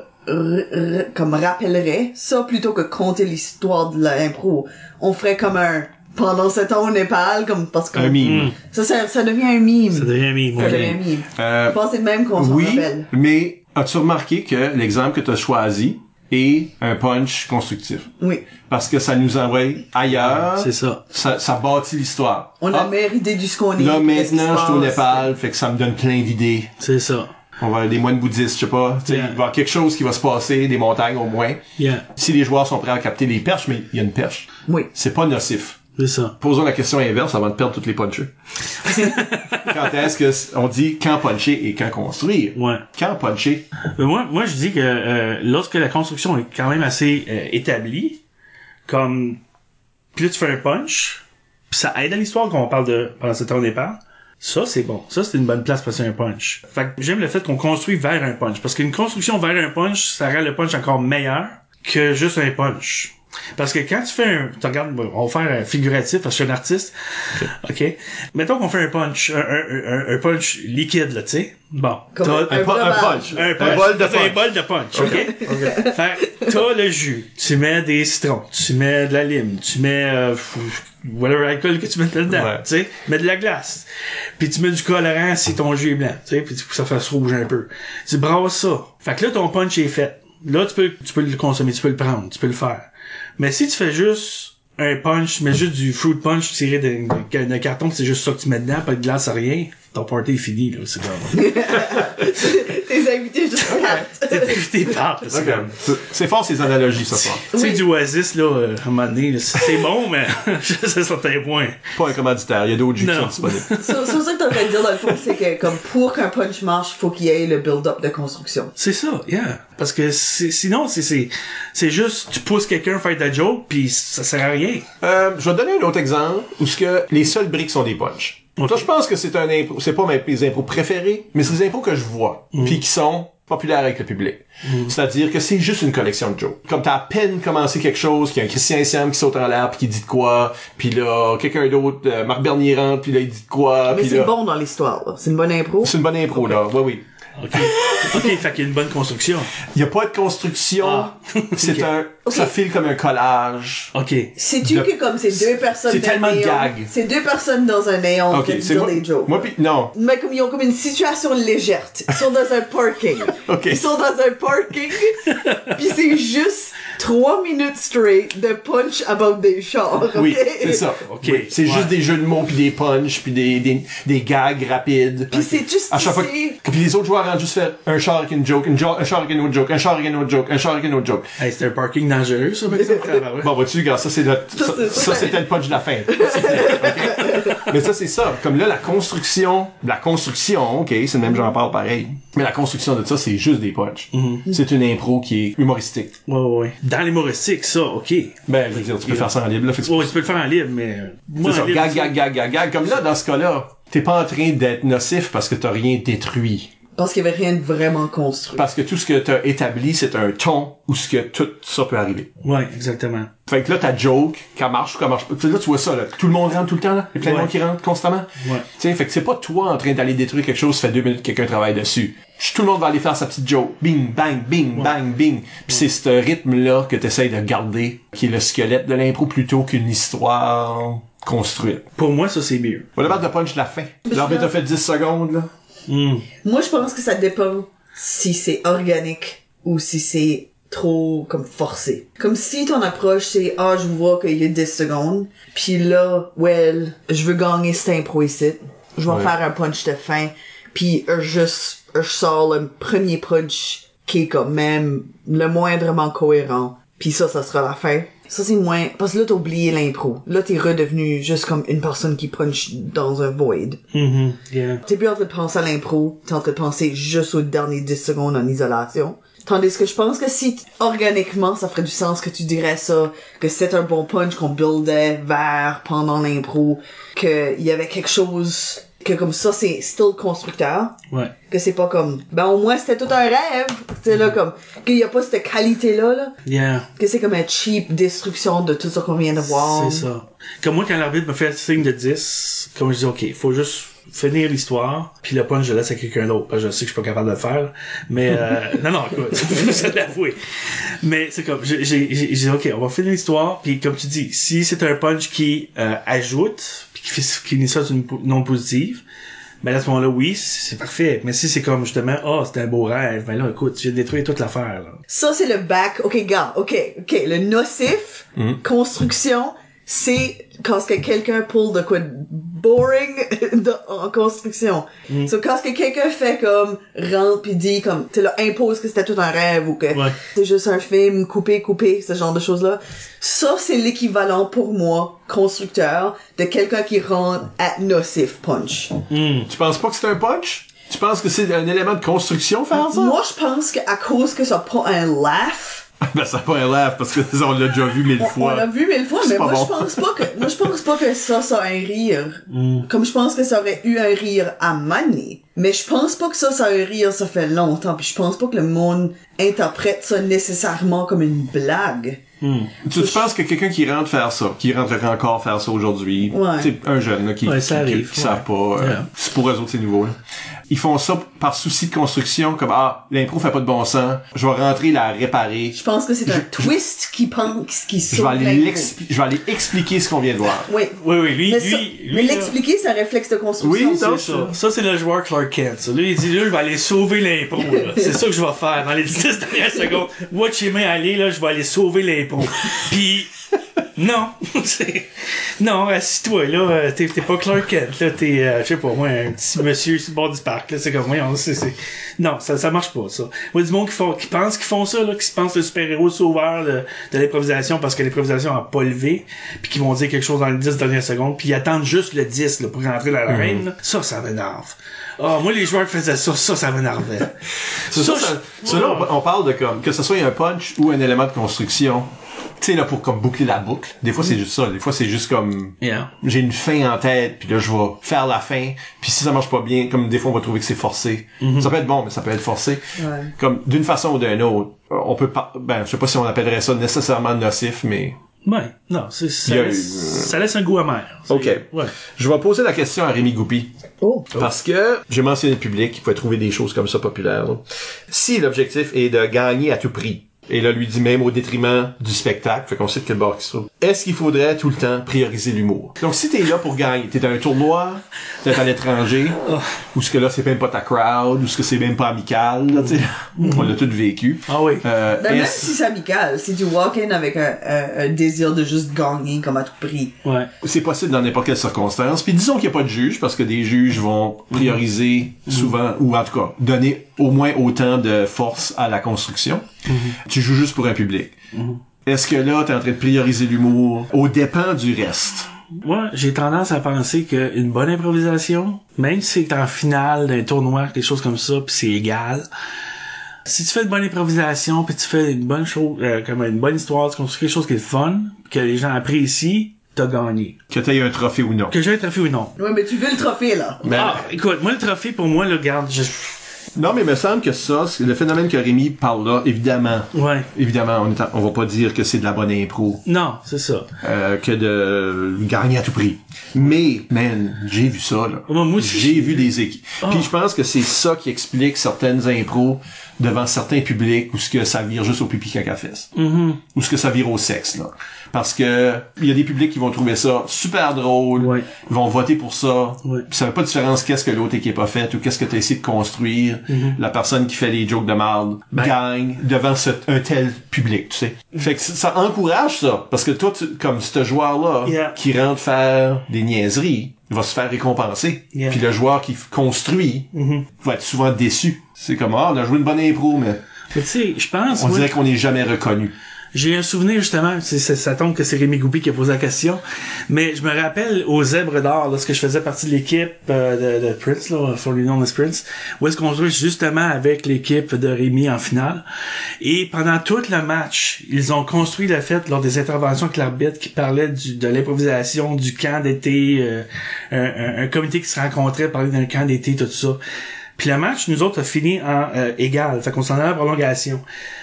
comme rappellerait ça plutôt que compter l'histoire de l'impro, on ferait comme un pendant sept ans au Népal, comme parce que Un mime. ça, ça, ça devient un mime. Ça devient un mime, Ça devient un mime. Euh, Je pense que c'est de même qu'on s'en oui, rappelle. mais as-tu remarqué que l'exemple que tu as choisi est un punch constructif? Oui. Parce que ça nous envoie ailleurs. C'est ça. Ça, ça bâtit l'histoire. On a Ah, la meilleure idée du ce qu'on est. Là, maintenant, je suis au. Népal, fait que ça me donne plein d'idées. C'est ça. On va des moines bouddhistes, je sais pas. Yeah. Il va y avoir quelque chose qui va se passer, des montagnes au moins. Yeah. Si les joueurs sont prêts à capter les perches, mais il y a une perche. Oui. C'est pas nocif. C'est ça. Posons la question inverse avant de perdre toutes les punchers. (laughs) quand est-ce que s- on dit quand puncher et quand construire? Ouais. Quand puncher? Mais moi, moi, je dis que euh, lorsque la construction est quand même assez euh, établie, comme là tu fais un punch, puis ça aide à l'histoire qu'on parle de pendant ce temps au départ. Ça c'est bon, ça c'est une bonne place pour passer un punch. Fait que j'aime le fait qu'on construit vers un punch parce qu'une construction vers un punch, ça rend le punch encore meilleur que juste un punch. Parce que quand tu fais un, tu regardes, on va faire un figuratif parce que je suis un artiste. OK. Mettons qu'on fait un punch, un, un, un, un punch liquide, là, tu sais. Bon. T'as- Un, pu- un breuvage. punch. un, punch. Un bol de T'as Un punch. bol de punch, ok? fait que t'as le jus, tu mets des citrons, tu mets de la lime, tu mets euh, whatever alcool que tu mets dedans, Ouais. tu sais, mets de la glace. Puis tu mets du colorant si ton jus est blanc, tu sais, puis que ça fasse rouge un peu. Tu brasses ça. Fait que là ton punch est fait. Là tu peux tu peux le consommer, tu peux le prendre, tu peux le faire. Mais si tu fais juste un punch, mais juste du fruit punch tiré d'un carton, c'est juste ça que tu mets dedans, pas de glace, rien. Ton party est fini, là, c'est comme... (laughs) Tes invités juste quatre. T'es parti, là, c'est comme... C'est- fort ces analogies ce soir. Tu sais, Oui. du Oasis, là, euh, à un moment donné, c'est (laughs) bon, mais (laughs) c'est certain point. Pas un commanditaire, il y a d'autres jus qui Non. sont disponibles. C'est ça que t'es en train de dire dans le fond, c'est que comme pour qu'un punch marche, faut qu'il y ait le build-up de construction. C'est ça, yeah. Parce que sinon, c'est, c'est, c'est juste, tu pousses quelqu'un à faire ta joke, puis ça sert à rien. Euh, je vais te donner un autre exemple où ce que les seules briques sont des punchs. Ok. Toi, je pense que c'est un impro, c'est pas mes, impros préférés, mais c'est des impros que je vois, puis qui sont populaires avec le public. C'est-à-dire que c'est juste une collection de jokes. Comme t'as à peine commencé quelque chose, qu'il y a un Christian Siam qui saute en l'air puis qui dit de quoi, puis là, quelqu'un d'autre, euh, Marc Bernier rentre, puis là, il dit de quoi, Mais c'est là... bon dans l'histoire, là. C'est une bonne impro. C'est une bonne impro, là. Oui, oui. OK. OK, fait qu'il y a une bonne construction. Il y a pas de construction. Ah. (laughs) C'est un, ça file comme un collage. OK. Sais-tu De- que comme c'est deux personnes c'est dans un tellement de néon, gags. C'est deux personnes dans un néon qui disent des jokes. moi pis, non. Mais comme ils ont comme une situation légère. Ils sont dans un parking. (laughs) Ok. Ils sont dans un parking. (laughs) Puis c'est juste trois minutes straight de punch about des chars. Oui, c'est ça. Ok. Oui, C'est Ouais. juste des jeux de mots puis des punchs puis des, des, des gags rapides. Puis c'est juste à chaque fois que, puis les autres joueurs rentrent juste faire un char avec une joke, une jo- un char avec une autre joke, un char avec une autre joke, un char avec une autre joke. Hey, c'est un parking dangereux, ça. (laughs) Bon, vois-tu, gars, ça c'est ça, c'est- ça, c'était le punch de la fin. (laughs) Mais ça c'est ça. Comme là, la construction, la construction, ok, c'est le même j'en parle pareil. Mais la construction de ça, c'est juste des punchs. C'est une impro qui est humoristique. Ouais, ouais, ouais. Dans l'humoristique, ça, OK. Ouais, Ben, je veux dire, tu peux faire ça en libre, là. Fait que c'est- tu peux le faire en libre, mais... Moi, C'est en ça, libre, gag, gag, gag, gag, gag. Comme là, dans ce cas-là, t'es pas en train d'être nocif parce que t'as rien détruit. Parce qu'il y avait rien de vraiment construit. Parce que tout ce que t'as établi, c'est un ton où ce que tout ça peut arriver. Ouais, exactement. Fait que là, ta joke, qu'elle marche ou qu'elle marche pas. Tu sais, Là, tu vois ça, là. Tout le monde rentre tout le temps, là. Il y a plein de Ouais. monde qui rentre constamment. Ouais. Tu sais, fait que c'est pas toi en train d'aller détruire quelque chose, ça fait deux minutes que quelqu'un travaille dessus. Tout le monde va aller faire sa petite joke. Bing, bang, bing, bang, bing. Puis c'est ce rythme-là que t'essayes de garder, qui est le squelette de l'impro plutôt qu'une histoire construite. Pour moi, ça, c'est mieux. Battre le punch de la fin. L'arbitre a fait 10 secondes, là. Hmm. Moi, je pense que ça dépend si c'est organique ou si c'est trop comme forcé. Comme si ton approche c'est ah je vois qu'il y a 10 secondes, puis là well je veux gagner cette impro ici, je vais Ouais. faire un punch de fin, puis euh, juste euh, je sors le premier punch qui est comme même le moindrement cohérent, puis ça ça sera la fin. Ça c'est moins parce que là t'as oublié l'impro. Là t'es redevenu juste comme une personne qui punch dans un void. Mhm. Yeah. T'es plus en train de penser à l'impro, t'es en train de penser juste aux derniers 10 secondes en isolation. Tandis que je pense que si organiquement ça ferait du sens que tu dirais ça, que c'est un bon punch qu'on buildait vers pendant l'impro, que il y avait quelque chose que comme ça c'est still constructeur, Ouais. que c'est pas comme ben au moins c'était tout un rêve, c'est là comme qu'il y a pas cette qualité là là, Yeah. que c'est comme un cheap destruction de tout ça qu'on vient de voir. C'est ça. Comme moi, quand l'arbitre me fait le signe de 10, comme je dis, OK, faut juste finir l'histoire, puis le punch, je laisse à quelqu'un d'autre. Parce que je sais que je suis pas capable de le faire. Mais, euh, (laughs) non, non, écoute, (laughs) c'est de l'avouer. Mais c'est comme, j'ai, j'ai, j'ai dit, OK, on va finir l'histoire, puis comme tu dis, si c'est un punch qui euh, ajoute, puis qui, fait, qui finit ça d'une po- non positive, ben à ce moment-là, oui, c'est parfait. Mais si c'est comme justement, ah, c'était un beau rêve, ben là, écoute, tu viens de détruire toute l'affaire, là. Ça, c'est le back. OK, gars, OK, OK. Le nocif, Mm. construction, c'est quand ce que quelqu'un pull de quoi de boring (laughs) de- en construction. Mm. So, quand ce que quelqu'un fait comme rentre pis dit comme, tu là, impose que c'était tout un rêve ou que Ouais. c'est juste un film coupé, coupé, ce genre de choses-là. Ça, c'est l'équivalent pour moi, constructeur, de quelqu'un qui rentre à nocif punch. Tu penses pas que c'est un punch? Tu penses que c'est un élément de construction faire ça? Moi, je pense qu'à cause que ça prend un laugh, (laughs) ben ça pas un laugh parce que on l'a déjà vu mille fois. On l'a vu mille fois, mais moi bon. je pense pas que moi je pense pas que ça ça a un rire. Mm. Comme je pense que ça aurait eu un rire à Mané. Mais je pense pas que ça ça a un rire ça fait longtemps. Puis je pense pas que le monde interprète ça nécessairement comme une blague. Tu, tu penses que quelqu'un qui rentre faire ça, qui rentrerait encore faire ça aujourd'hui, Ouais. c'est un jeune là, qui, Ouais, ça qui, qui- arrive, qui ouais. savent pas, euh, Yeah. c'est pour eux autres c'est nouveau. là. Ils font ça par souci de construction, comme ah l'impro fait pas de bon sens, je vais rentrer la réparer, Je pense que c'est un Je- twist qui pense qui je vais aller je vais aller expliquer ce qu'on vient de voir. Oui. Oui, oui, lui, Mais, lui, ça- lui, mais l'expliquer c'est un réflexe de construction. Oui, C'est donc, ça. Ça, c'est le joueur Clark Kent. ça. Lui, il dit, là, je vais aller sauver l'impro, là. (laughs) C'est ça que je vais faire dans les 10 dernières secondes. Watch him aller, là, je vais aller sauver l'impro. (laughs) Puis, non. (laughs) Non, assis-toi, là. euh, T'es, pas Clark Kent, là. T'es, euh, je sais pas, moi, un petit monsieur sur le bord du parc, là. C'est comme, voyons, c'est, c'est... Non, ça, ça marche pas, ça. Moi, du monde qui font, qui pense qu'ils font ça, là, qui se pensent le super-héros sauveur de, de l'improvisation parce que l'improvisation a pas levé, puis qui vont dire quelque chose dans les 10 dernières secondes, puis ils attendent juste le 10, là, pour rentrer dans l'arène, là. Ça, ça m'énerve. Ah, moi, les joueurs qui faisaient ça, ça, ça m'énervait. C'est ça, Ça, ça, je- ça, là, on- on parle de comme, que ce soit un punch ou un élément de construction. Tu sais, là, pour comme boucler la boucle. Des fois, c'est juste ça. Des fois, c'est juste comme, Yeah. j'ai une fin en tête, puis là, je vais faire la fin. Puis si ça marche pas bien, comme des fois, on va trouver que c'est forcé. Ça peut être bon, mais ça peut être forcé. Ouais. Comme, d'une façon ou d'une autre. On peut pas, ben, je sais pas si on appellerait ça nécessairement nocif, mais Ouais, non, c'est, ça, Il y a laisse, eu- ça laisse un goût amer. C'est- Ok. Ouais. je vais poser la question à Rémi Goupy. Oh. Parce que j'ai mentionné le public, il pouvait trouver des choses comme ça populaires. là. Si l'objectif est de gagner à tout prix, et là lui dit même au détriment du spectacle, fait qu'on sait de quel bord qu'il se trouve, est-ce qu'il faudrait tout le temps prioriser l'humour? Donc si t'es là pour gagner, t'es dans un tournoi, t'es à l'étranger, ou ce que là c'est même pas ta crowd, ou ce que c'est même pas amical, là, tu sais, on l'a tout vécu. Ah oui. Euh, Ben, même est-ce- si c'est amical, si tu walk in avec un, un- un désir de juste gagner comme à tout prix. Ouais. c'est possible dans n'importe quelle circonstance. Puis disons qu'il n'y a pas de juge, parce que des juges vont prioriser souvent, ou en tout cas, donner au moins autant de force à la construction. Tu joues juste pour un public. Est-ce que là, t'es en train de prioriser l'humour au dépens du reste? Moi, j'ai tendance à penser qu'une bonne improvisation, même si c'est en finale d'un tournoi, quelque chose comme ça, puis c'est égal, si tu fais une bonne improvisation, puis tu fais une bonne chose, euh, comme une bonne histoire, tu construis quelque chose qui est fun, que les gens apprécient, t'as gagné. Que t'aies un trophée ou non. Que j'ai un trophée ou non. Ouais, mais tu veux le trophée, là. Ben, Ah, écoute, moi, le trophée, pour moi, le garde, je... Non, mais il me semble que ça, c'est le phénomène que Rémi parle là, évidemment, Ouais. évidemment, on, est en- on va pas dire que c'est de la bonne impro, Non, c'est ça. euh, que de gagner à tout prix. Mais, man, j'ai vu ça, là. Moi, moi aussi, J'ai vu des équipes. Ah. Puis je pense que c'est ça qui explique certaines impros devant certains publics où ce que ça vire juste au pipi caca fesse. Mhm. Ou ce que ça vire au sexe, là. Parce que il y a des publics qui vont trouver ça super drôle, Ouais. ils vont voter pour ça. Ouais. Puis ça fait pas de différence qu'est-ce que l'autre équipe a fait ou qu'est-ce que tu as essayé de construire. La personne qui fait les jokes de Mm-hmm. Ben. gagne devant ce, un tel public, tu sais. Fait que ça encourage ça. Parce que toi, tu- comme ce joueur-là, Yeah. qui rentre faire des niaiseries, va se faire récompenser. Yeah. Puis le joueur qui construit Mhm. va être souvent déçu. C'est comme, ah, on a joué une bonne impro, mais Mais tu sais, je pense, on dirait qu'on n'est jamais reconnu. J'ai un souvenir justement, c'est- ça tombe que c'est Rémi Goupy qui a posé la question, mais je me rappelle aux Zèbres d'Or, lorsque je faisais partie de l'équipe euh, de, Prince, là, formerly known as Prince, où est-ce qu'on jouait justement avec l'équipe de Rémi en finale. Et pendant tout le match, ils ont construit le fait lors des interventions avec l'arbitre qui parlait de l'improvisation, du camp d'été, euh, un, un- un comité qui se rencontrait, parlait d'un camp d'été, tout ça. Puis le match, nous autres, a fini en euh, égal. Fait qu'on s'en allait en prolongation.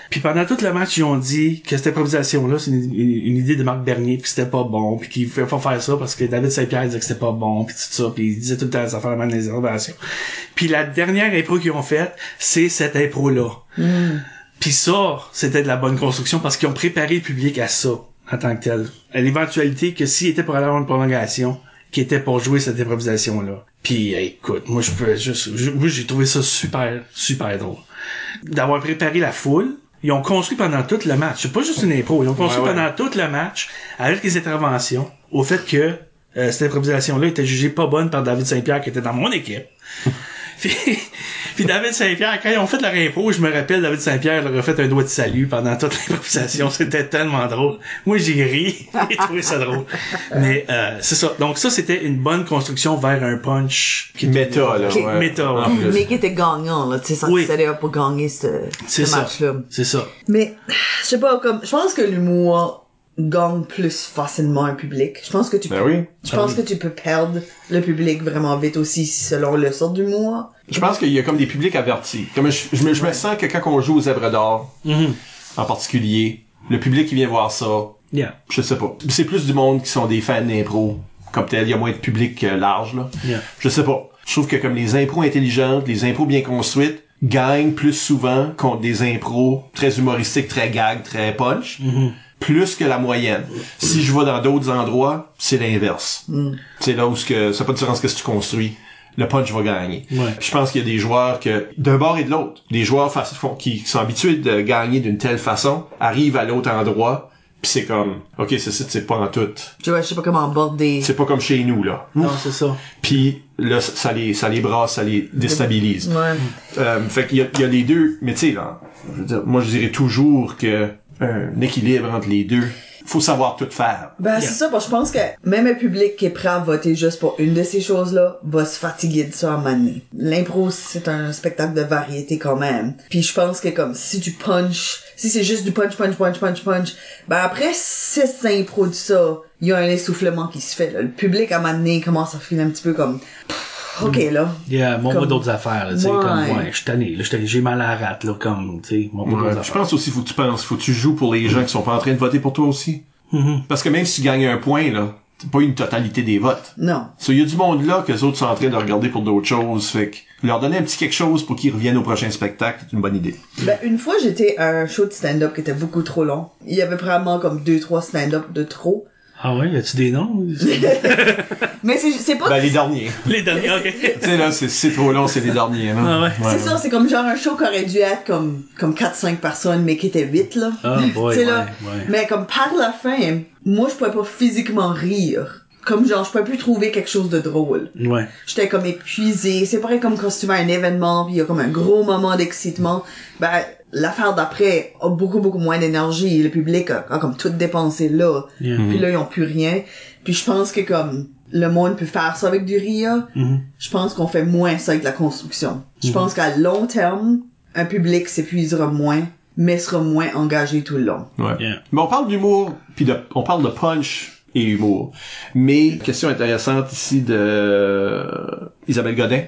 Puis pendant tout le match, ils ont dit que cette improvisation-là, c'est une, une- une idée de Marc Bernier, puis que c'était pas bon, puis qu'il pouvait pas faire ça parce que David Saint-Pierre disait que c'était pas bon, puis tout ça, puis il disait tout le temps ça faire mal des observations. Puis la dernière impro qu'ils ont faite, c'est cette impro-là. Puis ça, c'était de la bonne construction parce qu'ils ont préparé le public à ça, en tant que tel. À l'éventualité que s'il était pour aller avoir une prolongation, qui était pour jouer cette improvisation-là. Puis écoute, moi je peux juste, j'ai trouvé ça super, super drôle. D'avoir préparé la foule, ils ont construit pendant tout le match. C'est pas juste une impro, ils ont construit Ouais, ouais. pendant tout le match avec les interventions au fait que euh, cette improvisation-là était jugée pas bonne par David Saint-Pierre qui était dans mon équipe. (laughs) puis, (laughs) puis David Saint-Pierre, quand ils ont fait leur impro, je me rappelle, David Saint-Pierre leur a fait un doigt de salut pendant toute l'improvisation. (laughs) C'était tellement drôle. Moi, j'ai ri. (laughs) J'ai trouvé ça drôle. Mais euh, c'est ça. Donc ça, c'était une bonne construction vers un punch. Qui était- Méta, là. Ok. ouais. Méta, ouais. En plus. Mais qui était gagnant, là. Tu sais, ça Oui. c'était pour gagner ce, C'est ce ça. match-là. C'est ça. Mais, je sais pas, comme, je pense que l'humour gagne plus facilement un public. Je pense que tu Ben peux, oui. je pense que tu peux perdre le public vraiment vite aussi selon le sort d'humour. Je pense qu'il y a comme des publics avertis. Comme je, je me, je me sens que quand on joue aux zèbres d'or, Mhm. en particulier, le public qui vient voir ça, Yeah. je sais pas. C'est plus du monde qui sont des fans d'impro. Comme tel, il y a moins de public euh, large, là. Yeah. Je sais pas. Je trouve que comme les impros intelligentes, les impros bien construites, gagnent plus souvent contre des impros très humoristiques, très gag, très punch, plus que la moyenne. Si je vais dans d'autres endroits, c'est l'inverse. C'est là où ce que, ça pas de différence que si tu construis. Le punch va gagner. Ouais. Je pense qu'il y a des joueurs que, d'un bord et de l'autre, des joueurs qui sont habitués de gagner d'une telle façon, arrivent à l'autre endroit, puis c'est comme, ok, ceci c'est pas en tout. Tu vois, je sais pas comment aborder. C'est pas comme chez nous, là. Non, c'est ça. Puis là, ça les, ça les brasse, ça les déstabilise. Ouais. Euh, fait qu'il y a, il y a les deux, mais tu sais, là, je veux dire, moi je dirais toujours que un équilibre entre les deux, faut savoir tout faire. Ben, c'est ça, que je pense que même un public qui est prêt à voter juste pour une de ces choses-là va se fatiguer de ça à un moment donné. L'impro, c'est un spectacle de variété quand même. Puis je pense que comme si tu punch, si c'est juste du punch, punch, punch, punch, punch, ben après six impro de ça, il y a un essoufflement qui se fait. Là. Le public à un moment donné commence à filer un petit peu comme pff, ok là. Yeah, mon Comme- moi d'autres affaires, là, tu sais, Ouais. comme, ouais, je suis tanné, là, je j'ai mal à la rate, là, comme, tu sais, mon moi Ouais, d'autres je affaires. pense aussi, faut que tu penses, faut que tu joues pour les gens qui sont pas en train de voter pour toi aussi. Parce que même si tu gagnes un point, là, c'est pas une totalité des votes. Non. So, il y a du monde là que les autres sont en train de regarder pour d'autres choses. Fait que leur donner un petit quelque chose pour qu'ils reviennent au prochain spectacle, c'est une bonne idée. Ben, une fois, j'étais à un show de stand-up qui était beaucoup trop long. Il y avait vraiment comme deux, trois stand-up de trop. Ah ouais, y a-tu des noms? (laughs) Mais c'est, pas Ben, les derniers. (laughs) Les derniers, ok. (laughs) tu sais, là, c'est, trop long, c'est les derniers, là. Ah ouais. C'est ça, c'est comme genre un show qui aurait dû être comme, comme 4-5 personnes, mais qui était 8, là. Ah, boy, Tu sais, ouais, là. ouais. Mais comme par la fin, moi, je pouvais pas physiquement rire. Comme genre, je pouvais plus trouver quelque chose de drôle. Ouais. J'étais comme épuisée. C'est pareil comme quand tu vas à un événement, puis il y a comme un gros moment d'excitement. Ben, l'affaire d'après a beaucoup, beaucoup moins d'énergie. Le public a, a comme tout dépensé là. Yeah. Puis là, ils ont plus rien. Puis je pense que comme le monde peut faire ça avec du rire, Mhm. je pense qu'on fait moins ça avec la construction. Je pense qu'à long terme, un public s'épuisera moins, mais sera moins engagé tout le long. Ouais. Yeah. Mais on parle d'humour, puis de, on parle de punch et humour. Mais, question intéressante ici de euh, Isabelle Godin.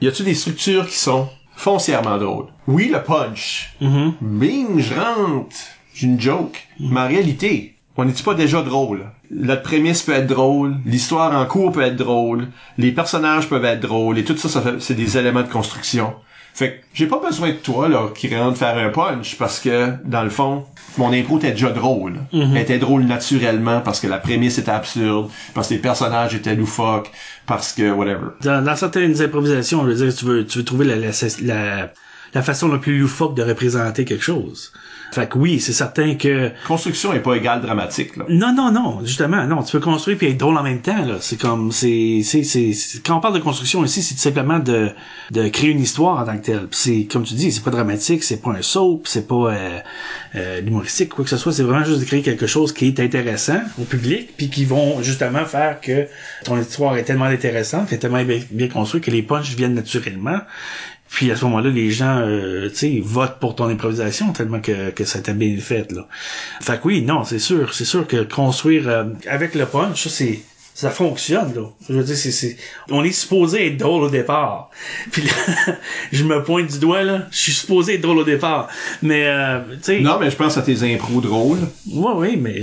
Y a-tu des structures qui sont foncièrement drôles? Oui, le punch. Mhm. Bing, je rentre. J'ai une joke. Mais en réalité, on n'est-tu pas déjà drôle? La prémisse peut être drôle, l'histoire en cours peut être drôle, les personnages peuvent être drôles, et tout ça, ça c'est des éléments de construction. Fait que j'ai pas besoin de toi, là, qui rentre faire un punch, parce que, dans le fond, mon impro était déjà drôle. Elle était drôle naturellement, parce que la prémisse était absurde, parce que les personnages étaient loufoques, parce que, whatever. Dans, dans certaines improvisations, je veux dire, tu veux, tu veux trouver la, la, la, la façon la plus loufoque de représenter quelque chose. Fait que oui, c'est certain que Construction est pas égale dramatique, là. Non, non, non, justement, non. Tu peux construire puis être drôle en même temps, là. C'est comme, c'est, c'est, c'est, quand on parle de construction ici, c'est tout simplement de, de créer une histoire en tant que telle. C'est, comme tu dis, c'est pas dramatique, c'est pas un soap, c'est pas, euh, euh, l'humoristique, quoi que ce soit. C'est vraiment juste de créer quelque chose qui est intéressant au public puis qui vont justement faire que ton histoire est tellement intéressante, est tellement bien, bien construite que les punchs viennent naturellement. Puis à ce moment-là, les gens, euh, tu sais, votent pour ton improvisation tellement que, que ça t'a bien fait, là. Fait que oui, non, c'est sûr, c'est sûr que construire euh, avec le punch, ça c'est ça fonctionne, là. Je veux dire, c'est, c'est, on est supposé être drôle au départ. Puis là, (laughs) je me pointe du doigt, là. Je suis supposé être drôle au départ. Mais, euh, tu sais. Non, mais je pense à tes impros drôles. Oui, oui, mais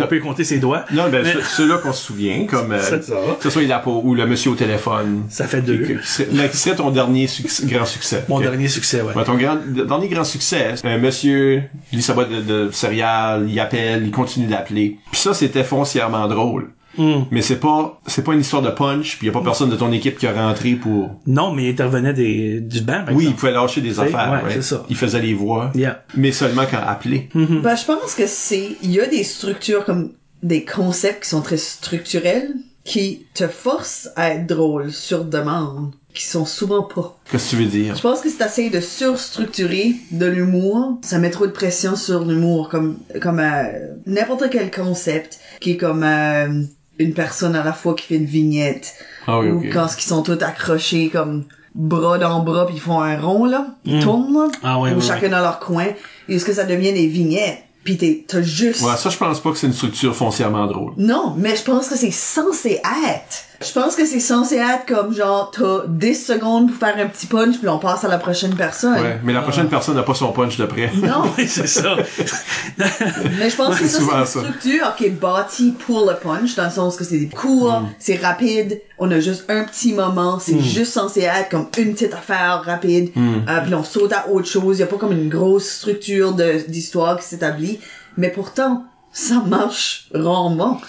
on peut compter ses doigts. Non, ben, Mais- ceux- ceux-là qu'on se souvient, comme, euh, C'est ça. que ce soit la peau ou le monsieur au téléphone. Ça fait deux. Qui, serait, mais qui serait ton dernier succès- grand succès. Mon dernier succès, ouais. Ouais, ton grand, dernier grand succès, monsieur lit sa boîte de, de céréales, il appelle, il continue d'appeler. Puis ça, c'était foncièrement drôle. Hmm. Mais c'est pas, c'est pas une histoire de punch, puis y a pas personne de ton équipe qui a rentré pour... Non, mais il intervenait des, du banc, par Oui, il pouvait lâcher des C'est- affaires, ouais, right? c'est ça. Il faisait les voix. Yeah. Mais seulement quand appelé. Ben, je pense que c'est, il y a des structures comme des concepts qui sont très structurels, qui te forcent à être drôle sur demande, qui sont souvent pas. Qu'est-ce que tu veux dire? Je pense que si t'essayes de surstructurer de l'humour, ça met trop de pression sur l'humour, comme, comme, euh, n'importe quel concept, qui est comme, euh, une personne à la fois qui fait une vignette, Ah oui, ou ok. quand ils sont tous accrochés comme bras dans bras puis ils font un rond là, ils tournent là, Ah ouais, ou chacun dans leur coin, et est-ce que ça devient des vignettes, puis t'es- t'as juste Ouais, ça, je pense pas que c'est une structure foncièrement drôle. non, mais je pense que c'est censé être. Je pense que c'est censé être comme genre t'as 10 secondes pour faire un petit punch puis on passe à la prochaine personne. Ouais, mais la prochaine Ah. personne n'a pas son punch de près. Non, (laughs) Oui, c'est ça. (laughs) mais je pense que ça c'est ça. une structure qui est bâtie pour le punch dans le sens que c'est court, Mm. c'est rapide, on a juste un petit moment, c'est juste censé être comme une petite affaire rapide, Mm. euh, puis on saute à autre chose, y a pas comme une grosse structure de d'histoire qui s'établit, mais pourtant ça marche rarement.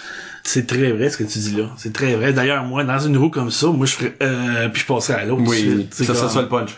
C'est très vrai ce que tu dis là. C'est très vrai. D'ailleurs, moi, dans une roue comme ça, moi je ferais euh, puis je passerais à l'autre. Oui, C'est ça, ça, comme- ça le punch.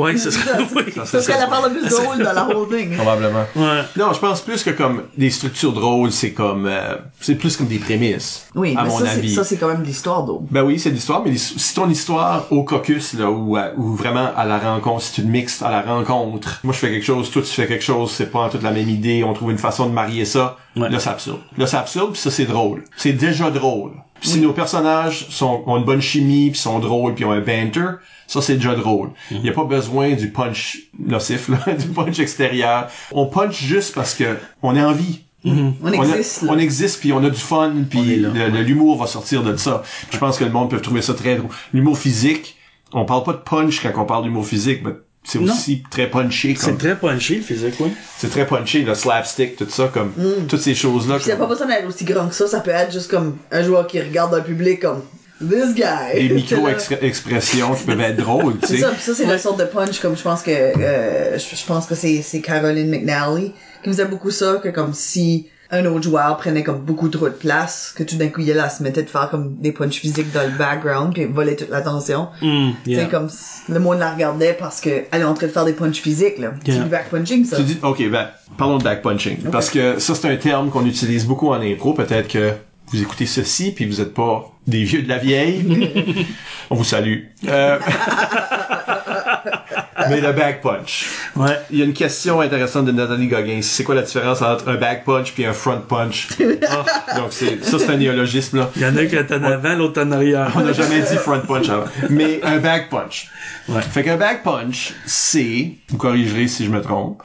Ouais, c'est ça. oui. Parce qu'elle a parlé le plus drôle de la whole thing. Probablement. Ouais. Non, je pense plus que comme des structures drôles, c'est comme euh, c'est plus comme des prémices. Oui, à mais mon ça, c'est, avis. ça, c'est quand même de l'histoire d'eau. Ben oui, c'est l'histoire, mais si ton histoire au caucus, là, ou, ou vraiment à la rencontre, si tu mixes à la rencontre, moi je fais quelque chose, toi tu fais quelque chose, c'est pas en toute la même idée, on trouve une façon de marier ça, Ouais. là c'est absurde. Là c'est absurde, puis ça c'est drôle. C'est déjà drôle. Puis si nos personnages sont, ont une bonne chimie, puis sont drôles, puis ont un banter, ça c'est déjà drôle. Il y a pas besoin du punch nocif, là, (laughs) du punch extérieur. On punch juste parce que on a envie. On On, a- existe, là. on existe puis on a du fun On est puis l'humour va sortir de ça. Je pense que le monde peut trouver ça très drôle. L'humour physique, on parle pas de punch quand on parle d'humour physique, mais c'est aussi très punché C'est comme très punché le physique, oui. c'est très punché le slapstick tout ça comme toutes ces choses là Puis ça a pas besoin d'être aussi grand que ça, ça peut être juste comme un joueur qui regarde dans le public comme This guy. des (laughs) T'es micro là. expressions qui peuvent être drôles, tu C'est sais. ça, ça c'est la sorte de punch comme je pense que euh, je, je pense que c'est c'est Caroline McNally qui faisait beaucoup ça que comme si un autre joueur prenait comme beaucoup trop de place, que tout d'un coup il là, se mettait de faire comme des punch physiques dans le background puis volait toute l'attention. Mm, Tu yeah. sais comme le monde la regardait parce que elle est en train de faire des punch physiques là. C'est Yeah. du back punching ça. Tu dis OK, ben parlons de back punching parce que ça c'est un terme qu'on utilise beaucoup en impro, peut-être que vous écoutez ceci puis vous êtes pas des vieux de la vieille. (laughs) On vous salue. Euh, (laughs) Mais le back punch. Ouais. Il y a une question intéressante de Nathalie Goggins. C'est quoi la différence entre un back punch puis un front punch? (laughs) Ah, donc c'est, ça c'est un néologisme là. Il y en a qui est en avant, l'autre en arrière. On n'a jamais dit front punch avant. Mais un back punch. Ouais. Fait qu'un back punch, c'est, vous corrigerez si je me trompe,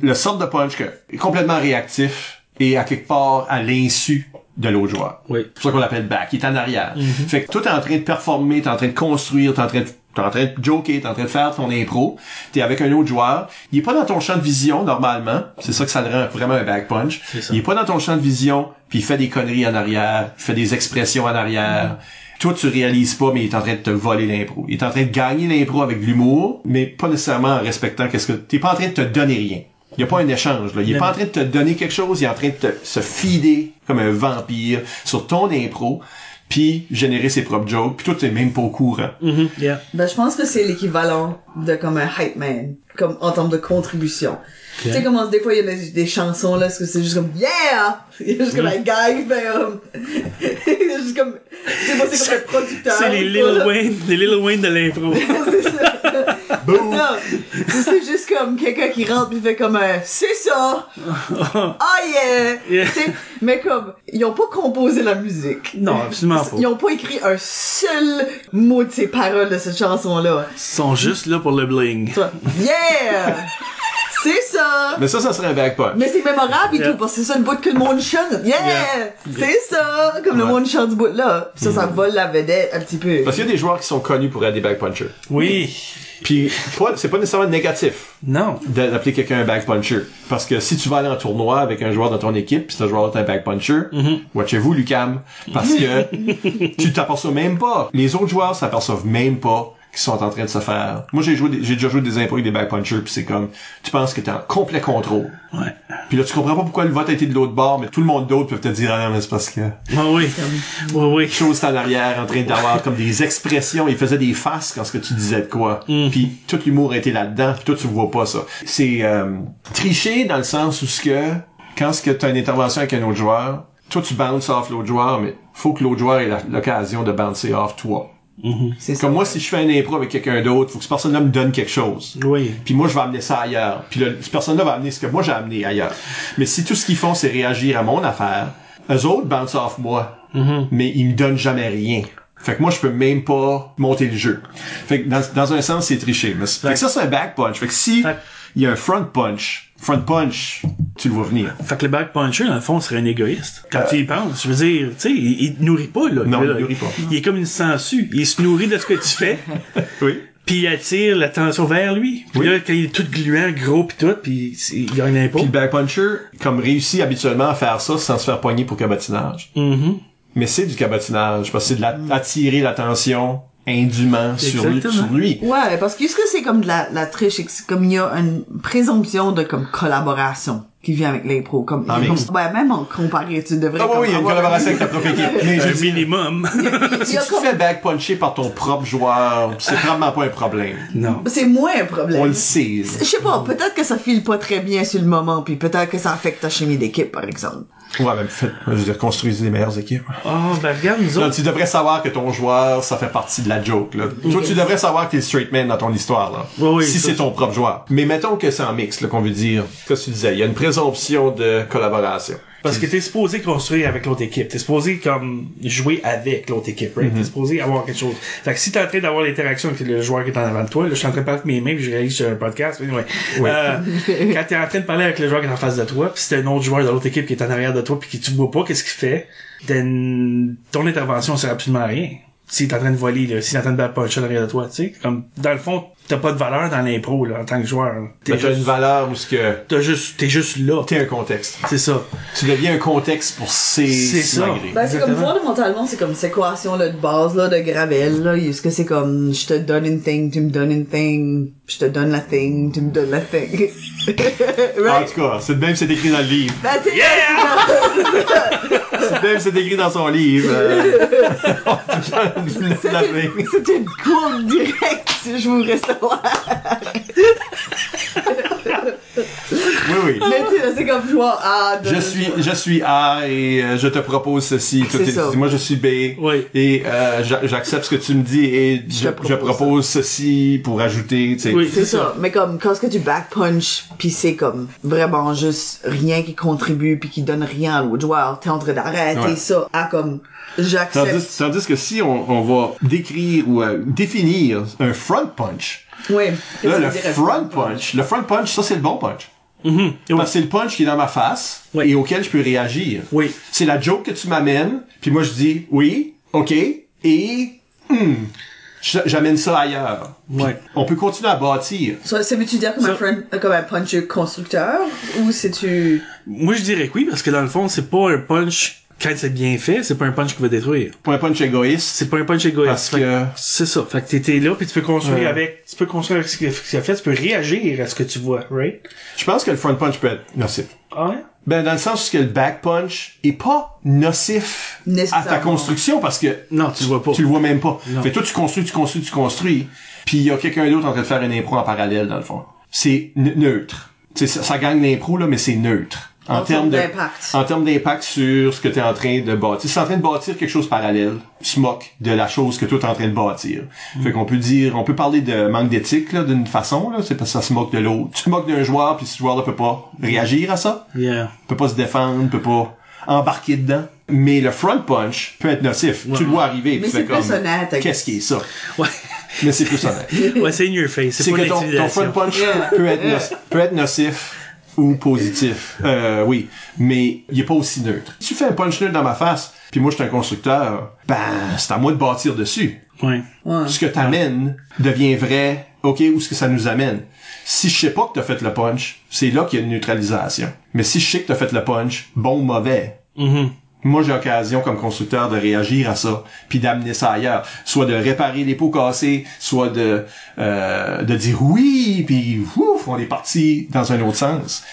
le sorte de punch que, est complètement réactif et à quelque part à l'insu de l'autre joueur. Oui. C'est pour ça qu'on l'appelle back. Il est en arrière. Fait que toi, t'es en train de performer, t'es en train de construire, t'es en train de T'es en train de joker, t'es en train de faire ton impro, t'es avec un autre joueur, il est pas dans ton champ de vision normalement, c'est ça que ça le rend vraiment un back punch. Il est pas dans ton champ de vision, puis il fait des conneries en arrière, il fait des expressions en arrière. Toi, tu réalises pas, mais il est en train de te voler l'impro. Il est en train de gagner l'impro avec de l'humour, mais pas nécessairement en respectant qu'est-ce que... T'es pas en train de te donner rien. Il y a pas un échange, là. Il est pas en train de te donner quelque chose, il est en train de te, se fider comme un vampire sur ton impro, puis générer ses propres jokes, puis toi, t'es même pas au courant. Mhm, yeah. Ben, je pense que c'est l'équivalent de comme un hype man, comme en termes de contribution. Tu sais comment des fois il y a des, des chansons là, parce que c'est juste comme yeah, (laughs) il y a juste comme un gars qui fait um... (laughs) il y a juste comme, c'est pas c'est comme un (laughs) producteur. C'est les Lil Wayne, les Lil Wayne de l'impro. C'est ça. Boom! Non, c'est juste comme quelqu'un qui rentre pis fait comme un c'est ça. (laughs) Ah yeah. Yeah. Mais comme ils ont pas composé la musique. Non, absolument pas. Ils ont pas écrit un seul mot de ces paroles de cette chanson là. Ils sont juste là pour le bling. Yeah! (laughs) C'est ça! Mais ça, ça serait un back punch. Mais c'est mémorable et Yeah. tout, parce que c'est ça le bout que le monde chante. Yeah! C'est ça! Comme le monde chante ce bout-là. Puis ça, ça vole la vedette un petit peu. Parce qu'il y a des joueurs qui sont connus pour être des back punchers. Oui. Puis, c'est pas nécessairement négatif Non. d'a- d'appeler quelqu'un un back puncher. Parce que si tu vas aller en tournoi avec un joueur dans ton équipe, pis ce joueur est un back puncher, watchez-vous, Lucam. Parce que (laughs) tu t'aperçois même pas. Les autres joueurs s'aperçoivent même pas qu'ils sont en train de se faire. Moi, j'ai joué, j'ai déjà joué des impôts avec des back punchers, puis c'est comme, tu penses que t'es en complet contrôle. Ouais. Puis là, tu comprends pas pourquoi le vote a été de l'autre bord, mais tout le monde d'autre peut te dire, ah non, mais c'est parce que Ah oui. Oui, oui. chose en arrière en train d'avoir comme des expressions il faisait des faces quand ce que tu disais de quoi puis tout l'humour était là-dedans puis toi tu vois pas ça c'est euh, tricher dans le sens où ce que quand ce que t'as une intervention avec un autre joueur toi tu bounces off l'autre joueur mais faut que l'autre joueur ait l'occasion de bouncer off toi C'est ça. comme moi si je fais un impro avec quelqu'un d'autre faut que cette personne-là me donne quelque chose. Oui. puis moi je vais amener ça ailleurs. Puis là, cette personne-là va amener ce que moi j'ai amené ailleurs. Mais si tout ce qu'ils font c'est réagir à mon affaire eux autres bounce off moi. Mais ils me donnent jamais rien. Fait que moi je peux même pas monter le jeu. Fait que dans, dans un sens c'est tricher mais fait que ça c'est un back punch. Fait que si il y a un front punch front punch tu le vois venir Fait que le back puncher, dans le fond, serait un égoïste. Quand tu y penses, je veux dire, tu sais, il, il te nourrit pas, là. Non, Là, il nourrit pas. Il est comme une sangsue. Il se nourrit de ce que tu fais, (laughs) oui puis il attire l'attention vers lui. Puis Oui. là, quand il est tout gluant, gros pis tout, puis il gagne un puis le back puncher comme réussit habituellement à faire ça sans se faire poigner pour cabotinage Mhm. mais c'est du cabotinage parce que c'est de la- attirer l'attention indûment sur lui, sur lui Ouais, parce que est-ce que c'est comme de la, la triche, et que c'est comme il y a une présomption de comme collaboration qui vient avec l'impro, comme, En mix. ouais, même en comparé, tu devrais Ah oui, comme oui, il y a une collaboration avec ta propre équipe. (laughs) Mais Un minimum. (laughs) Il y si tu te comme- fais back puncher par ton propre joueur, c'est vraiment pas un problème. non. C'est moins un problème. On le sait. Je sais pas, peut-être que ça file pas très bien sur le moment, puis peut-être que ça affecte ta chimie d'équipe, par exemple. Ouais, mais faites, je veux dire, construisez des meilleures équipes. Ah, ben regarde, nous Là, autres. tu devrais savoir que ton joueur, ça fait partie de la joke, là. Toi, tu devrais savoir que t'es le straight man dans ton histoire, là. Oui, oui, si c'est ton propre joueur. Mais mettons que c'est en mix, là, qu'on veut dire. Qu'est-ce que tu disais? Il y a une présomption de collaboration. Parce que t'es supposé construire avec l'autre équipe. T'es supposé comme jouer avec l'autre équipe, right? T'es supposé avoir quelque chose. Fait que si t'es en train d'avoir l'interaction avec le joueur qui est en avant de toi, là, je suis en train de parler avec mes mains puis je réalise sur un podcast, mais ouais. Oui. Euh, (laughs) quand t'es en train de parler avec le joueur qui est en face de toi, puis c'est un autre joueur de l'autre équipe qui est en arrière de toi puis qui tu vois pas qu'est-ce qu'il fait, then ton intervention sert absolument à rien. S'il est en train de voler, s'il est en train de battre punch en arrière de toi, tu sais, comme, dans le fond, t'as pas de valeur dans l'impro, là, en tant que joueur. là. T'es t'as juste, une valeur où ce que t'as juste, t'es juste là. t'es un contexte. C'est ça. Tu deviens un contexte pour ces C'est ça. Ben, c'est comme fondamentalement, c'est comme cette équation là de base là de Gravel là. Est-ce que c'est comme je te donne une thing, tu me donnes une thing, je te donne la thing, tu me donnes la thing. (laughs) En tout cas, c'est de même c'est écrit dans le livre. Ben, tu sais, C'est de même c'est écrit dans son livre. (laughs) euh. (laughs) c'est une- courbe directe si je voudrais savoir. Oui, oui. Mais tu sais, c'est comme joueur A. de- Je suis, je suis A et euh, je te propose ceci. Toi, t'es- ça. Moi, je suis B. Oui. Et euh, j'a- j'accepte ce que tu me dis et je, propose propose ceci pour ajouter. tu sais. Oui. C'est ça. Mais comme quand ce que tu back punch puis c'est comme vraiment juste rien qui contribue puis qui donne rien à l'autre joueur, t'es en train d'arrêter Ouais. ça à comme j'accepte. Tandis, tandis que si on, on va décrire ou euh, définir un front punch, Oui. là, le front punch, le front punch, ça c'est le bon punch. Mhm. Parce que c'est le punch qui est dans ma face Oui. et auquel je peux réagir. Oui. C'est la joke que tu m'amènes, puis moi je dis oui, ok, et hmm, j'amène ça ailleurs. Ouais. On peut continuer à bâtir. Ça, ça veut-tu dire comme, Ça- un front, euh, comme un puncher constructeur ou c'est-tu... Moi, je dirais que oui, parce que dans le fond, c'est pas un punch, quand c'est bien fait, c'est pas un punch qui va détruire. Pour un punch égoïste, C'est pas un punch égoïste. Parce Fait que- C'est ça. Fait que t'étais là, puis tu peux construire Ouais. avec, tu peux construire avec ce qu'il ce qu'il a fait, tu peux réagir à ce que tu vois, right? je pense que le front punch peut être nocif. Ah ouais? Ben, dans le sens que le back punch est pas nocif à ta construction parce que Non, tu le vois pas. tu le vois même pas. Non. Fait que toi, tu construis, tu construis, tu construis, puis il y a quelqu'un d'autre en train de faire une impro en parallèle, dans le fond. C'est neutre. Tu sais, ça, ça gagne l'impro, là, mais c'est neutre. En, termes de- d'impact. En termes d'impact sur ce que tu es en train de bâtir. Si tu en train de bâtir quelque chose parallèle, tu te moques de la chose que toi t'es en train de bâtir. Fait qu'on peut dire, on peut parler de manque d'éthique, là, d'une façon, là. C'est parce que ça se moque de l'autre. Tu te moques d'un joueur, puis ce joueur-là peut pas réagir à ça Yeah. peut pas se défendre, peut pas embarquer dedans. Mais le front punch peut être nocif. Tu le vois arriver, Mais tu c'est plus honnête qu'est-ce qui est ça? Ouais. mais c'est plus honnête. (laughs) Ouais, c'est in your face. c'est que ton, ton front punch peut, être no- peut être nocif ou positif. Euh, oui, mais il est pas aussi neutre. Si tu fais un punch neutre dans ma face, puis moi je suis un constructeur, ben c'est à moi de bâtir dessus. Ouais. Ce que t'amènes devient vrai, ok, ou ce que ça nous amène. Si je sais pas que t'as fait le punch, c'est là qu'il y a une neutralisation. Mais si je sais que t'as fait le punch, bon ou mauvais, Mhm. Moi j'ai l'occasion comme constructeur de réagir à ça puis d'amener ça ailleurs soit de réparer les pots cassés soit de euh, de dire oui puis ouf on est parti dans un autre sens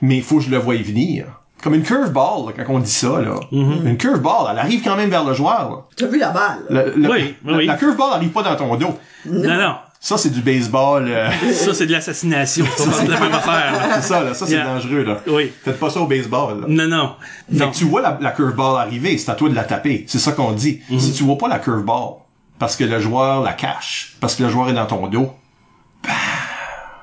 mais il faut que je le voie venir comme une curveball là, quand on dit ça là une curveball elle arrive quand même vers le joueur là. T'as vu la balle? Le- le- Oui, la, oui. la curveball arrive pas dans ton dos Non, non. Ça c'est du baseball euh, (laughs) Ça, c'est de l'assassination. (laughs) C'est pas la même affaire. là. c'est ça là ça c'est Yeah. dangereux là Oui. faites pas ça au baseball là. Non, non. Fait Non. que tu vois la, la curveball arriver, c'est à toi de la taper. C'est ça qu'on dit. Mhm. Si tu vois pas la curveball, parce que le joueur la cache, parce que le joueur est dans ton dos, bah,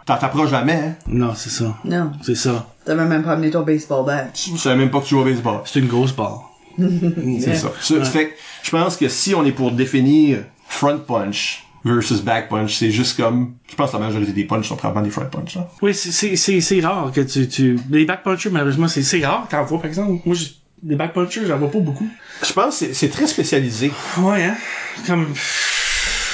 t'en t'approches jamais. hein. Non, c'est ça. Non. C'est ça. T'avais même pas amené ton baseball bat. Tu savais même pas que tu joues au baseball. C'est une grosse barre. (laughs) C'est ça. Ça fait que je pense que si on est pour définir front punch versus back punch, c'est juste comme, je pense que la majorité des punches sont probablement des front punch. Là. Oui, c'est- c'est c'est c'est rare que tu tu les back punchers malheureusement c'est c'est rare t'en vois par exemple. Moi je- les back punchers j'en vois pas beaucoup. Je pense que c'est- c'est très spécialisé. Ouais hein. Comme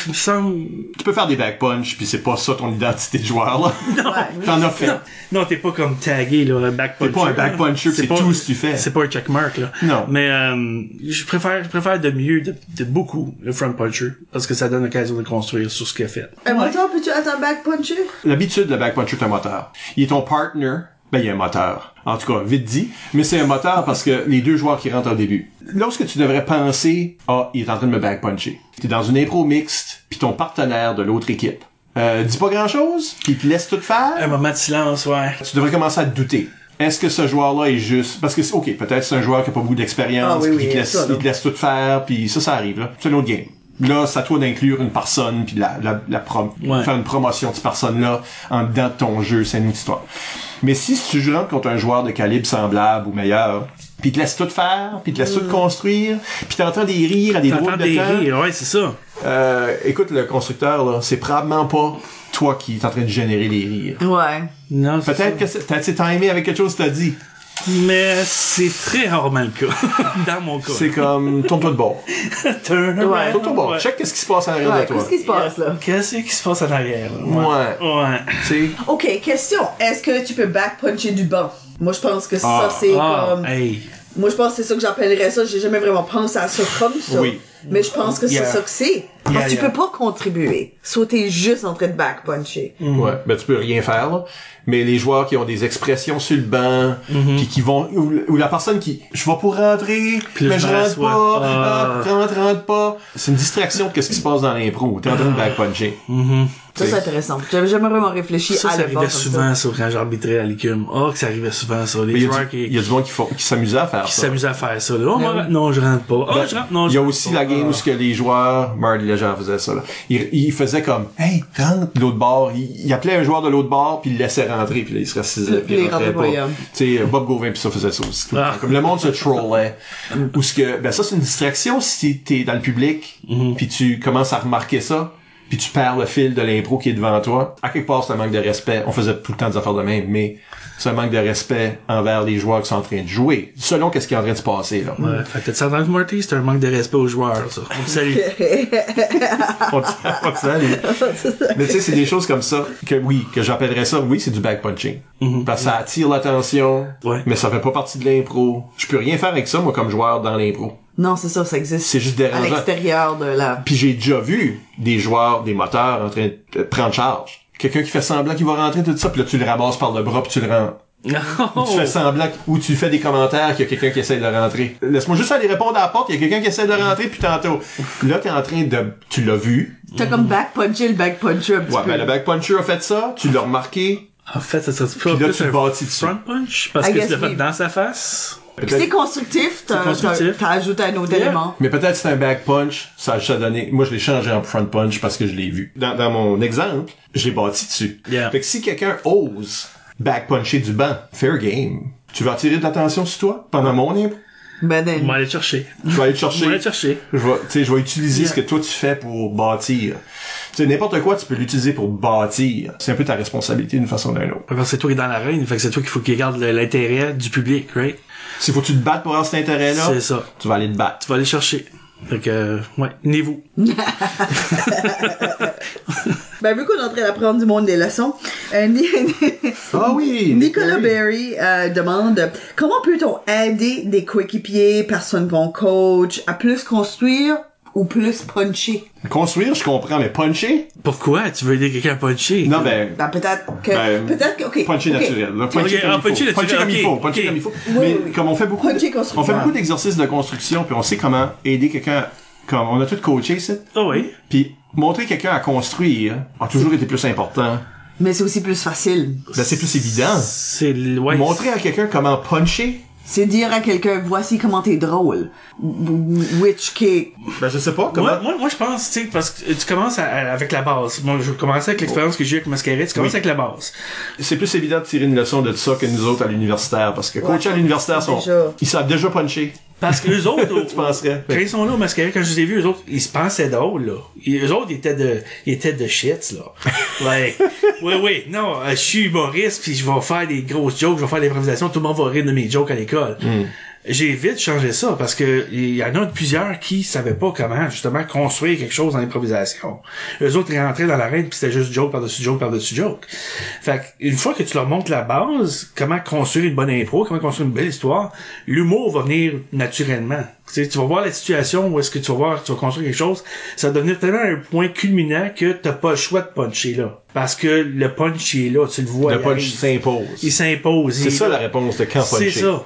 il me semble Tu peux faire des back punch, puis c'est pas ça ton identité de joueur. là. (laughs) Ouais. T'en as fait. non t'es pas comme tagué là un back T'es puncher. pas un back puncher, c'est pas- tout ce que tu fais. C'est pas un checkmark là. Non. Mais euh, je préfère je préfère de mieux de, de beaucoup le front puncher parce que ça donne l'occasion de construire sur ce qu'il a fait. Un moteur, peux-tu être un back puncher? L'habitude, le back puncher, c'est un moteur. Il est ton partner. Ben, il y a un moteur. En tout cas, vite dit. Mais c'est un moteur parce que les deux joueurs qui rentrent au début. Lorsque tu devrais penser, ah, il est en train de me back puncher. T'es dans une impro mixte, puis ton partenaire de l'autre équipe, euh, dit pas grand chose, puis il te laisse tout Un faire. moment de silence ouais. Tu devrais commencer à te douter. Est-ce que ce joueur-là est juste, parce que, c'est- ok, peut-être c'est un joueur qui a pas beaucoup d'expérience, Ah oui, puis oui, il te laisse, ça, là. il te laisse tout faire, puis ça, ça arrive, là. C'est un autre game. Là, c'est à toi d'inclure une personne, puis de la, la, la prom- Ouais. faire une promotion de cette personne-là en dedans de ton jeu, c'est une autre histoire. Mais si tu rentres contre un joueur de calibre semblable ou meilleur, puis il te laisse tout faire, puis il te laisse tout construire, puis t'entends des rires à des drôles de des temps, rires ouais c'est ça. euh, écoute, le constructeur, là, c'est probablement pas toi qui est en train de générer les rires. Ouais. Non c'est Peut-être que c'est timé avec quelque chose que t'as dit? Mais c'est très rarement le cas. (laughs) Dans mon cas. C'est comme, tourne-toi de bord. (laughs) Turn Ouais. around. Tourne-toi de bord. Ouais. Check qu'est-ce qui se passe en arrière Ouais, de toi. qu'est-ce qui se passe là? Qu'est-ce qui se passe en arrière? là? Ouais. Ouais. Tu sais, Ok, question. Est-ce que tu peux back puncher du banc? Moi, je pense que Ah. ça, c'est Ah, comme. hey. Moi, je pense que c'est ça que j'appellerais ça. J'ai jamais vraiment pensé à ça comme ça. Oui. Mais je pense que Yeah. c'est ça que c'est. Parce Yeah, que tu yeah. peux pas contribuer. Soit t'es juste en train de back puncher. ouais. Ben, tu peux rien faire, là. Mais les joueurs qui ont des expressions sur le banc, puis qui vont, ou, ou la personne qui, je vais pour rentrer, Puis mais je rentre pas, Ah. ah, rentre, rentre pas. C'est une distraction de qu'est-ce qui se passe dans l'impro. T'es en train de backpuncher. Ça, c'est intéressant. J'avais jamais vraiment réfléchi Ça, à ça le arrivait souvent, ça, quand j'arbitrais à l'écume. Oh, que ça arrivait souvent, ça. Les il y, a joueurs du, qui, il y a du monde qui, font- qui s'amusait à faire qui ça. s'amusaient à faire ça. Là. Oh, Ben non, je rentre pas. Oh, Ben, je rentre. Non, il y a aussi pas. la game Ah. où ce que les joueurs, Marty Legend faisait ça, là. Il, il faisait comme, hey, rentre de l'autre bord. Il, il appelait un joueur de l'autre bord, puis il le laissait rentrer, puis là, il se rassisait, puis Puis il rentrait pas. pas, yeah. Tu sais, Bob Gauvin, puis ça faisait ça aussi. Ah. Comme le monde se trollait. Ou ce que, ben ça, c'est une distraction si t'es dans le public, Mhm. puis tu commences à remarquer ça, puis tu perds le fil de l'impro qui est devant toi. À quelque part, un manque de respect. On faisait tout le temps des affaires de même, mais c'est un manque de respect envers les joueurs qui sont en train de jouer, selon qu'est-ce qui est en train de se passer, là. Ouais, fait que t'as entendu Marty, c'est un manque de respect aux joueurs, ça. On (laughs) te salue. on te, on te salue. Mais tu sais, c'est des choses comme ça que oui, que j'appellerais ça, oui, c'est du backpunching. Parce que ça attire l'attention, Ouais. mais ça fait pas partie de l'impro. Je peux rien faire avec ça, moi, comme joueur dans l'impro. Non, c'est ça, ça existe. C'est juste à dérangeant. l'extérieur de la. Puis j'ai déjà vu des joueurs, des moteurs en train de prendre charge. Quelqu'un qui fait semblant qu'il va rentrer tout ça, puis là tu le ramasses par le bras, puis tu le rends. Non. Tu fais semblant que- ou tu fais des commentaires qu'il y a quelqu'un qui essaie de le rentrer. Laisse-moi juste aller répondre à la porte, il y a quelqu'un qui essaie de le rentrer puis tantôt. Là, t'es en train de, tu l'as vu. T'as comme back puncher le back puncher un petit Ouais, peu. ben le back puncher a fait ça, tu l'as remarqué, En fait, ça serait puis là plus tu un front punch parce I que tu l'as fait dans sa face. C'est constructif, t'as, ajouté un autre Yeah. élément. Mais peut-être c'est un back punch, ça a donné. Moi, je l'ai changé en front punch parce que je l'ai vu. Dans, dans mon exemple, je l'ai bâti dessus. Yeah. Fait que si quelqu'un ose back puncher du banc, fair game. Tu veux attirer de l'attention sur toi pendant mon impro? Ben, then, On va aller te chercher. Je vais aller chercher. aller chercher. Je vais, tu sais, je vais utiliser Yeah. ce que toi tu fais pour bâtir. Tu sais, n'importe quoi, tu peux l'utiliser pour bâtir. C'est un peu ta responsabilité d'une façon ou d'une autre. Parce que c'est toi qui es dans l'arène, fait que c'est toi qu'il faut qu'il garde l'intérêt du public, right? S'il faut que tu te battes pour avoir cet intérêt-là, C'est ça. tu vas aller te battre. Tu vas aller chercher. Fait que, ouais, venez-vous. (laughs) ben, vu qu'on est en train d'apprendre du monde des leçons, euh, Ni- Ah oui! Nicolas oui. Berry euh, demande comment peut-on aider des coéquipiers, personnes qu'on coach, à plus construire ou plus puncher? Construire, je comprends, mais puncher? Pourquoi? Tu veux aider quelqu'un à puncher? Non, ben, Ben, peut-être que, Ben, peut-être que, ok. puncher naturel. Puncher Ok, comme ah, il faut. puncher naturel, Puncher comme il faut. Puncher comme il faut. Oui, mais oui, oui. comme on fait beaucoup, Puncher de, on fait beaucoup d'exercices de construction, puis on sait comment aider quelqu'un, comme on a tout coaché, ça. Ah oui. Puis montrer quelqu'un à construire a toujours été plus important. Mais c'est aussi plus facile. Ben, c'est plus évident. C'est, ouais. Montrer à quelqu'un comment puncher, C'est dire à quelqu'un, voici comment t'es drôle. Which qui ben, je sais pas, comment... Moi, moi, moi, je pense, tu sais, parce que tu commences à- à- avec la base. Moi, je vais commencer avec l'expérience que j'ai eu avec Masquerade. Tu commences Oui. avec la base. C'est plus évident de tirer une leçon de ça que nous autres à l'universitaire, parce que coacher à l'universitaire, sont, ils savent déjà puncher. Parce que eux autres, (laughs) au- Tu penserais. quand ils sont là au Masquerade, quand je les ai vus, eux autres, ils se pensaient drôles, là. Eux autres, ils étaient de, ils étaient de shits, là. (laughs) Ouais. oui, oui. Non, euh, je suis humoriste, puis je vais faire des grosses jokes, je vais faire de l'improvisation, tout le monde va rire de mes jokes à l'école. J'ai vite changé ça parce que il y en a plusieurs qui savaient pas comment justement construire quelque chose en improvisation. Eux autres ils rentraient dans l'arène puis c'était juste joke par-dessus joke par-dessus joke. Fait que, une fois que tu leur montres la base, comment construire une bonne impro, comment construire une belle histoire, l'humour va venir naturellement. Tu sais, tu vas voir la situation où est-ce que tu vas voir, tu vas construire quelque chose, ça va devenir tellement un point culminant que t'as pas le choix de puncher là. Parce que le punch il est là, tu le vois. Le punch s'impose. Il s'impose. C'est ça la réponse de quand puncher. C'est ça.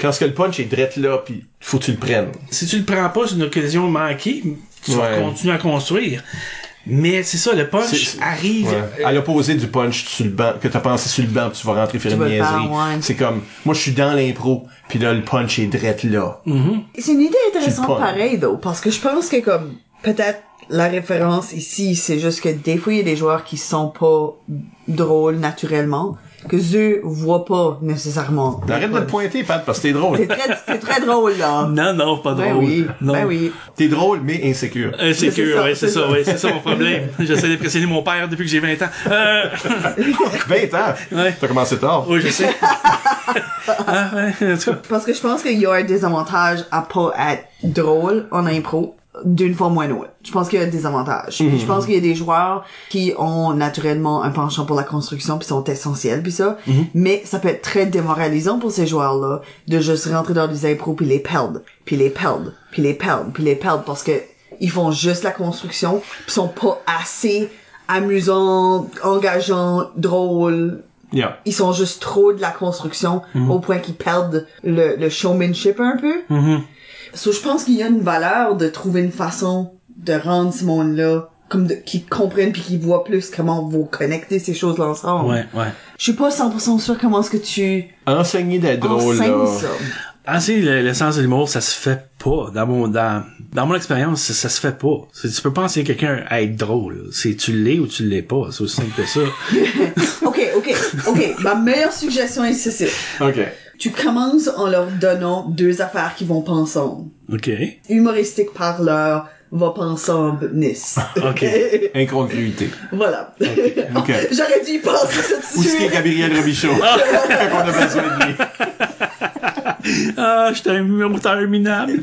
Quand ce que le punch est drette là, puis faut que tu le prennes. si tu le prends pas, c'est une occasion manquée, tu vas continuer à construire. Mais c'est ça, le punch C'est- arrive. Ouais. À l'opposé du punch sur le banc, que t'as pensé sur le banc, puis tu vas rentrer faire une niaiserie. ouais. C'est comme, moi je suis dans l'impro, puis là le punch est drette là. C'est une idée intéressante pareil, though, parce que je pense que comme, peut-être la référence ici, c'est juste que des fois, il y a des joueurs qui sont pas drôles naturellement, que eux voient pas nécessairement. Arrête de te pointer, Pat, parce que t'es drôle. C'est très, très drôle, là. (laughs) Non, non, pas Ben drôle. oui, non. ben oui. T'es drôle, mais insécure. Euh, c'est C'est ça, ouais, c'est ça, ça. ouais, c'est ça mon problème. (laughs) J'essaie d'impressionner mon père depuis que j'ai 20 ans. Euh, (laughs) 20 ans! Ouais. T'as commencé tard. oui, je sais. ah, ouais. Parce que je pense qu'il y a un désavantage à pas être drôle en impro d'une forme ou d'une autre. Je pense qu'il y a des avantages. Je pense qu'il y a des joueurs qui ont naturellement un penchant pour la construction puis sont essentiels puis ça. Mais ça peut être très démoralisant pour ces joueurs-là de juste rentrer dans des impros puis les perdre, puis les perdre, puis les perdre, puis les perdre parce que ils font juste la construction puis sont pas assez amusants, engageants, drôles, Yeah. ils sont juste trop de la construction au point qu'ils perdent le, le showmanship un peu. So, je pense qu'il y a une valeur de trouver une façon de rendre ce monde-là comme de, qu'ils comprennent puis qu'ils voient plus comment vous connecter ces choses-là ensemble. Ouais, ouais. Je suis pas 100% sûr comment est-ce que tu Enseigner d'être drôle, là. ça. Ah, c'est le, le sens de l'humour, ça se fait pas. Dans mon, dans, dans mon expérience, ça, ça se fait pas. Tu peux pas enseigner quelqu'un à être drôle. C'est tu l'es ou tu l'es pas. C'est aussi simple que ça. (laughs) ok, ok, ok. Ma meilleure suggestion est ceci. OK. Tu commences en leur donnant deux affaires qui vont pas ensemble. OK. Humoristique parleur va pas ensemble, Nice. (laughs) Ok. (laughs) Incongruité. voilà. OK. (laughs) J'aurais dû y penser tout Où de est-ce qu'est suite. Gabriel Robichaud? Quand on a besoin de lui. Ah, j'étais un moteur minable.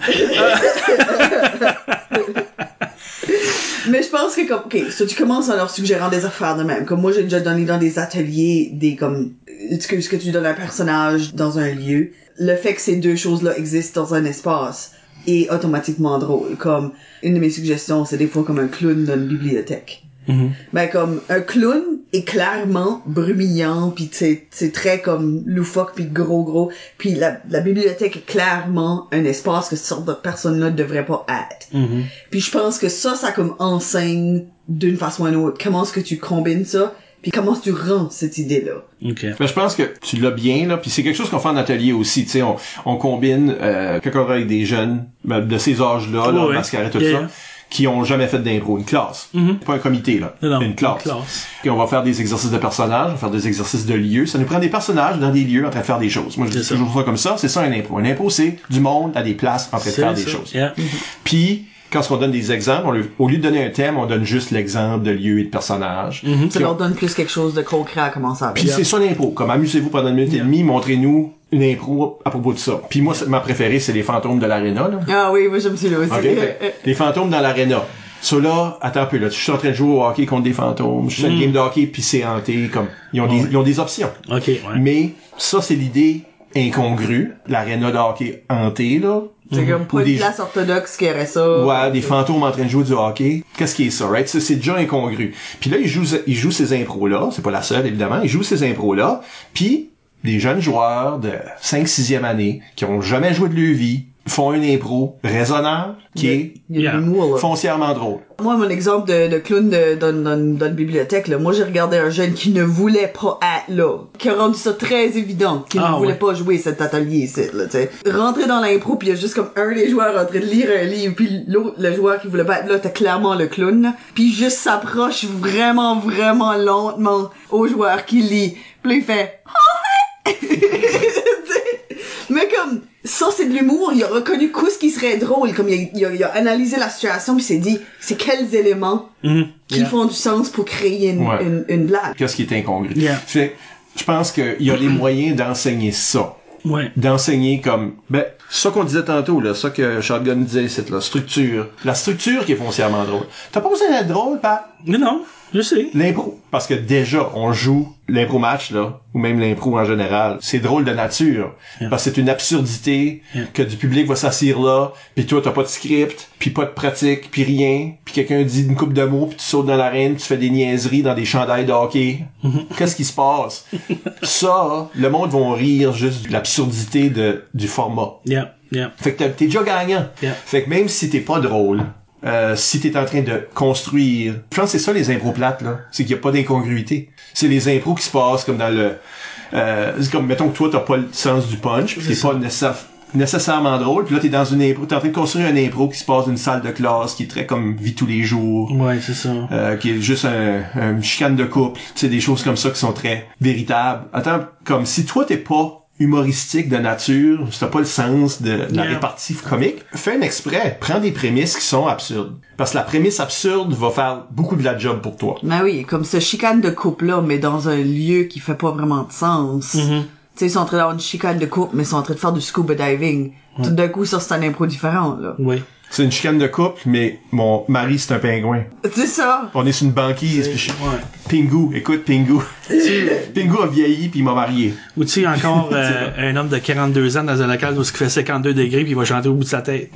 Mais je pense que comme, ok, so tu commences en leur suggérant des affaires de même. Comme moi, j'ai déjà donné dans des ateliers des comme, que, ce que tu donnes à un personnage dans un lieu. Le fait que ces deux choses-là existent dans un espace est automatiquement drôle. Comme, une de mes suggestions, c'est des fois comme un clown dans une bibliothèque. Ben comme un clown est clairement brumillant puis c'est très comme loufoque puis gros gros puis la, la bibliothèque est clairement un espace que cette sorte de personne là devrait pas être. Puis je pense que ça ça comme enseigne d'une façon ou d'une autre comment est-ce que tu combines ça puis comment tu rends cette idée là. OK. Ben, je pense que tu l'as bien, là, puis c'est quelque chose qu'on fait en atelier aussi, tu sais, on, on combine, euh, travaille avec des jeunes, ben, de ces âges-là, là, Ouais, mascarade, tout yeah, ça, qui ont jamais fait d'impro, une classe. Pas un comité, là. Non, non, une classe. une classe. Puis on va faire des exercices de personnages, on va faire des exercices de lieux. Ça nous prend des personnages dans des lieux en train de faire des choses. Moi, je dis C'est ça. toujours ça comme ça. C'est ça un impro. Un impro, c'est du monde à des places en train de faire des choses. Yeah. Puis, quand on donne des exemples, on le- au lieu de donner un thème, on donne juste l'exemple de lieu et de personnage. Mm-hmm. Ça leur on- donne plus quelque chose de concret à commencer avec. puis c'est ça l'impro. Comme amusez-vous pendant une minute et demie, montrez-nous une impro à propos de ça. Puis moi, ma préférée, c'est les fantômes de l'aréna. Ah oui, moi j'aime celui-là aussi. Ok? Fait, (laughs) les fantômes dans l'aréna. Ça là, attends un peu, là, je suis en train de jouer au hockey contre des fantômes, je suis sur une game de hockey puis c'est hanté, comme, ils ont, des, Ouais. ils ont des options. Ok, ouais. Mais, ça, c'est l'idée incongrue. L'aréna de hockey hanté, là. C'est comme pas une des- place orthodoxe qui aurait ça. Ouais, des fantômes en train de jouer du hockey. Qu'est-ce qui est ça, right? Ça, c'est déjà incongru. Puis là, ils jouent, ils jouent ces impros-là. C'est pas la seule, évidemment. Ils jouent ces impros-là. Puis, des jeunes joueurs de 5 6e année, qui ont jamais joué de leur vie, font une impro raisonnable, qui est Il y a Yeah. foncièrement drôle. Moi, mon exemple de, de clown de, dans, dans, dans la bibliothèque, là, moi j'ai regardé un jeune qui ne voulait pas être là, qui a rendu ça très évident, qui Ah, ne voulait ouais. pas jouer cet atelier ici, là. Rentrer dans l'impro, puis il y a juste comme un des joueurs en train de lire un livre, puis l'autre, le joueur qui voulait pas être là, t'as clairement le clown, puis juste s'approche vraiment, vraiment lentement au joueur qui lit, puis il fait (laughs) « Tu sais, mais comme ça c'est de l'humour il a reconnu quoi ce qui serait drôle comme il a, il a- il a analysé la situation puis il s'est dit c'est quels éléments Mhm. qui Yeah. font du sens pour créer une, Ouais. une, une blague? Qu'est-ce qui est incongru? Yeah. Fait, je pense qu'il y a les (clears throat) moyens d'enseigner ça. Ouais. d'enseigner comme ben ça qu'on disait tantôt là ça que Shotgun disait c'est la structure la structure qui est foncièrement drôle t'as pas besoin d'être drôle Pat? Non, je sais. l'impro parce que déjà on joue l'impro match là ou même l'impro en général c'est drôle de nature Yeah. parce que c'est une absurdité Yeah. que du public va s'assire là puis toi t'as pas de script puis pas de pratique puis rien puis quelqu'un dit une coupe de mots puis tu sautes dans l'arène tu fais des niaiseries dans des chandails de hockey Mm-hmm. qu'est-ce qui se passe? (laughs) Ça le monde va rire juste de l'absurdité de du format Yeah, yeah. fait que t'es déjà gagnant. Yeah. Fait que même si t'es pas drôle, euh, si t'es en train de construire, je pense que c'est ça les impros plates là, c'est qu'il y a pas d'incongruité. C'est les impros qui se passent comme dans le, euh, c'est comme mettons que toi t'as pas le sens du punch, t'es C'est pas nécessaire- nécessairement drôle, puis là t'es dans une impro, t'es en train de construire un impro qui se passe d'une salle de classe qui est très comme vie tous les jours. Ouais, c'est ça. Euh, qui est juste un, un chicane de couple, tu sais, des choses comme ça qui sont très véritables. Attends, comme si toi t'es pas humoristique de nature, t'as pas le sens de, de la Yeah. répartie comique, fais un exprès, prends des prémices qui sont absurdes. Parce que la prémisse absurde va faire beaucoup de la job pour toi. mais oui comme ce chicane de couple là mais dans un lieu qui fait pas vraiment de sens Mm-hmm. tu sais ils sont en train d'avoir une chicane de couple mais ils sont en train de faire du scuba diving tout d'un coup ça c'est un impro différent là Oui. C'est une chicane de couple, mais mon mari c'est un pingouin. c'est ça On est sur une banquise, puis je- Ouais. Pingu, écoute Pingu. (laughs) Pingu a vieilli puis il m'a marié. Ou tu sais, encore (laughs) euh, un homme de 42 ans dans un local où il fait 52 degrés puis il va chanter au bout de sa tête.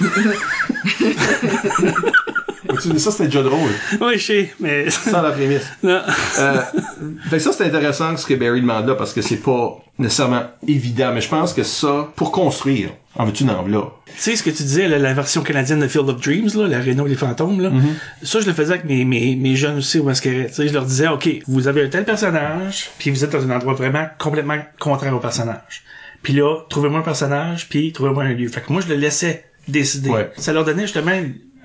(laughs) Ça c'était déjà drôle, Oui, je sais, mais... sans la prémisse. (laughs) non. Euh, fait que ça, c'est intéressant ce que Barry demande là, parce que c'est pas nécessairement évident, mais je pense que ça, pour construire, en veux-tu en là? Tu sais ce que tu disais, la version canadienne de Field of Dreams, là, la Renault des fantômes, là. Ça, je le faisais avec mes, mes, mes jeunes aussi au mascaret. Tu sais, je leur disais, OK, vous avez un tel personnage, puis vous êtes dans un endroit vraiment complètement contraire au personnage. Puis là, trouvez-moi un personnage, puis trouvez-moi un lieu. Fait que moi, je le laissais décider. Ouais. Ça leur donnait justement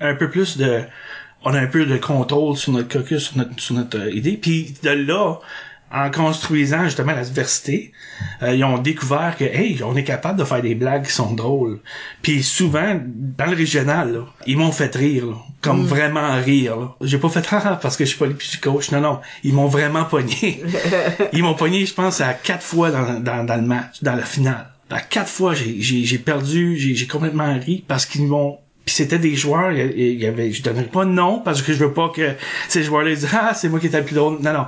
un peu plus de... On a un peu de contrôle sur notre caucus, sur notre, sur notre euh, idée. Puis de là, en construisant justement la diversité, euh, ils ont découvert que hey, on est capable de faire des blagues qui sont drôles. Puis souvent dans le régional, là, ils m'ont fait rire, là, comme vraiment rire. Là. J'ai pas fait rire (laughs) parce que je suis pas le coach. Non non, ils m'ont vraiment pogné. (laughs) ils m'ont pogné, je pense, à quatre fois dans, dans, dans le match, dans la finale. À quatre fois, j'ai j'ai j'ai perdu, j'ai j'ai complètement ri parce qu'ils m'ont puis c'était des joueurs, il y avait, je donnerai pas de nom parce que je veux pas que ces joueurs-là disent ah c'est moi qui étais le plus drôle. Non non,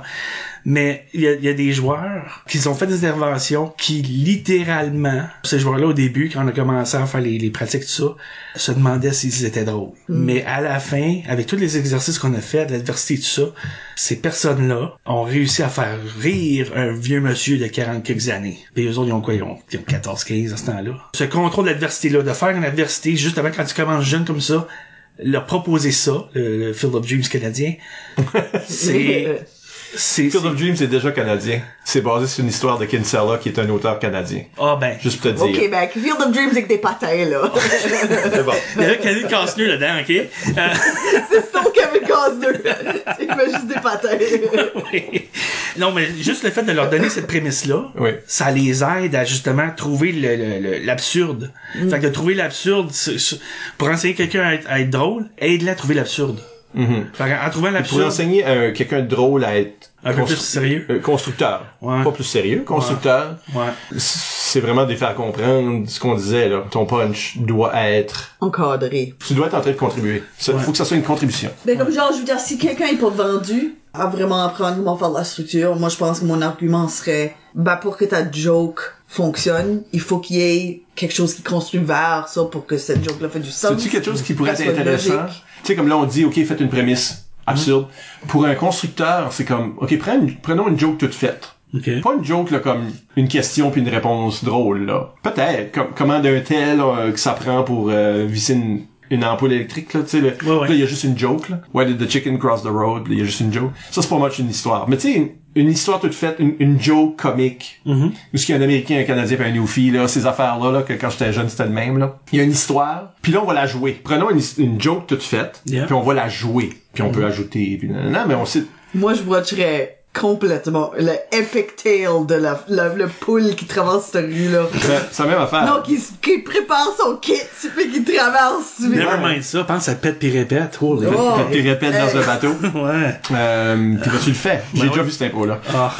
mais il y a, y a des joueurs qui ont fait des interventions qui littéralement, ces joueurs-là au début quand on a commencé à faire les, les pratiques tout ça, se demandaient s'ils étaient drôles. Mais à la fin, avec tous les exercices qu'on a fait, l'adversité tout ça, ces personnes-là ont réussi à faire rire un vieux monsieur de 40 quelques années. Et eux autres, ils ont quoi? Ils ont, ils ont 14, 15 à ce temps-là. Ce contrôle d'adversité-là, de faire une adversité, justement quand tu commences jeune comme ça, leur proposer ça, le, le Field of Dreams canadien, (laughs) c'est... Field of Dreams est déjà canadien. C'est basé sur une histoire de Kinsella qui est un auteur canadien. Ah ben, Juste pour te Au dire. Québec, Field of Dreams avec des patins, là. (laughs) C'est bon. il y avait Kevin Costner là-dedans, ok? Euh, (laughs) c'est ton Kevin Costner. Il fait juste des patins. (laughs) oui. Non, mais juste le fait de leur donner cette prémisse-là, Oui. ça les aide à justement trouver l'absurde. Fait que de trouver l'absurde, pour enseigner quelqu'un à être, à être drôle, aide-le à trouver l'absurde. Fait qu'en trouvant Pour enseigner à quelqu'un de drôle à être un peu plus sérieux. euh, constructeur. Ouais. Pas plus sérieux, constructeur. Ouais. C'est vraiment de faire comprendre ce qu'on disait, là. Ton punch doit être... Encadré. Tu dois être en train de contribuer. Il Ouais. faut que ça soit une contribution. Mais comme genre, je veux dire, si quelqu'un est pas vendu à vraiment apprendre comment faire de la structure, moi je pense que mon argument serait, bah pour que ta joke fonctionne, il faut qu'il y ait quelque chose qui construit vers ça pour que cette joke-là fait du sens. C'est-tu quelque chose qui pourrait être intéressant? logique. Tu sais, comme là, on dit, OK, faites une prémisse absurde. Pour un constructeur, c'est comme, OK, prenons une, prenons une joke toute faite. Ok. Pas une joke, là, comme une question puis une réponse drôle, là. Peut-être. Comme, comment d'un tel euh, que ça prend pour euh, visser une, une ampoule électrique, là, tu sais. là. Ouais, ouais. Là, il y a juste une joke, là. Why did the chicken cross the road? Là, Il y a juste une joke. Ça, c'est pas much une histoire. Mais tu sais, une, une histoire toute faite, une, une joke comique. Mhm. Où ce qu'il y a un Américain, un Canadien puis un Newfie, là, ces affaires-là, là, que quand j'étais jeune, c'était le même, là. Il y a une histoire, puis là, on va la jouer. Prenons une, une joke toute faite, Yeah. puis on va la jouer. Puis on peut ajouter, puis non, mais on sait... Moi je watcherais complètement le epic tale de la, la- le poule qui traverse cette rue-là. C'est c'est la même affaire. Non, qui, qui prépare son kit, puis qui traverse. puis- Never mind ça, pense à pète pis répète. Oh. Tu répètes dans Hey. le bateau. (laughs) Ouais. Euh, puis là, tu le fais. J'ai Ben déjà ouais. vu cette impro-là. Ah.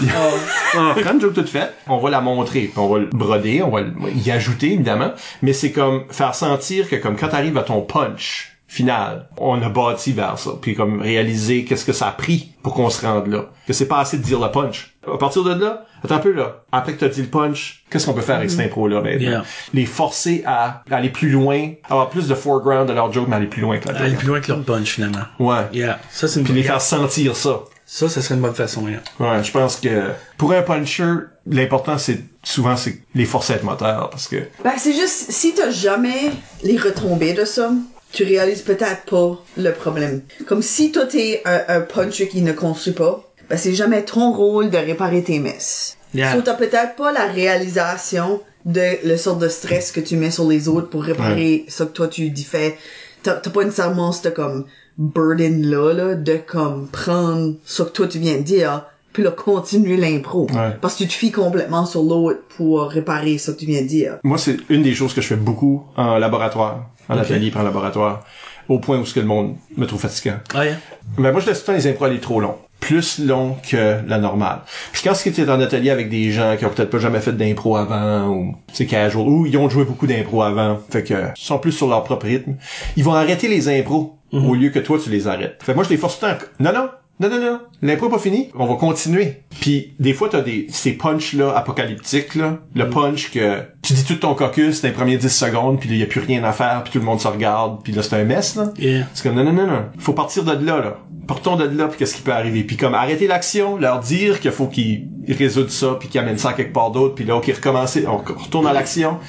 On prend une joke toute faite, on va la montrer, puis on va le broder, on va y ajouter évidemment, mais c'est comme faire sentir que comme quand t'arrives à ton punch final, on a bâti vers ça, puis comme réaliser qu'est-ce que ça a pris pour qu'on se rende là, que c'est pas assez de dire le punch. À partir de là, attends un peu là, après que t'as dit le punch, qu'est-ce qu'on peut faire avec cette impro-là maintenant? Yeah. Les forcer à aller plus loin, avoir plus de foreground de leur joke, mais aller plus loin que la Aller joke. plus loin que leur punch, finalement. Ouais. Yeah. Ça, c'est une Puis les faire sentir ça. Ça, ça serait une bonne façon, yeah. Ouais, je pense que pour un puncher, l'important c'est souvent c'est les forcer à être moteur parce que Ben, c'est juste, si t'as jamais les retombées de ça, tu réalises peut-être pas le problème. Comme si toi t'es un, un puncher qui ne construit pas, ben c'est jamais ton rôle de réparer tes messes. Yeah. So, t'as peut-être pas la réalisation de le sort de stress que tu mets sur les autres pour réparer ça que toi tu dis fais. T'as t'as pas nécessairement ce comme burden là, là, de comme prendre ce que toi tu viens de dire, puis là continuer l'impro. Ouais. Parce que tu te fies complètement sur l'autre pour réparer ce que tu viens de dire. moi c'est une des choses que je fais beaucoup en laboratoire, en atelier en laboratoire, au point où ce que le monde me trouve fatigant. Ah, yeah. Mais moi je laisse tout le temps les impros aller trop long. Plus long que la normale. Puis quand c'est que tu es en atelier avec des gens qui ont peut-être pas jamais fait d'impro avant, ou c'est casual, ou ils ont joué beaucoup d'impro avant, fait que sont plus sur leur propre rythme, ils vont arrêter les impros au lieu que toi tu les arrêtes. Fait que moi je les force tout le temps. Non, non, non, non, non, l'impro pas fini, on va continuer. Puis des fois t'as des ces punch là apocalyptiques là, le punch que tu dis tout ton caucus dans les premiers 10 secondes, puis il y a plus rien à faire, puis tout le monde se regarde, puis là c'est un mess là. Yeah. C'est comme non non non non, faut partir de là là. Partons de là puis qu'est-ce qui peut arriver puis comme arrêter l'action, leur dire qu'il faut qu'ils résoudent ça puis qu'ils amènent ça à quelque part d'autre puis là OK recommencer, on retourne à l'action.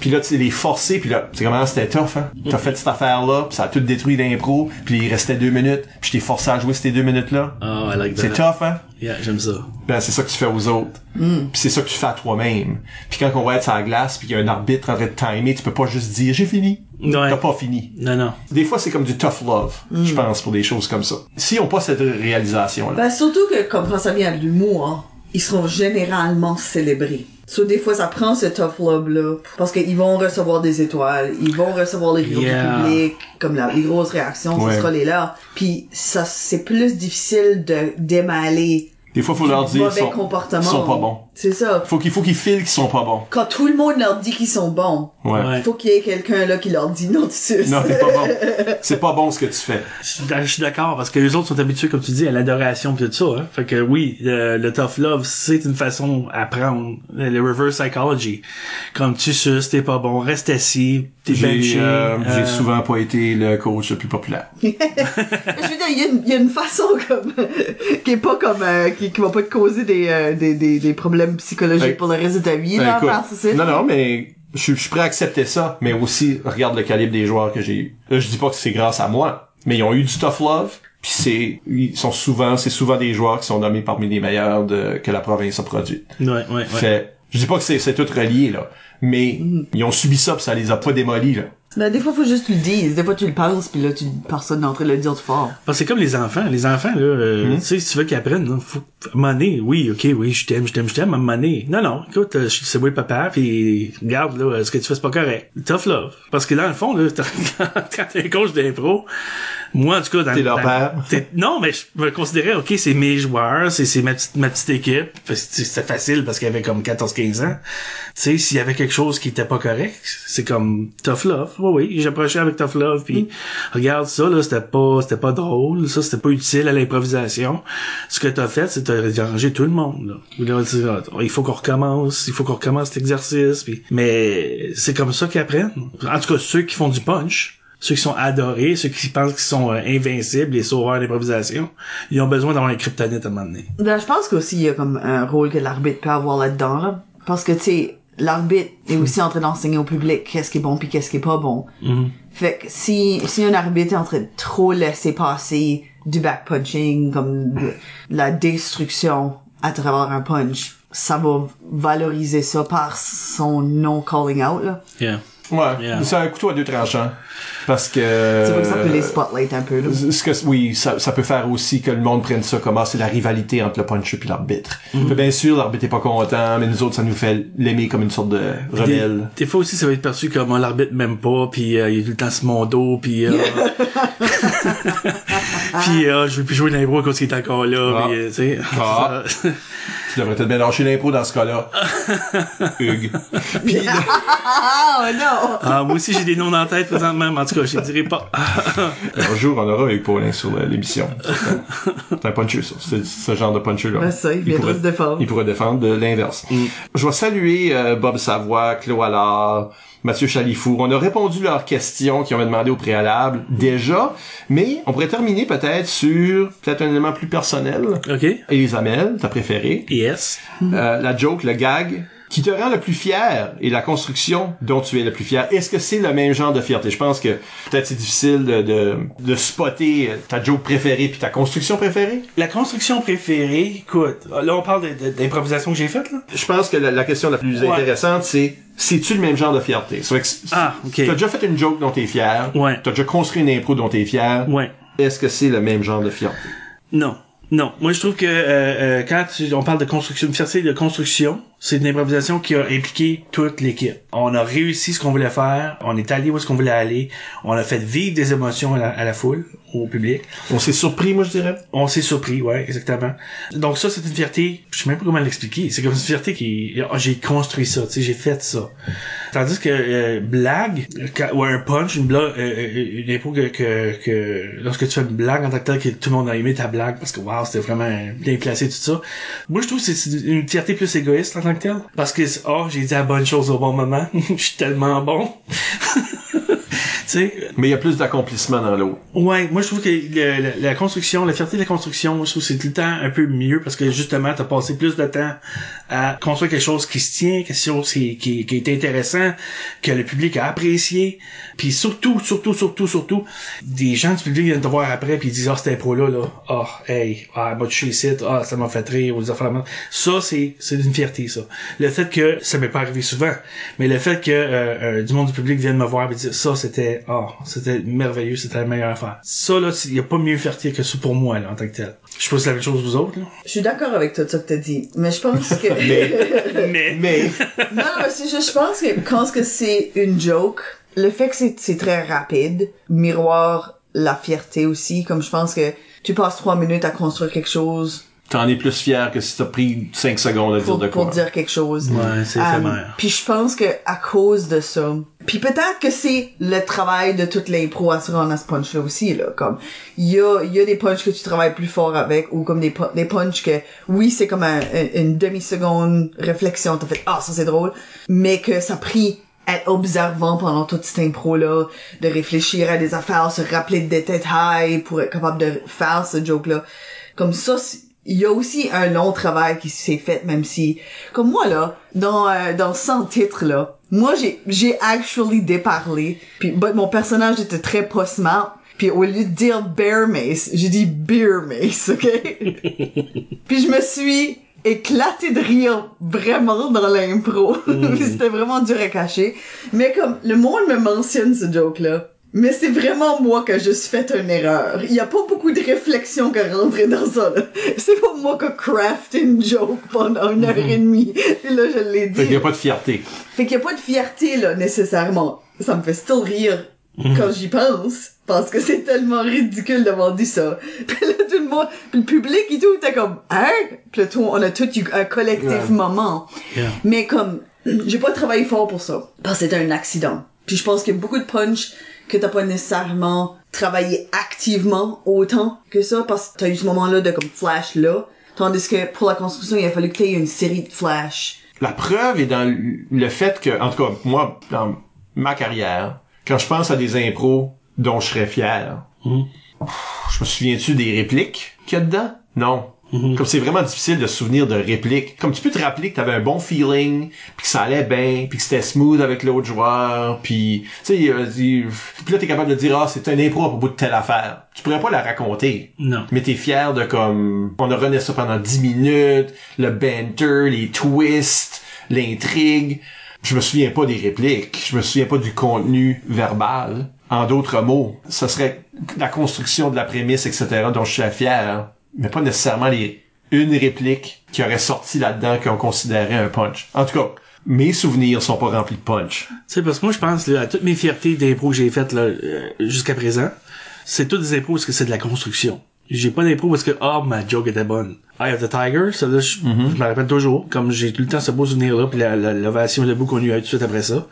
Puis là tu les forcer puis là c'est comment c'était tough hein. T'as fait cette affaire là, puis ça a tout détruit l'impro, puis il restait deux minutes, puis je t'ai forcé à jouer ces deux minutes là. Oh, I like that. C'est tough hein? Yeah, j'aime ça. Ben, c'est ça que tu fais aux autres. Puis c'est ça que tu fais à toi-même. Puis quand on va être sur la glace, puis qu'il y a un arbitre en train de timer, tu peux pas juste dire j'ai fini. Ouais. T'as pas fini. Non, non. Des fois, c'est comme du tough love, je pense, pour des choses comme ça. Si on pas cette réalisation-là. Ben, surtout que, comme quand ça vient de l'humour, hein, ils seront généralement célébrés. So, des fois, ça prend ce tough love-là, parce qu'ils vont recevoir des étoiles, ils vont recevoir les rires Yeah. du public, comme la, les grosses réactions, Ouais. ce sera les leurs. Puis, ça, c'est plus difficile de démêler Des fois, faut leur dire mauvais sont, sont pas bons. C'est ça. Faut qu'il faut qu'ils filent qu'ils sont pas bons. Quand tout le monde leur dit qu'ils sont bons, Ouais. Ouais. faut qu'il y ait quelqu'un là qui leur dit non, tu suces. Non, t'es pas bon. (laughs) C'est pas bon ce que tu fais. Je suis d'accord parce que les autres sont habitués, comme tu dis, à l'adoration pis tout ça. Hein? Fait que oui, le, le tough love, c'est une façon à prendre le reverse psychology. Comme tu suces, t'es pas bon, reste assis, t'es J'ai benché. euh, j'ai euh, souvent pas été le coach le plus populaire. (laughs) je veux dire, il y, a une- il y a une façon comme (laughs) qui est pas comme euh, qui, qui va pas te causer des, euh, des, des, des problèmes psychologiques Hey. pour le reste de ta vie Ben, là, écoute, non, non, mais je suis- je suis prêt à accepter ça, mais aussi, regarde le calibre des joueurs que j'ai eu. Là, je dis pas que c'est grâce à moi, mais ils ont eu du tough love, Puis c'est, ils sont souvent, c'est souvent des joueurs qui sont nommés parmi les meilleurs de, que la province a produit. Ouais, ouais, ouais. Fait, je dis pas que c'est, c'est tout relié, là. Mais, ils ont subi ça pis ça les a pas démolis, là. Ben, des fois, faut juste le dises. Des fois, tu le penses, puis là, tu, personne n'est en train de le dire fort. Parce que c'est comme les enfants. Les enfants, là, euh, tu sais, si tu veux qu'ils apprennent, là, faut, donné, oui, ok, oui, je t'aime, je t'aime, je t'aime, à donné. Non, non, écoute, euh, c'est moi le papa, puis regarde, là, ce que tu fais, c'est pas correct? Tough love. Parce que dans le fond, là, (laughs) quand t'es un coach d'impro, moi, en tout cas, dans T'es leur dans- père. t'es- Non, mais je me considérais, ok, c'est mes joueurs, c'est, c'est ma petite, ma petite équipe. Parce que C'était facile parce qu'il y avait comme 14-15 ans. Tu sais, s'il y avait quelque chose qui était pas correct, c'est comme tough love. Oui, oui, j'approchais avec tough love, puis regarde ça, là, c'était pas, c'était pas drôle, ça, c'était pas utile à l'improvisation. Ce que t'as fait, c'est t'as dérangé tout le monde, là. Ah, il faut qu'on recommence, il faut qu'on recommence cet exercice, puis... Mais c'est comme ça qu'ils apprennent. En tout cas, ceux qui font du punch, ceux qui sont adorés, ceux qui pensent qu'ils sont euh, invincibles, les sauveurs d'improvisation, ils ont besoin d'avoir un kryptonite à un moment donné. Ben, je pense qu'aussi, il y a comme un rôle que l'arbitre peut avoir là-dedans, là. Parce que, tu sais, l'arbitre est aussi en train d'enseigner au public qu'est-ce qui est bon puis qu'est-ce qui est pas bon. Fait que si, si un arbitre est en train de trop laisser passer du back-punching, comme de, la destruction à travers un punch, ça va valoriser ça par son non-calling out, là. Yeah. Ouais. Yeah. C'est un couteau à deux tranchants. Parce que... C'est pour ça que les spotlight un peu, là. Ce que, oui, ça, ça peut faire aussi que le monde prenne ça comme ah, c'est la rivalité entre le puncher et l'arbitre. Fait Bien sûr, l'arbitre est pas content, mais nous autres, ça nous fait l'aimer comme une sorte de rebelle. Des, des fois aussi, ça va être perçu comme ah, l'arbitre m'aime pas, puis euh, il est tout le temps sur mon dos, puis euh, (laughs) (laughs) puis euh, je veux plus jouer l'impro à cause qu'il est encore là, Ah. puis euh, tu sais. Ah. (laughs) Tu devrais peut-être bien lâcher l'impro dans ce cas-là. (laughs) Hugues. Puis, Ah, non! ah, moi aussi j'ai des noms dans la tête présentement, mais en tout cas, je ne dirai pas. (laughs) un jour, on aura Hugues Paulin sur le- l'émission. C'est un puncher, ça. C'est ce genre de puncher-là. Ben ça, il viendra pourrait- se défendre. Il pourrait défendre de l'inverse. Je vais saluer euh, Bob Savoie, Claude Allard, Mathieu Chalifour. On a répondu leurs questions qu'ils ont demandé au préalable déjà, mais on pourrait terminer peut-être sur peut-être un élément plus personnel. ok. Elisa Mel, ta préférée. Yes. Euh, la joke, le gag, qui te rend le plus fier et la construction dont tu es le plus fier. Est-ce que c'est le même genre de fierté? Je pense que peut-être c'est difficile de, de, de spotter ta joke préférée puis ta construction préférée. La construction préférée, écoute, là on parle de- de- d'improvisation que j'ai faite là. Je pense que la, la question la plus Ouais. intéressante, c'est c'est-tu le même genre de fierté? Ah, ok. T'as déjà fait une joke dont t'es fier. Ouais. T'as déjà construit une impro dont t'es fier. Ouais. Est-ce que c'est le même genre de fierté? Non. Non. Moi, je trouve que euh, euh, quand tu- on parle de construction, une fierté de construction, c'est une improvisation qui a impliqué toute l'équipe. On a réussi ce qu'on voulait faire, on est allé où est-ce qu'on voulait aller, on a fait vivre des émotions à la, à la foule, au public. On s'est surpris, moi, je dirais. On s'est surpris, ouais, exactement. Donc ça, c'est une fierté, je sais même pas comment l'expliquer. C'est comme une fierté qui, ah, j'ai construit ça, tu sais, j'ai fait ça. Tandis que euh, blague, ou un punch, une blague, euh, euh, une impro que, que, que lorsque tu fais une blague en tant que tel, que tout le monde a aimé ta blague parce que waouh, c'était vraiment bien placé tout ça. Moi, je trouve que c'est une fierté plus égoïste en parce que oh, j'ai dit la bonne chose au bon moment, (laughs) je suis tellement bon. (laughs) tu sais, Mais il y a plus d'accomplissement dans l'autre. Ouais, moi je trouve que le- la, la construction, la fierté de la construction, moi, je trouve que c'est tout le temps un peu mieux parce que justement t'as passé plus de temps à construire quelque chose qui se tient, quelque chose qui, qui, qui est intéressant, que le public a apprécié, puis surtout, surtout, surtout, surtout, des gens du public viennent te voir après puis ils disent ah c'était pro là là, ah hey, ah m'a touché ici, ah ça m'a fait rire ou des affaires. Ça c'est c'est une fierté ça. Le fait que ça m'est pas arrivé souvent, mais le fait que euh, euh, du monde du public vienne me voir et dire ça c'était ah c'était merveilleux, c'était la meilleure affaire. Ça là, il y a pas mieux fierté que ça pour moi là en tant que tel. Je sais pas si c'est la même chose vous autres là. Je suis d'accord avec tout ça que t'as dit, mais je pense que... (laughs) (laughs) Mais Mais, non, mais c'est juste, je pense que quand ce que c'est une joke, le fait que c'est, c'est très rapide, miroir la fierté aussi, comme je pense que tu passes trois minutes à construire quelque chose t'en es plus fier que si t'as pris 5 secondes à dire pour, de quoi. pour dire quelque chose. Ouais, c'est Um, éphémère. Puis je pense que à cause de ça, puis peut-être que c'est le travail de toute l'impro à se rendre à ce punch là aussi là, comme il y a il y a des punchs que tu travailles plus fort avec ou comme des des punchs que oui c'est comme un- un- une demi seconde réflexion t'as fait ah ça c'est drôle, mais que ça a pris être observant pendant toute cette impro là, de réfléchir à des affaires, se rappeler de détails pour être capable de faire ce joke là. Comme ça, c'est- il y a aussi un long travail qui s'est fait, même si, comme moi là, dans euh, dans 100 titres là, moi j'ai j'ai actually déparlé, puis but, mon personnage était très smart, Puis au lieu de dire bear mace, j'ai dit beer mace, ok? (laughs) puis je me suis éclaté de rire vraiment dans l'impro. (laughs) C'était vraiment dur à cacher. Mais comme, le monde me mentionne ce joke-là. Mais c'est vraiment moi qui ai juste fait une erreur. Il y a pas beaucoup de réflexion qui rentrer dans ça, là. C'est pas moi qui ai crafté une joke pendant une heure et demie. Et là, je l'ai dit. Fait qu'il y a pas de fierté. Fait qu'il y a pas de fierté, là, nécessairement. Ça me fait still rire quand j'y pense. Parce que c'est tellement ridicule d'avoir dit ça. (laughs) Puis là, tout le monde, puis le public et tout était comme, hein? Puis là, tout, on a tout eu un collectif Ouais. moment. Yeah. Mais comme, (clears throat) j'ai pas travaillé fort pour ça. Parce que c'était un accident. Puis je pense qu'il y a beaucoup de punch que t'as pas nécessairement travaillé activement autant que ça parce que t'as eu ce moment-là de comme flash là. Tandis que pour la construction, il a fallu que t'aies une série de flash. La preuve est dans le fait que, en tout cas, moi, dans ma carrière, quand je pense à des impros dont je serais fier, Mhm. je me souviens-tu des répliques qu'il y a dedans? Non. Comme c'est vraiment difficile de se souvenir de répliques. Comme tu peux te rappeler que t'avais un bon feeling, puis que ça allait bien, puis que c'était smooth avec l'autre joueur, puis tu sais, là t'es capable de dire ah c'est un impro à propos de telle affaire. Tu pourrais pas la raconter. Non. Mais t'es fier de comme on a rené ça pendant 10 minutes, le banter, les twists, l'intrigue. Je me souviens pas des répliques, je me souviens pas du contenu verbal. En d'autres mots, ce serait la construction de la prémisse, etc., dont je suis fier, mais pas nécessairement les une réplique qui aurait sorti là-dedans qu'on considérait un punch. En tout cas, mes souvenirs sont pas remplis de punch. Sais, parce que moi, je pense là, à toutes mes fiertés d'impro que j'ai faites là, euh, jusqu'à présent, c'est toutes des impros parce que c'est de la construction. J'ai pas d'impro parce que, oh, ma joke était bonne. Eye of the Tiger, ça là, je, je me rappelle toujours, comme j'ai tout le temps ce beau souvenir-là, puis la- la- l'ovation debout qu'on a eu tout de suite après ça.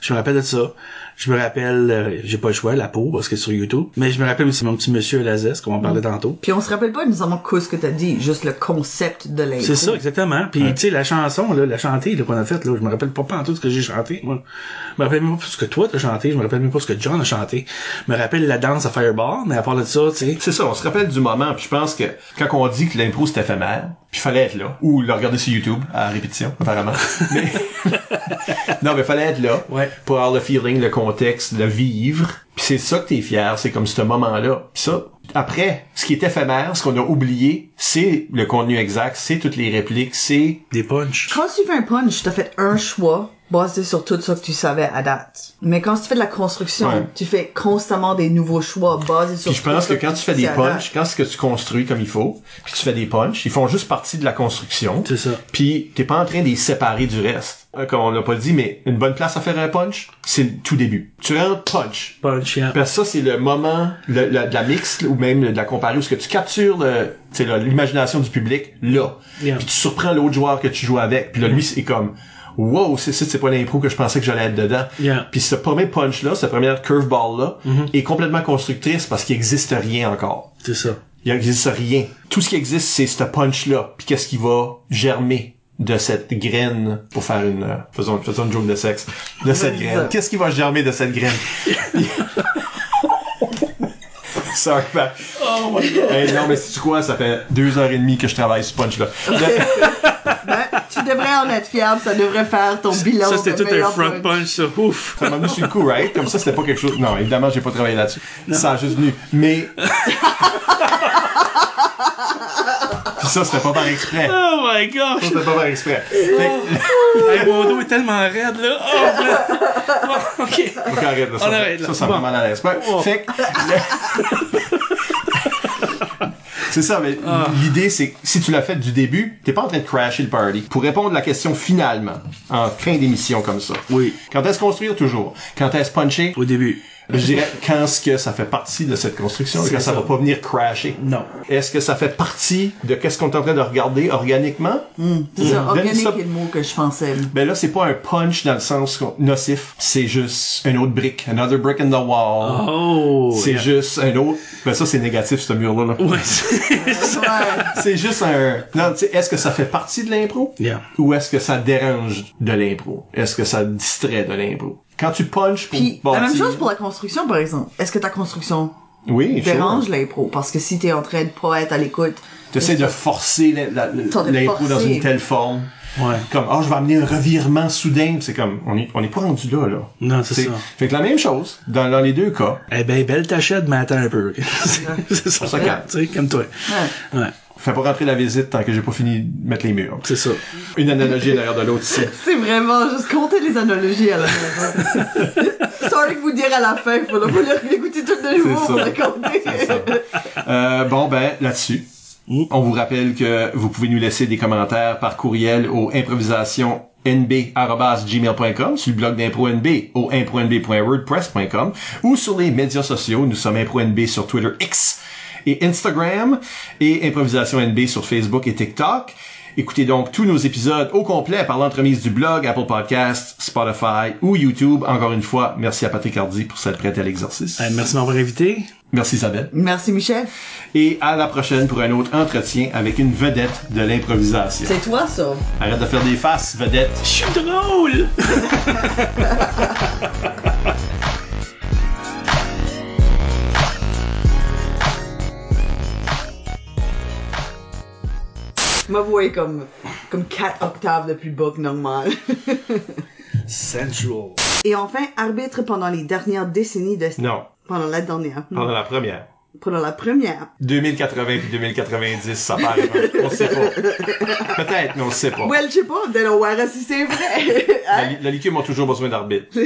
Je me rappelle de ça. Je me rappelle, euh, j'ai pas le choix, la peau, parce que c'est sur YouTube. Mais je me rappelle aussi mon petit monsieur à la zeste, comme on parlait tantôt. Puis on se rappelle pas nécessairement que ce que t'as dit, juste le concept de l'impro. C'est ça, exactement. Puis, tu sais, la chanson, là, la chantée là, qu'on a faite, là, je me rappelle pas, pas en tout ce que j'ai chanté, moi. Je me rappelle même pas ce que toi t'as chanté, je me rappelle même pas ce que John a chanté. Je me rappelle la danse à Fireball, mais à part de ça, tu sais. C'est ça, on se rappelle du moment, puis je pense que quand on dit que l'impro c'est éphémère, puis fallait être là, ou le regarder sur YouTube à répétition, apparemment. (laughs) Mais- (laughs) non, mais fallait être là Ouais. pour avoir le feeling, le contexte, le vivre. Puis c'est ça que t'es fier, c'est comme ce moment-là. Puis ça, après, ce qui est éphémère, ce qu'on a oublié, c'est le contenu exact, c'est toutes les répliques, c'est Des punchs. Quand tu fais un punch, t'as fait un choix basé sur tout ça que tu savais à date. Mais quand tu fais de la construction, Ouais. tu fais constamment des nouveaux choix basés sur Puis je pense ça que quand tu fais des punchs, quand c'est que tu construis comme il faut, puis tu fais des punchs, ils font juste partie de la construction. C'est ça. Puis t'es pas en train de les séparer du reste. Euh, Comme on l'a pas dit, mais une bonne place à faire un punch, c'est le tout début. Tu rentres punch. Punch, yeah. Parce que ça, c'est le moment le, le- de la mix ou même de la comparée où ce que tu captures le, tu sais, là, l'imagination du public là. Yeah. Puis tu surprends l'autre joueur que tu joues avec. Puis là, lui, c'est comme Wow, c'est c'est pas l'impro que je pensais que j'allais être dedans. Yeah. Puis ce premier punch là, cette première curveball là, est complètement constructrice parce qu'il existe rien encore. C'est ça. Il n'existe rien. Tout ce qui existe, c'est ce punch-là. Puis qu'est-ce qui va germer de cette graine, pour faire une... euh, faisons, faisons une joke de sexe. De cette graine. Qu'est-ce qui va germer de cette graine? (laughs) Sorry. Oh my god. Hey, non, mais c'est quoi? Ça fait deux heures et demie que je travaille ce punch-là. (laughs) Tu devrais en être fiable, ça devrait faire ton bilan. Ça, c'était tout un front punch, ça. Ouf. Ça m'a mis sur le coup, right? Comme ça, c'était pas quelque chose... Non, évidemment, j'ai pas travaillé là-dessus. Ça a juste venu. Mais... Puis ça, c'était pas par exprès. Ça, Oh my gosh. c'était pas par exprès. Fait que- hey, mon dos est tellement raide, là. Oh. Bon, ok. Ok, arrête là, ça. On arrête, là. Ça, ça me Bon. rend mal à l'aise. Ouais, Oh. Fait que- (laughs) C'est ça, mais Ah. l'idée, c'est que si tu l'as fait du début, t'es pas en train de crasher le party. Pour répondre à la question finalement, en fin d'émission comme ça. Oui. Quand est-ce construire toujours? Quand est-ce puncher? Au début. Je dirais quand est-ce que ça fait partie de cette construction quand ça, ça. va pas venir crasher? Non. Est-ce que ça fait partie de qu'est-ce qu'on est en train de regarder organiquement? C'est ça, Mm. organique est le mot que je pensais. Ben là, c'est pas un punch dans le sens nocif. C'est juste une autre brique. Another brick in the wall. Oh. C'est yeah. juste un autre. Ben ça, c'est négatif, ce mur-là. là. Ouais, c'est ça. Ouais. C'est juste un... Non, tu sais, est-ce que ça fait partie de l'impro? Yeah. Ou est-ce que ça dérange de l'impro? Est-ce que ça distrait de l'impro? Quand tu punches pour Puis, la même chose pour la construction, par exemple. Est-ce que ta construction Oui, sure. dérange l'impro? Parce que si t'es en train de pas être à l'écoute, T'essaies de forcer l'impro dans une telle forme Ouais. Comme, oh, je vais amener un revirement soudain. C'est comme, on est, on est pas rendu là, là. Non, c'est ça. Fait que la même chose, dans, dans les deux cas. Eh ben, belle tachette, mais attends un peu. (laughs) c'est ça. ça calme. Tu sais, comme toi. Ouais. Ouais. Fais pas rentrer la visite tant que j'ai pas fini de mettre les murs. C'est ça. Une analogie derrière de l'autre ici. (laughs) C'est vraiment juste compter les analogies à la maison. (laughs) Sorry de vous dire à la fin, faut le faut les écouter tout de nouveau C'est pour ça. les compter. C'est ça. Euh, bon, ben, là-dessus. Mm. On vous rappelle que vous pouvez nous laisser des commentaires par courriel au improvisationnb.gmail.com sur le blog d'Impro NB au impronb.wordpress.com ou sur les médias sociaux. Nous sommes Impro NB sur Twitter X et Instagram et Improvisation NB sur Facebook et TikTok. Écoutez donc tous nos épisodes au complet par l'entremise du blog, Apple Podcasts, Spotify ou YouTube. Encore une fois, merci à Patrick Hardy pour s'être prêt à l'exercice. Eh, merci de m'avoir invité. Merci Isabelle. Merci Michel. Et à la prochaine pour un autre entretien avec une vedette de l'improvisation. C'est toi ça. Arrête de faire des faces, vedette. Je suis drôle! (laughs) Ma voix est comme, comme 4 octaves de plus bas que normal. (laughs) Sensual. Et enfin, arbitre pendant les dernières décennies de... Non, Pendant la dernière. pendant la première. Pendant la première. 2080 puis 2090, ça part. On sait pas. Peut-être, mais on sait pas. Well, je sais pas, Delaware, si c'est vrai. La, Hein? li- la liquide a toujours besoin d'arbitre. (laughs)